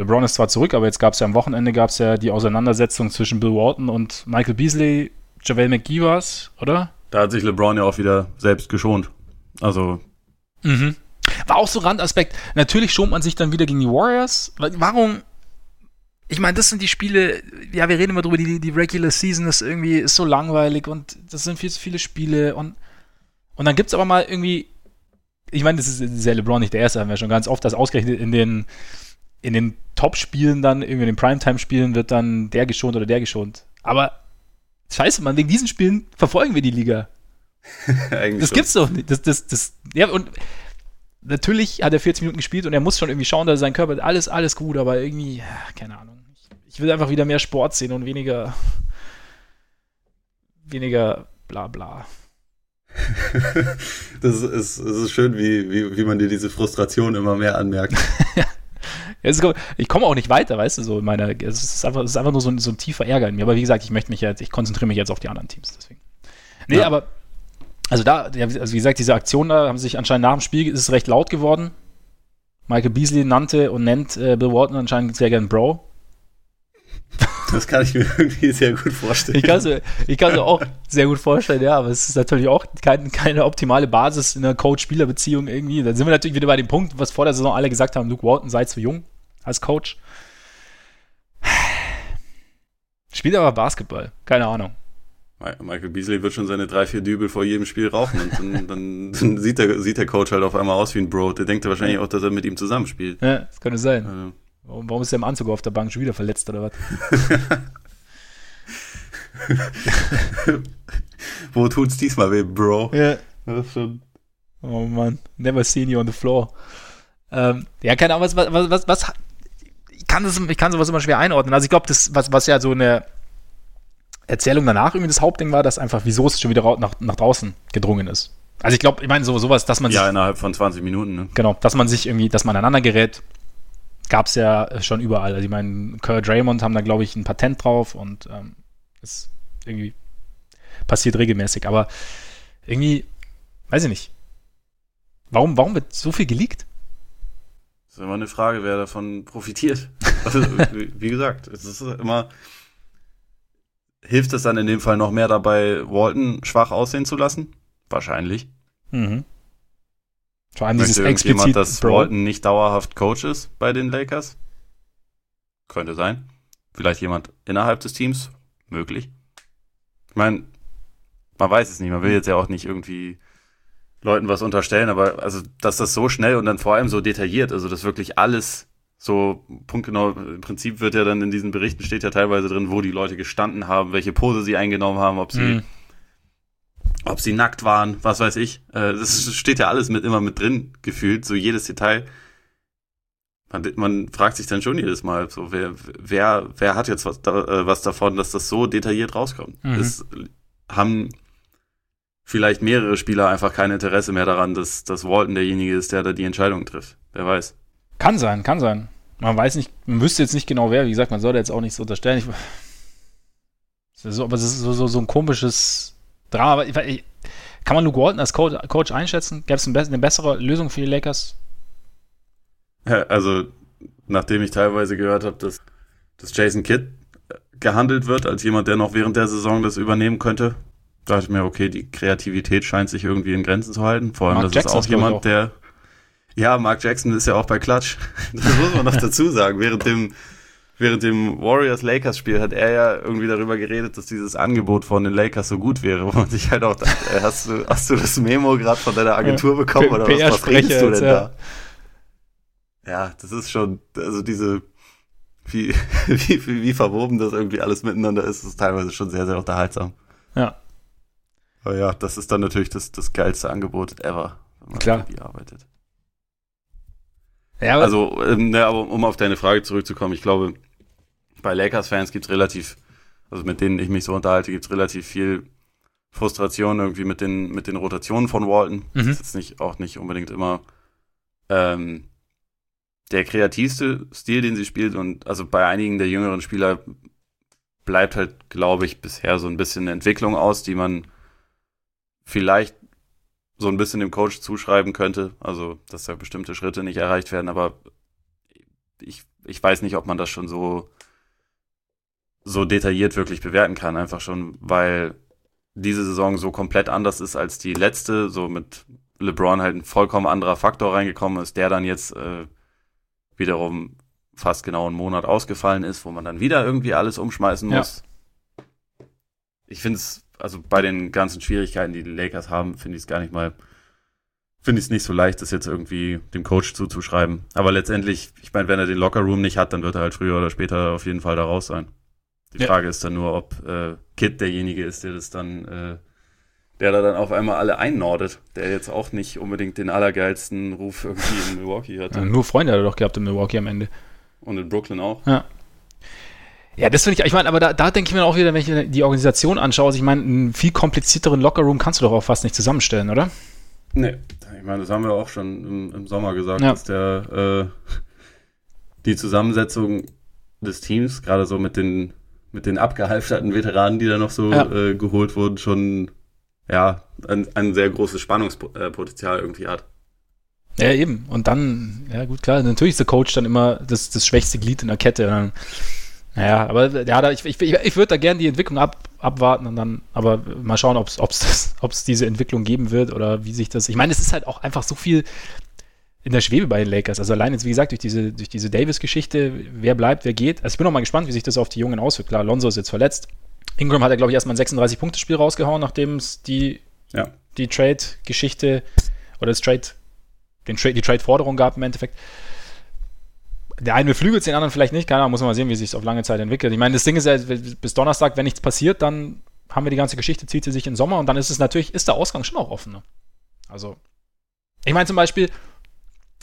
LeBron ist zwar zurück, aber jetzt gab es ja am Wochenende gab es ja die Auseinandersetzung zwischen Bill Walton und Michael Beasley, JaVale McGee war oder? Da hat sich LeBron ja auch wieder selbst geschont. Also. Mhm. War auch so Randaspekt. Natürlich schont man sich dann wieder gegen die Warriors. Warum, ich meine, das sind die Spiele, ja, wir reden immer drüber, die, die Regular Season ist irgendwie ist so langweilig und das sind viel zu viele Spiele und, und dann gibt es aber mal irgendwie, ich meine, das ist sehr LeBron nicht der Erste, haben wir schon ganz oft, dass ausgerechnet in den, in den Top-Spielen dann, irgendwie in den Primetime-Spielen wird dann der geschont oder der geschont. Aber scheiße, man, wegen diesen Spielen verfolgen wir die Liga. das gibt's doch nicht. Das, das, das, ja, und natürlich hat er 40 Minuten gespielt und er muss schon irgendwie schauen, dass sein Körper, alles, alles gut, aber irgendwie, ja, keine Ahnung. Ich will einfach wieder mehr Sport sehen und weniger, weniger bla bla. das, ist, das ist schön, wie, wie, wie man dir diese Frustration immer mehr anmerkt. ich komme auch nicht weiter, weißt du, so in meiner, es ist einfach, es ist einfach nur so ein, so ein tiefer Ärger in mir. Aber wie gesagt, ich möchte mich jetzt, ich konzentriere mich jetzt auf die anderen Teams, deswegen. Nee, ja. aber, also da, also wie gesagt, diese Aktion da haben sich anscheinend nach dem Spiel, ist es recht laut geworden. Michael Beasley nannte und nennt äh, Bill Walton anscheinend sehr gern Bro. Das kann ich mir irgendwie sehr gut vorstellen. Ich kann es ich kann's auch sehr gut vorstellen, ja, aber es ist natürlich auch kein, keine optimale Basis in einer Coach-Spieler-Beziehung irgendwie. Da sind wir natürlich wieder bei dem Punkt, was vor der Saison alle gesagt haben, Luke Walton sei zu jung als Coach. Spielt aber Basketball, keine Ahnung. Michael Beasley wird schon seine drei, vier Dübel vor jedem Spiel rauchen und dann, dann, dann sieht, der, sieht der Coach halt auf einmal aus wie ein Bro. Der denkt ja wahrscheinlich auch, dass er mit ihm zusammenspielt. Ja, das könnte sein. Also. Warum, warum ist der im Anzug auf der Bank schon wieder verletzt oder was? Wo tut's diesmal weh, Bro? Ja. Das ist schon. Oh Mann, never seen you on the floor. Ähm, ja, keine Ahnung, was, was, was, was, kann, das, ich kann sowas immer schwer einordnen. Also ich glaube, das, was, was ja so eine Erzählung danach irgendwie das Hauptding war, dass einfach, wieso es schon wieder nach, nach draußen gedrungen ist. Also ich glaube, ich meine, so, sowas, dass man sich. Ja, innerhalb von 20 Minuten, ne? Genau, dass man sich irgendwie, dass man aneinander gerät, gab es ja schon überall. Also ich meine, Kurt Raymond haben da, glaube ich, ein Patent drauf und ähm, ist irgendwie passiert regelmäßig. Aber irgendwie, weiß ich nicht. Warum, warum wird so viel geleakt? Das ist immer eine Frage, wer davon profitiert. Also, wie, wie gesagt, es ist immer. Hilft es dann in dem Fall noch mehr dabei, Walton schwach aussehen zu lassen? Wahrscheinlich. Mhm. Vor allem Möchte dieses explizit dass Bro. Walton nicht dauerhaft Coach ist bei den Lakers? Könnte sein. Vielleicht jemand innerhalb des Teams? Möglich. Ich meine, man weiß es nicht. Man will jetzt ja auch nicht irgendwie Leuten was unterstellen, aber also, dass das so schnell und dann vor allem so detailliert, also dass wirklich alles so punktgenau, im Prinzip wird ja dann in diesen Berichten steht ja teilweise drin, wo die Leute gestanden haben, welche Pose sie eingenommen haben, ob sie, mhm. ob sie nackt waren, was weiß ich. Äh, das steht ja alles mit immer mit drin gefühlt, so jedes Detail. Man, man fragt sich dann schon jedes Mal, so wer, wer, wer hat jetzt was, äh, was davon, dass das so detailliert rauskommt. Mhm. Das haben vielleicht mehrere Spieler einfach kein Interesse mehr daran, dass, dass Walton derjenige ist, der da die Entscheidung trifft. Wer weiß. Kann sein, kann sein. Man weiß nicht, man wüsste jetzt nicht genau wer. Wie gesagt, man sollte jetzt auch nichts unterstellen. Ich, so, aber es ist so, so, so ein komisches Drama. Ich, ich, kann man Luke Walton als Coach, Coach einschätzen? Gäbe es eine, eine bessere Lösung für die Lakers? Ja, also, nachdem ich teilweise gehört habe, dass, dass Jason Kidd gehandelt wird als jemand, der noch während der Saison das übernehmen könnte, dachte ich mir, okay, die Kreativität scheint sich irgendwie in Grenzen zu halten. Vor allem, Mark das Jackson ist auch jemand, auch. der. Ja, Mark Jackson ist ja auch bei Klatsch. Das muss man noch dazu sagen. Während dem, während dem Warriors-Lakers-Spiel hat er ja irgendwie darüber geredet, dass dieses Angebot von den Lakers so gut wäre, wo man sich halt auch dachte, äh, hast du, hast du das Memo gerade von deiner Agentur bekommen oder was, was redest du denn ja. da? Ja, das ist schon, also diese, wie, wie, wie, wie verwoben das irgendwie alles miteinander ist, ist teilweise schon sehr, sehr unterhaltsam. Ja. Aber ja, das ist dann natürlich das, das geilste Angebot ever, wenn man Klar. arbeitet. Ja, aber also, ähm, ja, aber um auf deine Frage zurückzukommen, ich glaube, bei Lakers-Fans gibt es relativ, also mit denen ich mich so unterhalte, gibt es relativ viel Frustration irgendwie mit den, mit den Rotationen von Walton. Mhm. Das ist nicht, auch nicht unbedingt immer ähm, der kreativste Stil, den sie spielt. Und also bei einigen der jüngeren Spieler bleibt halt, glaube ich, bisher so ein bisschen eine Entwicklung aus, die man vielleicht so ein bisschen dem Coach zuschreiben könnte. Also, dass da bestimmte Schritte nicht erreicht werden, aber ich, ich weiß nicht, ob man das schon so, so detailliert wirklich bewerten kann. Einfach schon, weil diese Saison so komplett anders ist als die letzte, so mit LeBron halt ein vollkommen anderer Faktor reingekommen ist, der dann jetzt äh, wiederum fast genau einen Monat ausgefallen ist, wo man dann wieder irgendwie alles umschmeißen muss. Ja. Ich finde es also bei den ganzen Schwierigkeiten, die die Lakers haben, finde ich es gar nicht mal, finde ich es nicht so leicht, das jetzt irgendwie dem Coach zuzuschreiben. Aber letztendlich, ich meine, wenn er den Lockerroom nicht hat, dann wird er halt früher oder später auf jeden Fall da raus sein. Die ja. Frage ist dann nur, ob äh, Kid derjenige ist, der das dann, äh, der da dann auf einmal alle einnordet, der jetzt auch nicht unbedingt den allergeilsten Ruf irgendwie in Milwaukee hatte. Ja, nur Freunde hat er doch gehabt in Milwaukee am Ende. Und in Brooklyn auch. Ja. Ja, das finde ich, ich meine, aber da, da denke ich mir auch wieder, wenn ich die Organisation anschaue, also ich meine, einen viel komplizierteren Lockerroom kannst du doch auch fast nicht zusammenstellen, oder? Nee, ich meine, das haben wir auch schon im, im Sommer gesagt, ja. dass der äh, die Zusammensetzung des Teams, gerade so mit den mit den abgehalfterten Veteranen, die da noch so ja. äh, geholt wurden, schon ja ein, ein sehr großes Spannungspotenzial irgendwie hat. Ja, eben. Und dann, ja gut, klar, natürlich ist der Coach dann immer das, das schwächste Glied in der Kette. Dann ja, aber ja, ich, ich, ich würde da gerne die Entwicklung ab, abwarten und dann, aber mal schauen, ob es diese Entwicklung geben wird oder wie sich das. Ich meine, es ist halt auch einfach so viel in der Schwebe bei den Lakers. Also allein jetzt, wie gesagt, durch diese, durch diese Davis-Geschichte, wer bleibt, wer geht. Also ich bin auch mal gespannt, wie sich das auf die Jungen auswirkt. Klar, Lonzo ist jetzt verletzt. Ingram hat ja, glaube ich, erstmal ein 36-Punkte-Spiel rausgehauen, nachdem es die, ja. die Trade-Geschichte oder das Trade, den Trade, die Trade-Forderung gab im Endeffekt der eine beflügelt den anderen vielleicht nicht. Keine Ahnung, muss man mal sehen, wie sich auf lange Zeit entwickelt. Ich meine, das Ding ist ja, bis Donnerstag, wenn nichts passiert, dann haben wir die ganze Geschichte, zieht sie sich in Sommer und dann ist es natürlich, ist der Ausgang schon auch offen. Ne? Also. Ich meine zum Beispiel,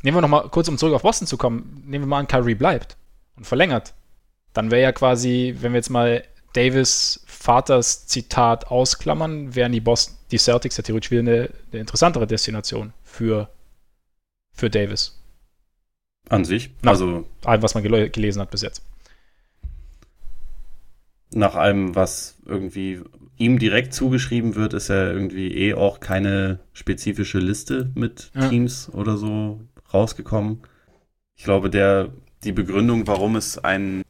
nehmen wir nochmal kurz, um zurück auf Boston zu kommen, nehmen wir mal an, Kyrie bleibt und verlängert. Dann wäre ja quasi, wenn wir jetzt mal Davis Vaters Zitat ausklammern, wären die Boston, die Celtics ja theoretisch wieder eine, eine interessantere Destination für, für Davis. An sich? Nach also. Allem, was man gel gelesen hat bis jetzt. Nach allem, was irgendwie ihm direkt zugeschrieben wird, ist ja irgendwie eh auch keine spezifische Liste mit ja. Teams oder so rausgekommen. Ich glaube, der, die Begründung, warum es ein,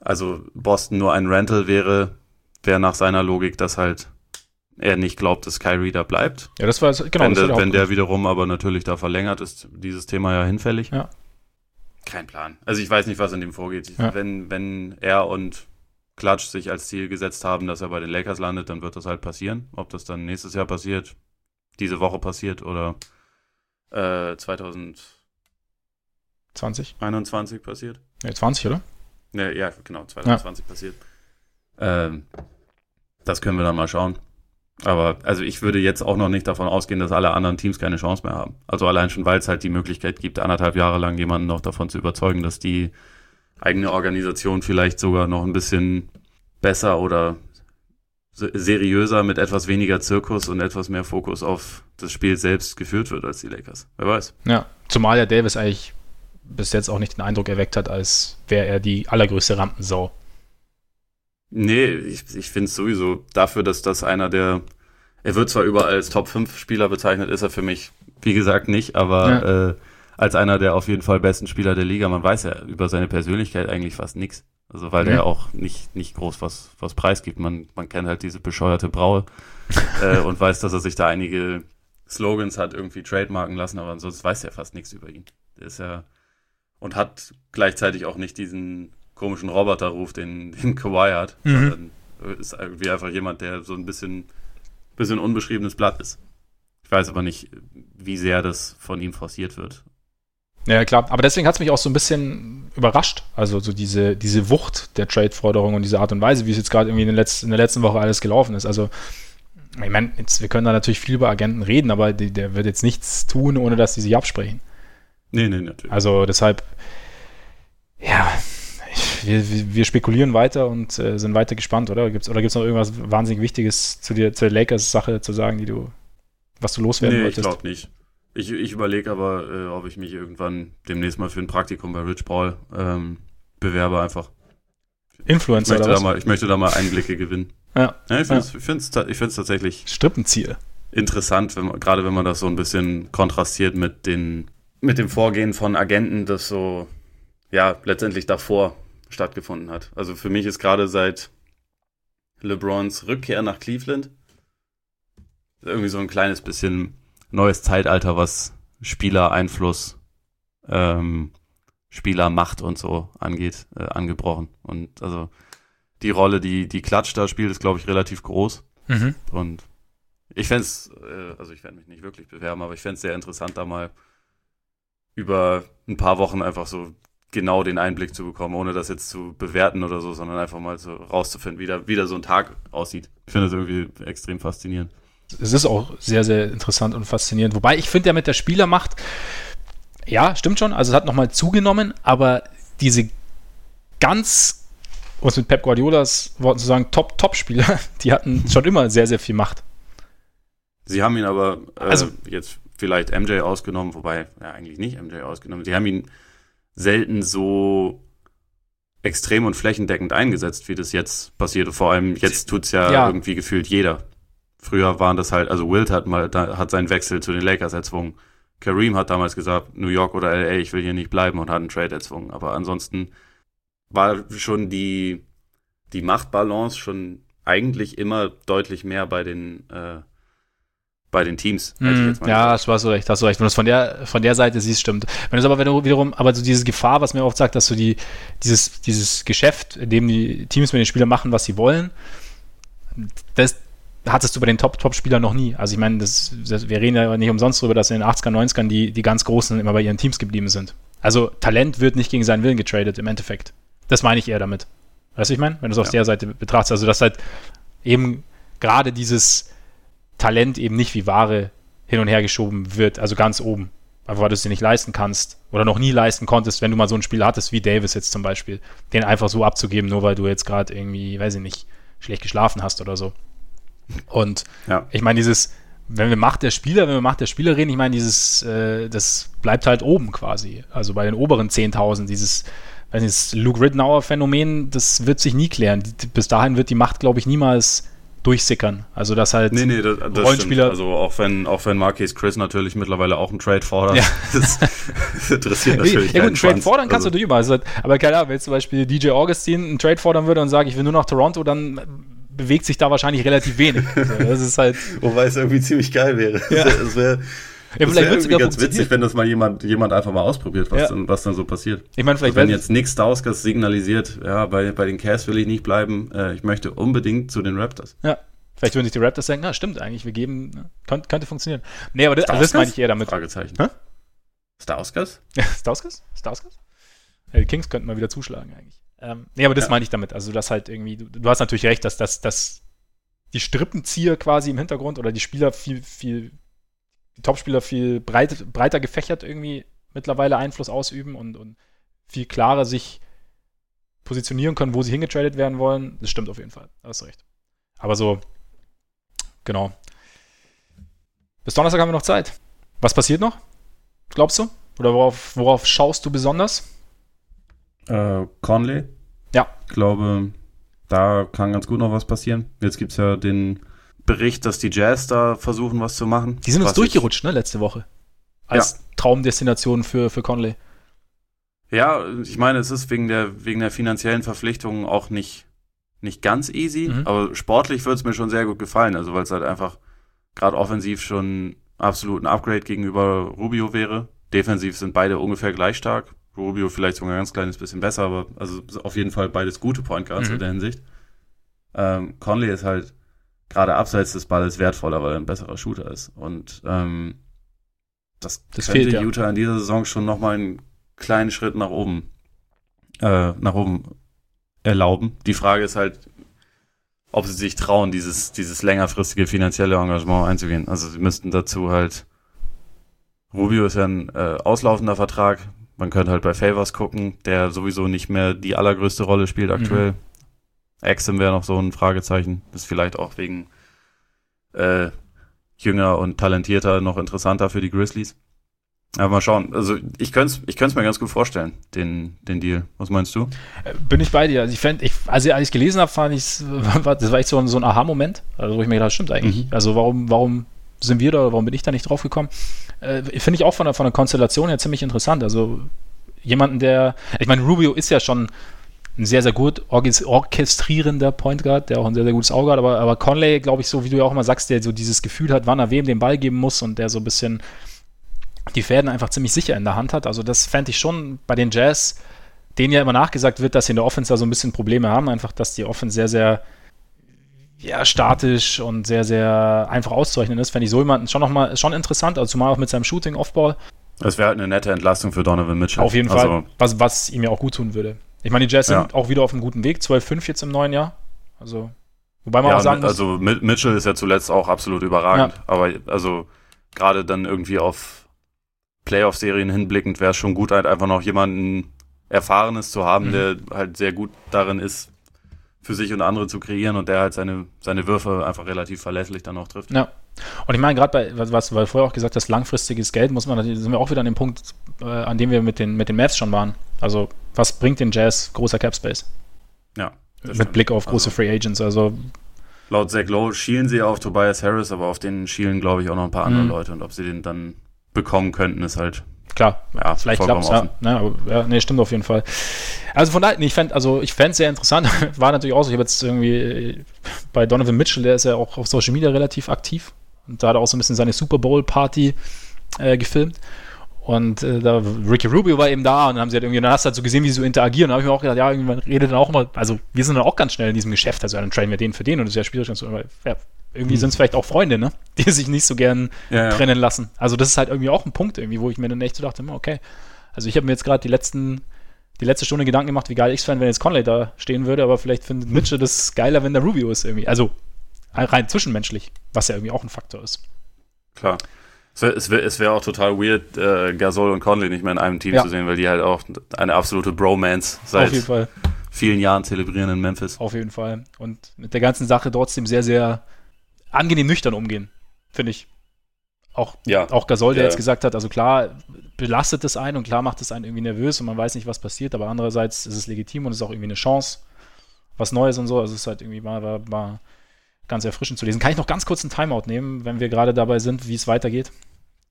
also Boston nur ein Rental wäre, wäre nach seiner Logik, dass halt er nicht glaubt, dass Kyrie da bleibt. Ja, das war genau. Wenn, der, wenn der wiederum aber natürlich da verlängert, ist dieses Thema ja hinfällig. Ja. Kein Plan. Also ich weiß nicht, was in dem vorgeht. Ja. Wenn, wenn er und Klatsch sich als Ziel gesetzt haben, dass er bei den Lakers landet, dann wird das halt passieren. Ob das dann nächstes Jahr passiert, diese Woche passiert oder äh, 2020 21 passiert. Ja, 20, oder? Ja, ja genau, 2020 ja. passiert. Ähm, das können wir dann mal schauen. Aber also ich würde jetzt auch noch nicht davon ausgehen, dass alle anderen Teams keine Chance mehr haben. Also allein schon, weil es halt die Möglichkeit gibt, anderthalb Jahre lang jemanden noch davon zu überzeugen, dass die eigene Organisation vielleicht sogar noch ein bisschen besser oder seriöser mit etwas weniger Zirkus und etwas mehr Fokus auf das Spiel selbst geführt wird als die Lakers. Wer weiß. Ja, zumal ja Davis eigentlich bis jetzt auch nicht den Eindruck erweckt hat, als wäre er die allergrößte Rampensau. Nee, ich, ich finde es sowieso dafür, dass das einer der, er wird zwar überall als Top 5 Spieler bezeichnet, ist er für mich, wie gesagt, nicht, aber ja. äh, als einer der auf jeden Fall besten Spieler der Liga, man weiß ja über seine Persönlichkeit eigentlich fast nichts. Also weil mhm. der auch nicht, nicht groß was, was preisgibt. Man, man kennt halt diese bescheuerte Braue äh, und weiß, dass er sich da einige Slogans hat irgendwie trademarken lassen, aber ansonsten weiß er fast nichts über ihn. Der ist ja und hat gleichzeitig auch nicht diesen komischen Roboterruf, den, den Kawhi hat, mhm. sondern ist irgendwie einfach jemand, der so ein bisschen, bisschen unbeschriebenes Blatt ist. Ich weiß aber nicht, wie sehr das von ihm forciert wird. Ja, klar. Aber deswegen hat es mich auch so ein bisschen überrascht. Also so diese, diese Wucht der Trade-Forderung und diese Art und Weise, wie es jetzt gerade irgendwie in, letzten, in der letzten Woche alles gelaufen ist. Also, ich meine, wir können da natürlich viel über Agenten reden, aber die, der wird jetzt nichts tun, ohne dass die sich absprechen. Nee, nee, natürlich. Also deshalb, ja, wir, wir spekulieren weiter und äh, sind weiter gespannt, oder? Gibt's, oder gibt es noch irgendwas wahnsinnig Wichtiges zu dir, zur Lakers-Sache zu sagen, die du, was du loswerden nee, wolltest? ich glaube nicht. Ich, ich überlege aber, äh, ob ich mich irgendwann demnächst mal für ein Praktikum bei Rich Paul ähm, bewerbe einfach. Influencer ich möchte, oder was? Da mal, ich möchte da mal Einblicke gewinnen. Ja. ja ich finde es ja. ich find's tatsächlich Strippenziel. interessant, wenn gerade wenn man das so ein bisschen kontrastiert mit, den, mit dem Vorgehen von Agenten, das so ja letztendlich davor stattgefunden hat. Also für mich ist gerade seit LeBrons Rückkehr nach Cleveland irgendwie so ein kleines bisschen neues Zeitalter, was Spielereinfluss, ähm, Spielermacht und so angeht, äh, angebrochen. Und also die Rolle, die die Klatsch da spielt, ist, glaube ich, relativ groß. Mhm. Und ich fände es, äh, also ich werde mich nicht wirklich bewerben, aber ich fände es sehr interessant, da mal über ein paar Wochen einfach so genau den Einblick zu bekommen, ohne das jetzt zu bewerten oder so, sondern einfach mal so rauszufinden, wie da, wie da so ein Tag aussieht. Ich finde das irgendwie extrem faszinierend es ist auch sehr, sehr interessant und faszinierend. Wobei ich finde ja mit der Spielermacht, ja, stimmt schon, also es hat nochmal zugenommen, aber diese ganz, um es mit Pep Guardiolas Worten zu sagen, Top-Top-Spieler, die hatten schon immer sehr, sehr viel Macht. Sie haben ihn aber äh, also, jetzt vielleicht MJ ausgenommen, wobei, ja, eigentlich nicht MJ ausgenommen. Sie haben ihn selten so extrem und flächendeckend eingesetzt, wie das jetzt passiert. Vor allem jetzt tut es ja, ja, irgendwie gefühlt jeder. Früher waren das halt, also Wilt hat mal, hat seinen Wechsel zu den Lakers erzwungen. Kareem hat damals gesagt, New York oder LA, ich will hier nicht bleiben und hat einen Trade erzwungen. Aber ansonsten war schon die, die Machtbalance schon eigentlich immer deutlich mehr bei den, äh, bei den Teams. Mm, ja, das war so recht, hast du recht. Wenn du es von der, von der Seite siehst, stimmt. Wenn es aber wenn du wiederum, aber so diese Gefahr, was mir oft sagt, dass du die, dieses, dieses Geschäft, in dem die Teams mit den Spielern machen, was sie wollen, das, hattest du bei den Top-Top-Spielern noch nie. Also ich meine, das, das, wir reden ja nicht umsonst darüber, dass in den 80er, 90ern die, die ganz Großen immer bei ihren Teams geblieben sind. Also Talent wird nicht gegen seinen Willen getradet im Endeffekt. Das meine ich eher damit. Weißt du, ich meine? Wenn du es ja. auf der Seite betrachtest. Also dass halt eben gerade dieses Talent eben nicht wie Ware hin und her geschoben wird, also ganz oben. Einfach weil du es dir nicht leisten kannst oder noch nie leisten konntest, wenn du mal so einen Spieler hattest wie Davis jetzt zum Beispiel, den einfach so abzugeben, nur weil du jetzt gerade irgendwie, weiß ich nicht, schlecht geschlafen hast oder so. Und ja. ich meine, dieses, wenn wir Macht der Spieler, wenn wir Macht der Spieler reden, ich meine, dieses, äh, das bleibt halt oben quasi. Also bei den oberen 10.000, dieses, weiß nicht, Luke Ridnour Phänomen, das wird sich nie klären. Bis dahin wird die Macht, glaube ich, niemals durchsickern. Also dass halt nee, nee, das, das Rollenspieler. Stimmt. Also auch wenn auch wenn Marquis Chris natürlich mittlerweile auch einen Trade fordert, ja. das, das interessiert natürlich Ja gut, einen Trade fordern kannst also. du überall. Aber keine Ahnung, wenn jetzt zum Beispiel DJ Augustin einen Trade fordern würde und sagt, ich will nur nach Toronto, dann bewegt sich da wahrscheinlich relativ wenig. Also das ist halt. Wobei es irgendwie ziemlich geil wäre. Ja. Es wäre ja, das wäre irgendwie ganz witzig, wenn das mal jemand, jemand einfach mal ausprobiert, was, ja. dann, was dann so passiert. Ich meine, vielleicht wenn jetzt Nick Stauskas signalisiert, ja, bei, bei den Cavs will ich nicht bleiben, äh, ich möchte unbedingt zu den Raptors. Ja. Vielleicht würden sich die Raptors denken, na, stimmt eigentlich, wir geben, ne, könnte, könnte funktionieren. Nee, aber das, also das meine ich eher damit. Fragezeichen. Hä? Stauskas? Ja, Stauskas? Stauskas? Ja, die Kings könnten mal wieder zuschlagen eigentlich. Ähm, nee, aber das ja. meine ich damit. Also, das halt irgendwie, du, du hast natürlich recht, dass, dass, dass die Strippenzieher quasi im Hintergrund oder die Spieler viel, viel die Topspieler viel breit, breiter gefächert irgendwie mittlerweile Einfluss ausüben und, und viel klarer sich positionieren können, wo sie hingetradet werden wollen. Das stimmt auf jeden Fall. Da hast du recht. Aber so, genau. Bis Donnerstag haben wir noch Zeit. Was passiert noch? Glaubst du? Oder worauf, worauf schaust du besonders? Äh, Conley. Ja. Ich glaube, da kann ganz gut noch was passieren. Jetzt gibt es ja den Bericht, dass die Jazz da versuchen, was zu machen. Die sind uns durchgerutscht, ne, letzte Woche. Als ja. Traumdestination für, für Conley. Ja, ich meine, es ist wegen der, wegen der finanziellen Verpflichtungen auch nicht, nicht ganz easy, mhm. aber sportlich würde es mir schon sehr gut gefallen, also weil es halt einfach gerade offensiv schon absolut ein Upgrade gegenüber Rubio wäre. Defensiv sind beide ungefähr gleich stark. Rubio vielleicht sogar ein ganz kleines bisschen besser, aber also auf jeden Fall beides gute Point Guards mhm. in der Hinsicht. Ähm, Conley ist halt gerade abseits des Balles wertvoller, weil er ein besserer Shooter ist. Und ähm, das, das könnte fehlt, ja. Utah in dieser Saison schon nochmal einen kleinen Schritt nach oben, äh, nach oben erlauben. Die Frage ist halt, ob sie sich trauen, dieses, dieses längerfristige finanzielle Engagement einzugehen. Also sie müssten dazu halt, Rubio ist ja ein äh, auslaufender Vertrag. Man könnte halt bei Favors gucken, der sowieso nicht mehr die allergrößte Rolle spielt aktuell. Mhm. Exim wäre noch so ein Fragezeichen. ist vielleicht auch wegen äh, jünger und talentierter noch interessanter für die Grizzlies. Aber mal schauen. Also ich könnte es ich mir ganz gut vorstellen, den, den Deal. Was meinst du? Äh, bin ich bei dir. Also ich fänd, ich, als ich es gelesen habe, fand ich das war echt so ein, so ein Aha-Moment, also wo ich mir gedacht, stimmt eigentlich. Mhm. Also warum, warum sind wir da oder warum bin ich da nicht drauf gekommen? Äh, Finde ich auch von der, von der Konstellation her ziemlich interessant. Also jemanden, der, ich meine, Rubio ist ja schon ein sehr, sehr gut orchestrierender Point Guard, der auch ein sehr, sehr gutes Auge hat. Aber, aber Conley, glaube ich, so wie du ja auch immer sagst, der so dieses Gefühl hat, wann er wem den Ball geben muss und der so ein bisschen die Fäden einfach ziemlich sicher in der Hand hat. Also das fände ich schon bei den Jazz, denen ja immer nachgesagt wird, dass sie in der Offense da so ein bisschen Probleme haben. Einfach, dass die Offense sehr, sehr ja, statisch und sehr, sehr einfach auszurechnen ist. Fände ich so jemanden schon nochmal schon interessant, also zumal auch mit seinem Shooting Offball. Das wäre halt eine nette Entlastung für Donovan Mitchell. Auf jeden also, Fall, was, was ihm ja auch gut tun würde. Ich meine, die Jazz ja. sind auch wieder auf einem guten Weg. 12-5 jetzt im neuen Jahr. Also, wobei man ja, auch sagen muss. Also, Mitchell ist ja zuletzt auch absolut überragend. Ja. Aber, also, gerade dann irgendwie auf Playoff-Serien hinblickend wäre es schon gut, halt einfach noch jemanden Erfahrenes zu haben, mhm. der halt sehr gut darin ist, für sich und andere zu kreieren und der halt seine, seine Würfe einfach relativ verlässlich dann auch trifft. Ja. Und ich meine, gerade bei, was, was weil vorher auch gesagt hast, langfristiges Geld, muss man, sind wir auch wieder an dem Punkt, äh, an dem wir mit den, mit den Mavs schon waren. Also, was bringt den Jazz großer Cap Space? Ja. Mit stimmt. Blick auf große also, Free Agents. Also, laut Zach Lowe schielen sie auf Tobias Harris, aber auf den schielen, glaube ich, auch noch ein paar andere mhm. Leute. Und ob sie den dann bekommen könnten, ist halt klar, ja, vielleicht klappt es. Ja, ne, aber, ja, nee, stimmt auf jeden Fall. Also von daher, nee, ich fände also ich sehr interessant. War natürlich auch so, ich habe jetzt irgendwie bei Donovan Mitchell, der ist ja auch auf Social Media relativ aktiv. Und da hat er auch so ein bisschen seine Super Bowl-Party äh, gefilmt. Und äh, da Ricky Rubio war eben da und dann haben sie halt irgendwie, dann hast du halt so gesehen, wie sie so interagieren. Und da habe ich mir auch gedacht, ja, irgendwann redet dann auch immer, also wir sind dann auch ganz schnell in diesem Geschäft, also dann trainen wir den für den und das ist ja schwierig. So, ja, irgendwie mhm. sind es vielleicht auch Freunde, ne? Die sich nicht so gern ja, trennen lassen. Also das ist halt irgendwie auch ein Punkt irgendwie, wo ich mir dann echt so dachte, okay, also ich habe mir jetzt gerade die letzten die letzte Stunde Gedanken gemacht, wie geil ich es fände, wenn jetzt Conley da stehen würde, aber vielleicht findet Mitchell das geiler, wenn der Rubio ist irgendwie. Also rein zwischenmenschlich, was ja irgendwie auch ein Faktor ist. Klar. Es wäre wär auch total weird, äh, Gasol und Conley nicht mehr in einem Team ja. zu sehen, weil die halt auch eine absolute Bromance seit vielen Jahren zelebrieren in Memphis. Auf jeden Fall. Und mit der ganzen Sache trotzdem sehr, sehr angenehm nüchtern umgehen, finde ich. Auch, ja. auch Gasol, der ja. jetzt gesagt hat, also klar belastet es einen und klar macht es einen irgendwie nervös und man weiß nicht, was passiert, aber andererseits ist es legitim und es ist auch irgendwie eine Chance, was Neues und so. Also es ist halt irgendwie mal, war, war ganz erfrischend zu lesen. Kann ich noch ganz kurz einen Timeout nehmen, wenn wir gerade dabei sind, wie es weitergeht?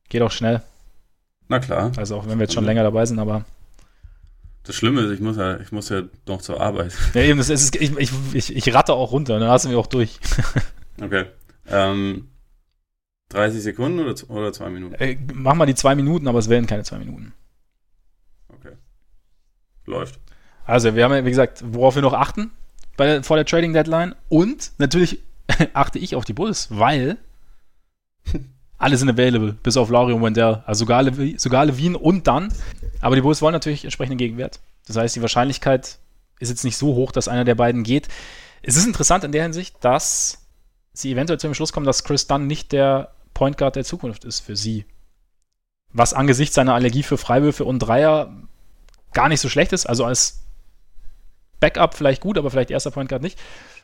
Geht auch schnell. Na klar. Also auch wenn wir jetzt schon länger dabei sind, aber. Das Schlimme ist, ich muss ja, ich muss ja noch zur Arbeit. Ja, eben, das ist, ich, ich, ich, ich ratte auch runter, dann lassen wir auch durch. okay. Ähm, 30 Sekunden oder, oder zwei Minuten? Äh, mach mal die zwei Minuten, aber es werden keine zwei Minuten. Okay. Läuft. Also, wir haben ja, wie gesagt, worauf wir noch achten bei, vor der Trading Deadline. Und natürlich achte ich auf die Bulls, weil alle sind available, bis auf Laurie und Wendell. Also sogar, Le sogar Levine und dann. Aber die Bulls wollen natürlich entsprechenden Gegenwert. Das heißt, die Wahrscheinlichkeit ist jetzt nicht so hoch, dass einer der beiden geht. Es ist interessant in der Hinsicht, dass sie eventuell zu dem Schluss kommen, dass Chris Dunn nicht der Point Guard der Zukunft ist für sie. Was angesichts seiner Allergie für Freiwürfe und Dreier gar nicht so schlecht ist. Also als Backup vielleicht gut, aber vielleicht erster Point Guard nicht.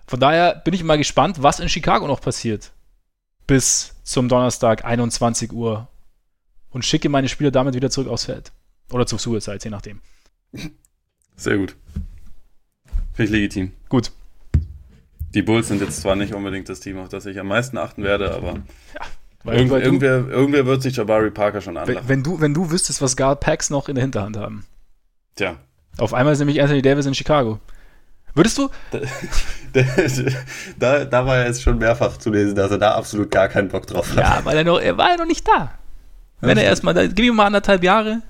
Von daher bin ich mal gespannt, was in Chicago noch passiert. Bis zum Donnerstag 21 Uhr. Und schicke meine Spieler damit wieder zurück aufs Feld. Oder zur Suicide, je nachdem. Sehr gut. Finde ich legitim. Gut. Die Bulls sind jetzt zwar nicht unbedingt das Team, auf das ich am meisten achten werde, aber ja, irgend, irgendwer, irgendwer wird sich Jabari Parker schon anlachen. Wenn, du, wenn du wüsstest, was Guard Packs noch in der Hinterhand haben. Tja. Auf einmal ist nämlich Anthony Davis in Chicago. Würdest du? Da, da, da, war er jetzt schon mehrfach zu lesen, dass er da absolut gar keinen Bock drauf hat. Ja, weil er, noch, er war ja noch nicht da. Wenn ja, er erstmal, gib ihm mal anderthalb Jahre.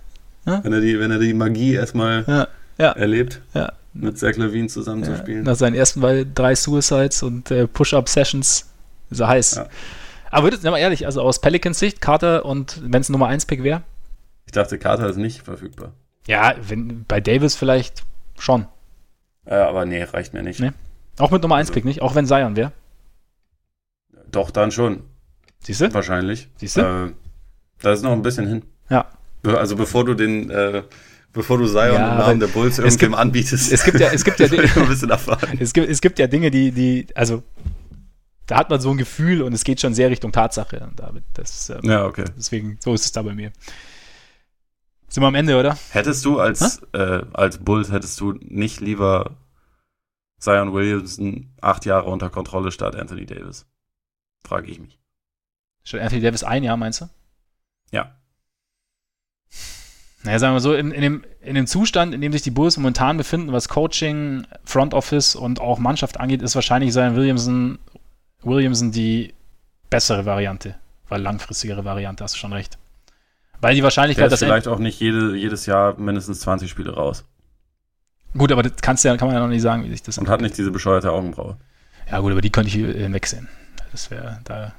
Ja? Wenn, er die, wenn er die Magie erstmal ja. erlebt, ja. Mit Zach Levine zusammen zu spielen. Nach seinen ersten drei Suicides und äh, Push-Up-Sessions ist er heiß. Aber würdest du mal ehrlich, also aus Pelicans Sicht, Carter und wenn es Nummer 1 Pick wäre? Ich dachte, Carter ist nicht verfügbar. Ja, wenn, bei Davis vielleicht schon. Ja, aber nee, reicht mir nicht. Nee. Auch mit Nummer 1 Pick nicht, auch wenn Zion wäre. Doch, dann schon. Siehst du? Wahrscheinlich. Siehst du? Äh, da ist noch ein bisschen hin. Ja. Also bevor du den, äh, bevor du Zion ja, im Namen der Bulls irgendwem gibt, anbietest. Es gibt ja, es gibt ja Dinge, ein bisschen erfahren. Es gibt, es gibt ja Dinge, die, die, also da hat man so ein Gefühl und es geht schon sehr Richtung Tatsache, David. Das, ähm, ja, okay. Deswegen, so ist es da bei mir. Sind wir am Ende, oder? Hättest du als, äh, als Bulls, hättest du nicht lieber Zion Williamson acht Jahre unter Kontrolle statt Anthony Davis? Frage ich mich. Statt Anthony Davis ein Jahr, meinst du? Ja. Naja, sagen wir so, in, in, dem, in dem Zustand, in dem sich die Bulls momentan befinden, was Coaching, Front Office und auch Mannschaft angeht, ist wahrscheinlich Zion Williamson, Williamson die bessere Variante, weil langfristigere Variante, hast du schon recht. Weil die Wahrscheinlichkeit, dass vielleicht auch nicht jede, jedes Jahr mindestens 20 Spiele raus. Gut, aber das kannst ja, kann man ja noch nicht sagen, wie sich das. Und hat nicht diese bescheuerte Augenbraue. Ja, gut, aber die könnte ich hinwegsehen. Das wäre da.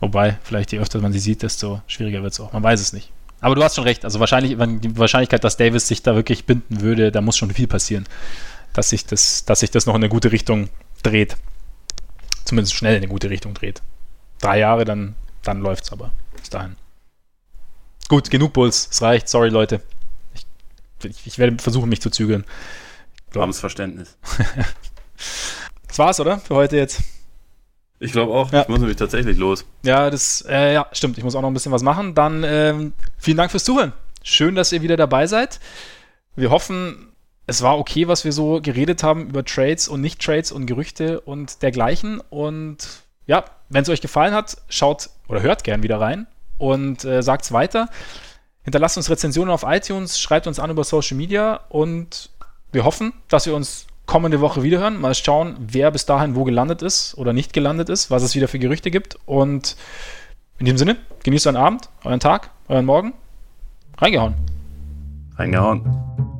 Wobei, vielleicht je öfter man sie sieht, desto schwieriger wird es auch. Man weiß es nicht. Aber du hast schon recht. Also wahrscheinlich, die Wahrscheinlichkeit, dass Davis sich da wirklich binden würde, da muss schon viel passieren, dass sich das, dass sich das noch in eine gute Richtung dreht. Zumindest schnell in eine gute Richtung dreht. Drei Jahre, dann, dann läuft es aber bis dahin. Gut, genug Bulls. Es reicht. Sorry, Leute. Ich, ich, ich werde versuchen, mich zu zügeln. Armes Verständnis. das war's, oder? Für heute jetzt. Ich glaube auch. Ja. Ich muss nämlich tatsächlich los. Ja, das, äh, ja, stimmt. Ich muss auch noch ein bisschen was machen. Dann ähm, vielen Dank fürs Zuhören. Schön, dass ihr wieder dabei seid. Wir hoffen, es war okay, was wir so geredet haben über Trades und Nicht-Trades und Gerüchte und dergleichen. Und ja, wenn es euch gefallen hat, schaut oder hört gern wieder rein und äh, sagt es weiter. Hinterlasst uns Rezensionen auf iTunes, schreibt uns an über Social Media und wir hoffen, dass wir uns kommende Woche wiederhören. Mal schauen, wer bis dahin wo gelandet ist oder nicht gelandet ist, was es wieder für Gerüchte gibt. Und in diesem Sinne, genießt euren Abend, euren Tag, euren Morgen. Reingehauen. Reingehauen.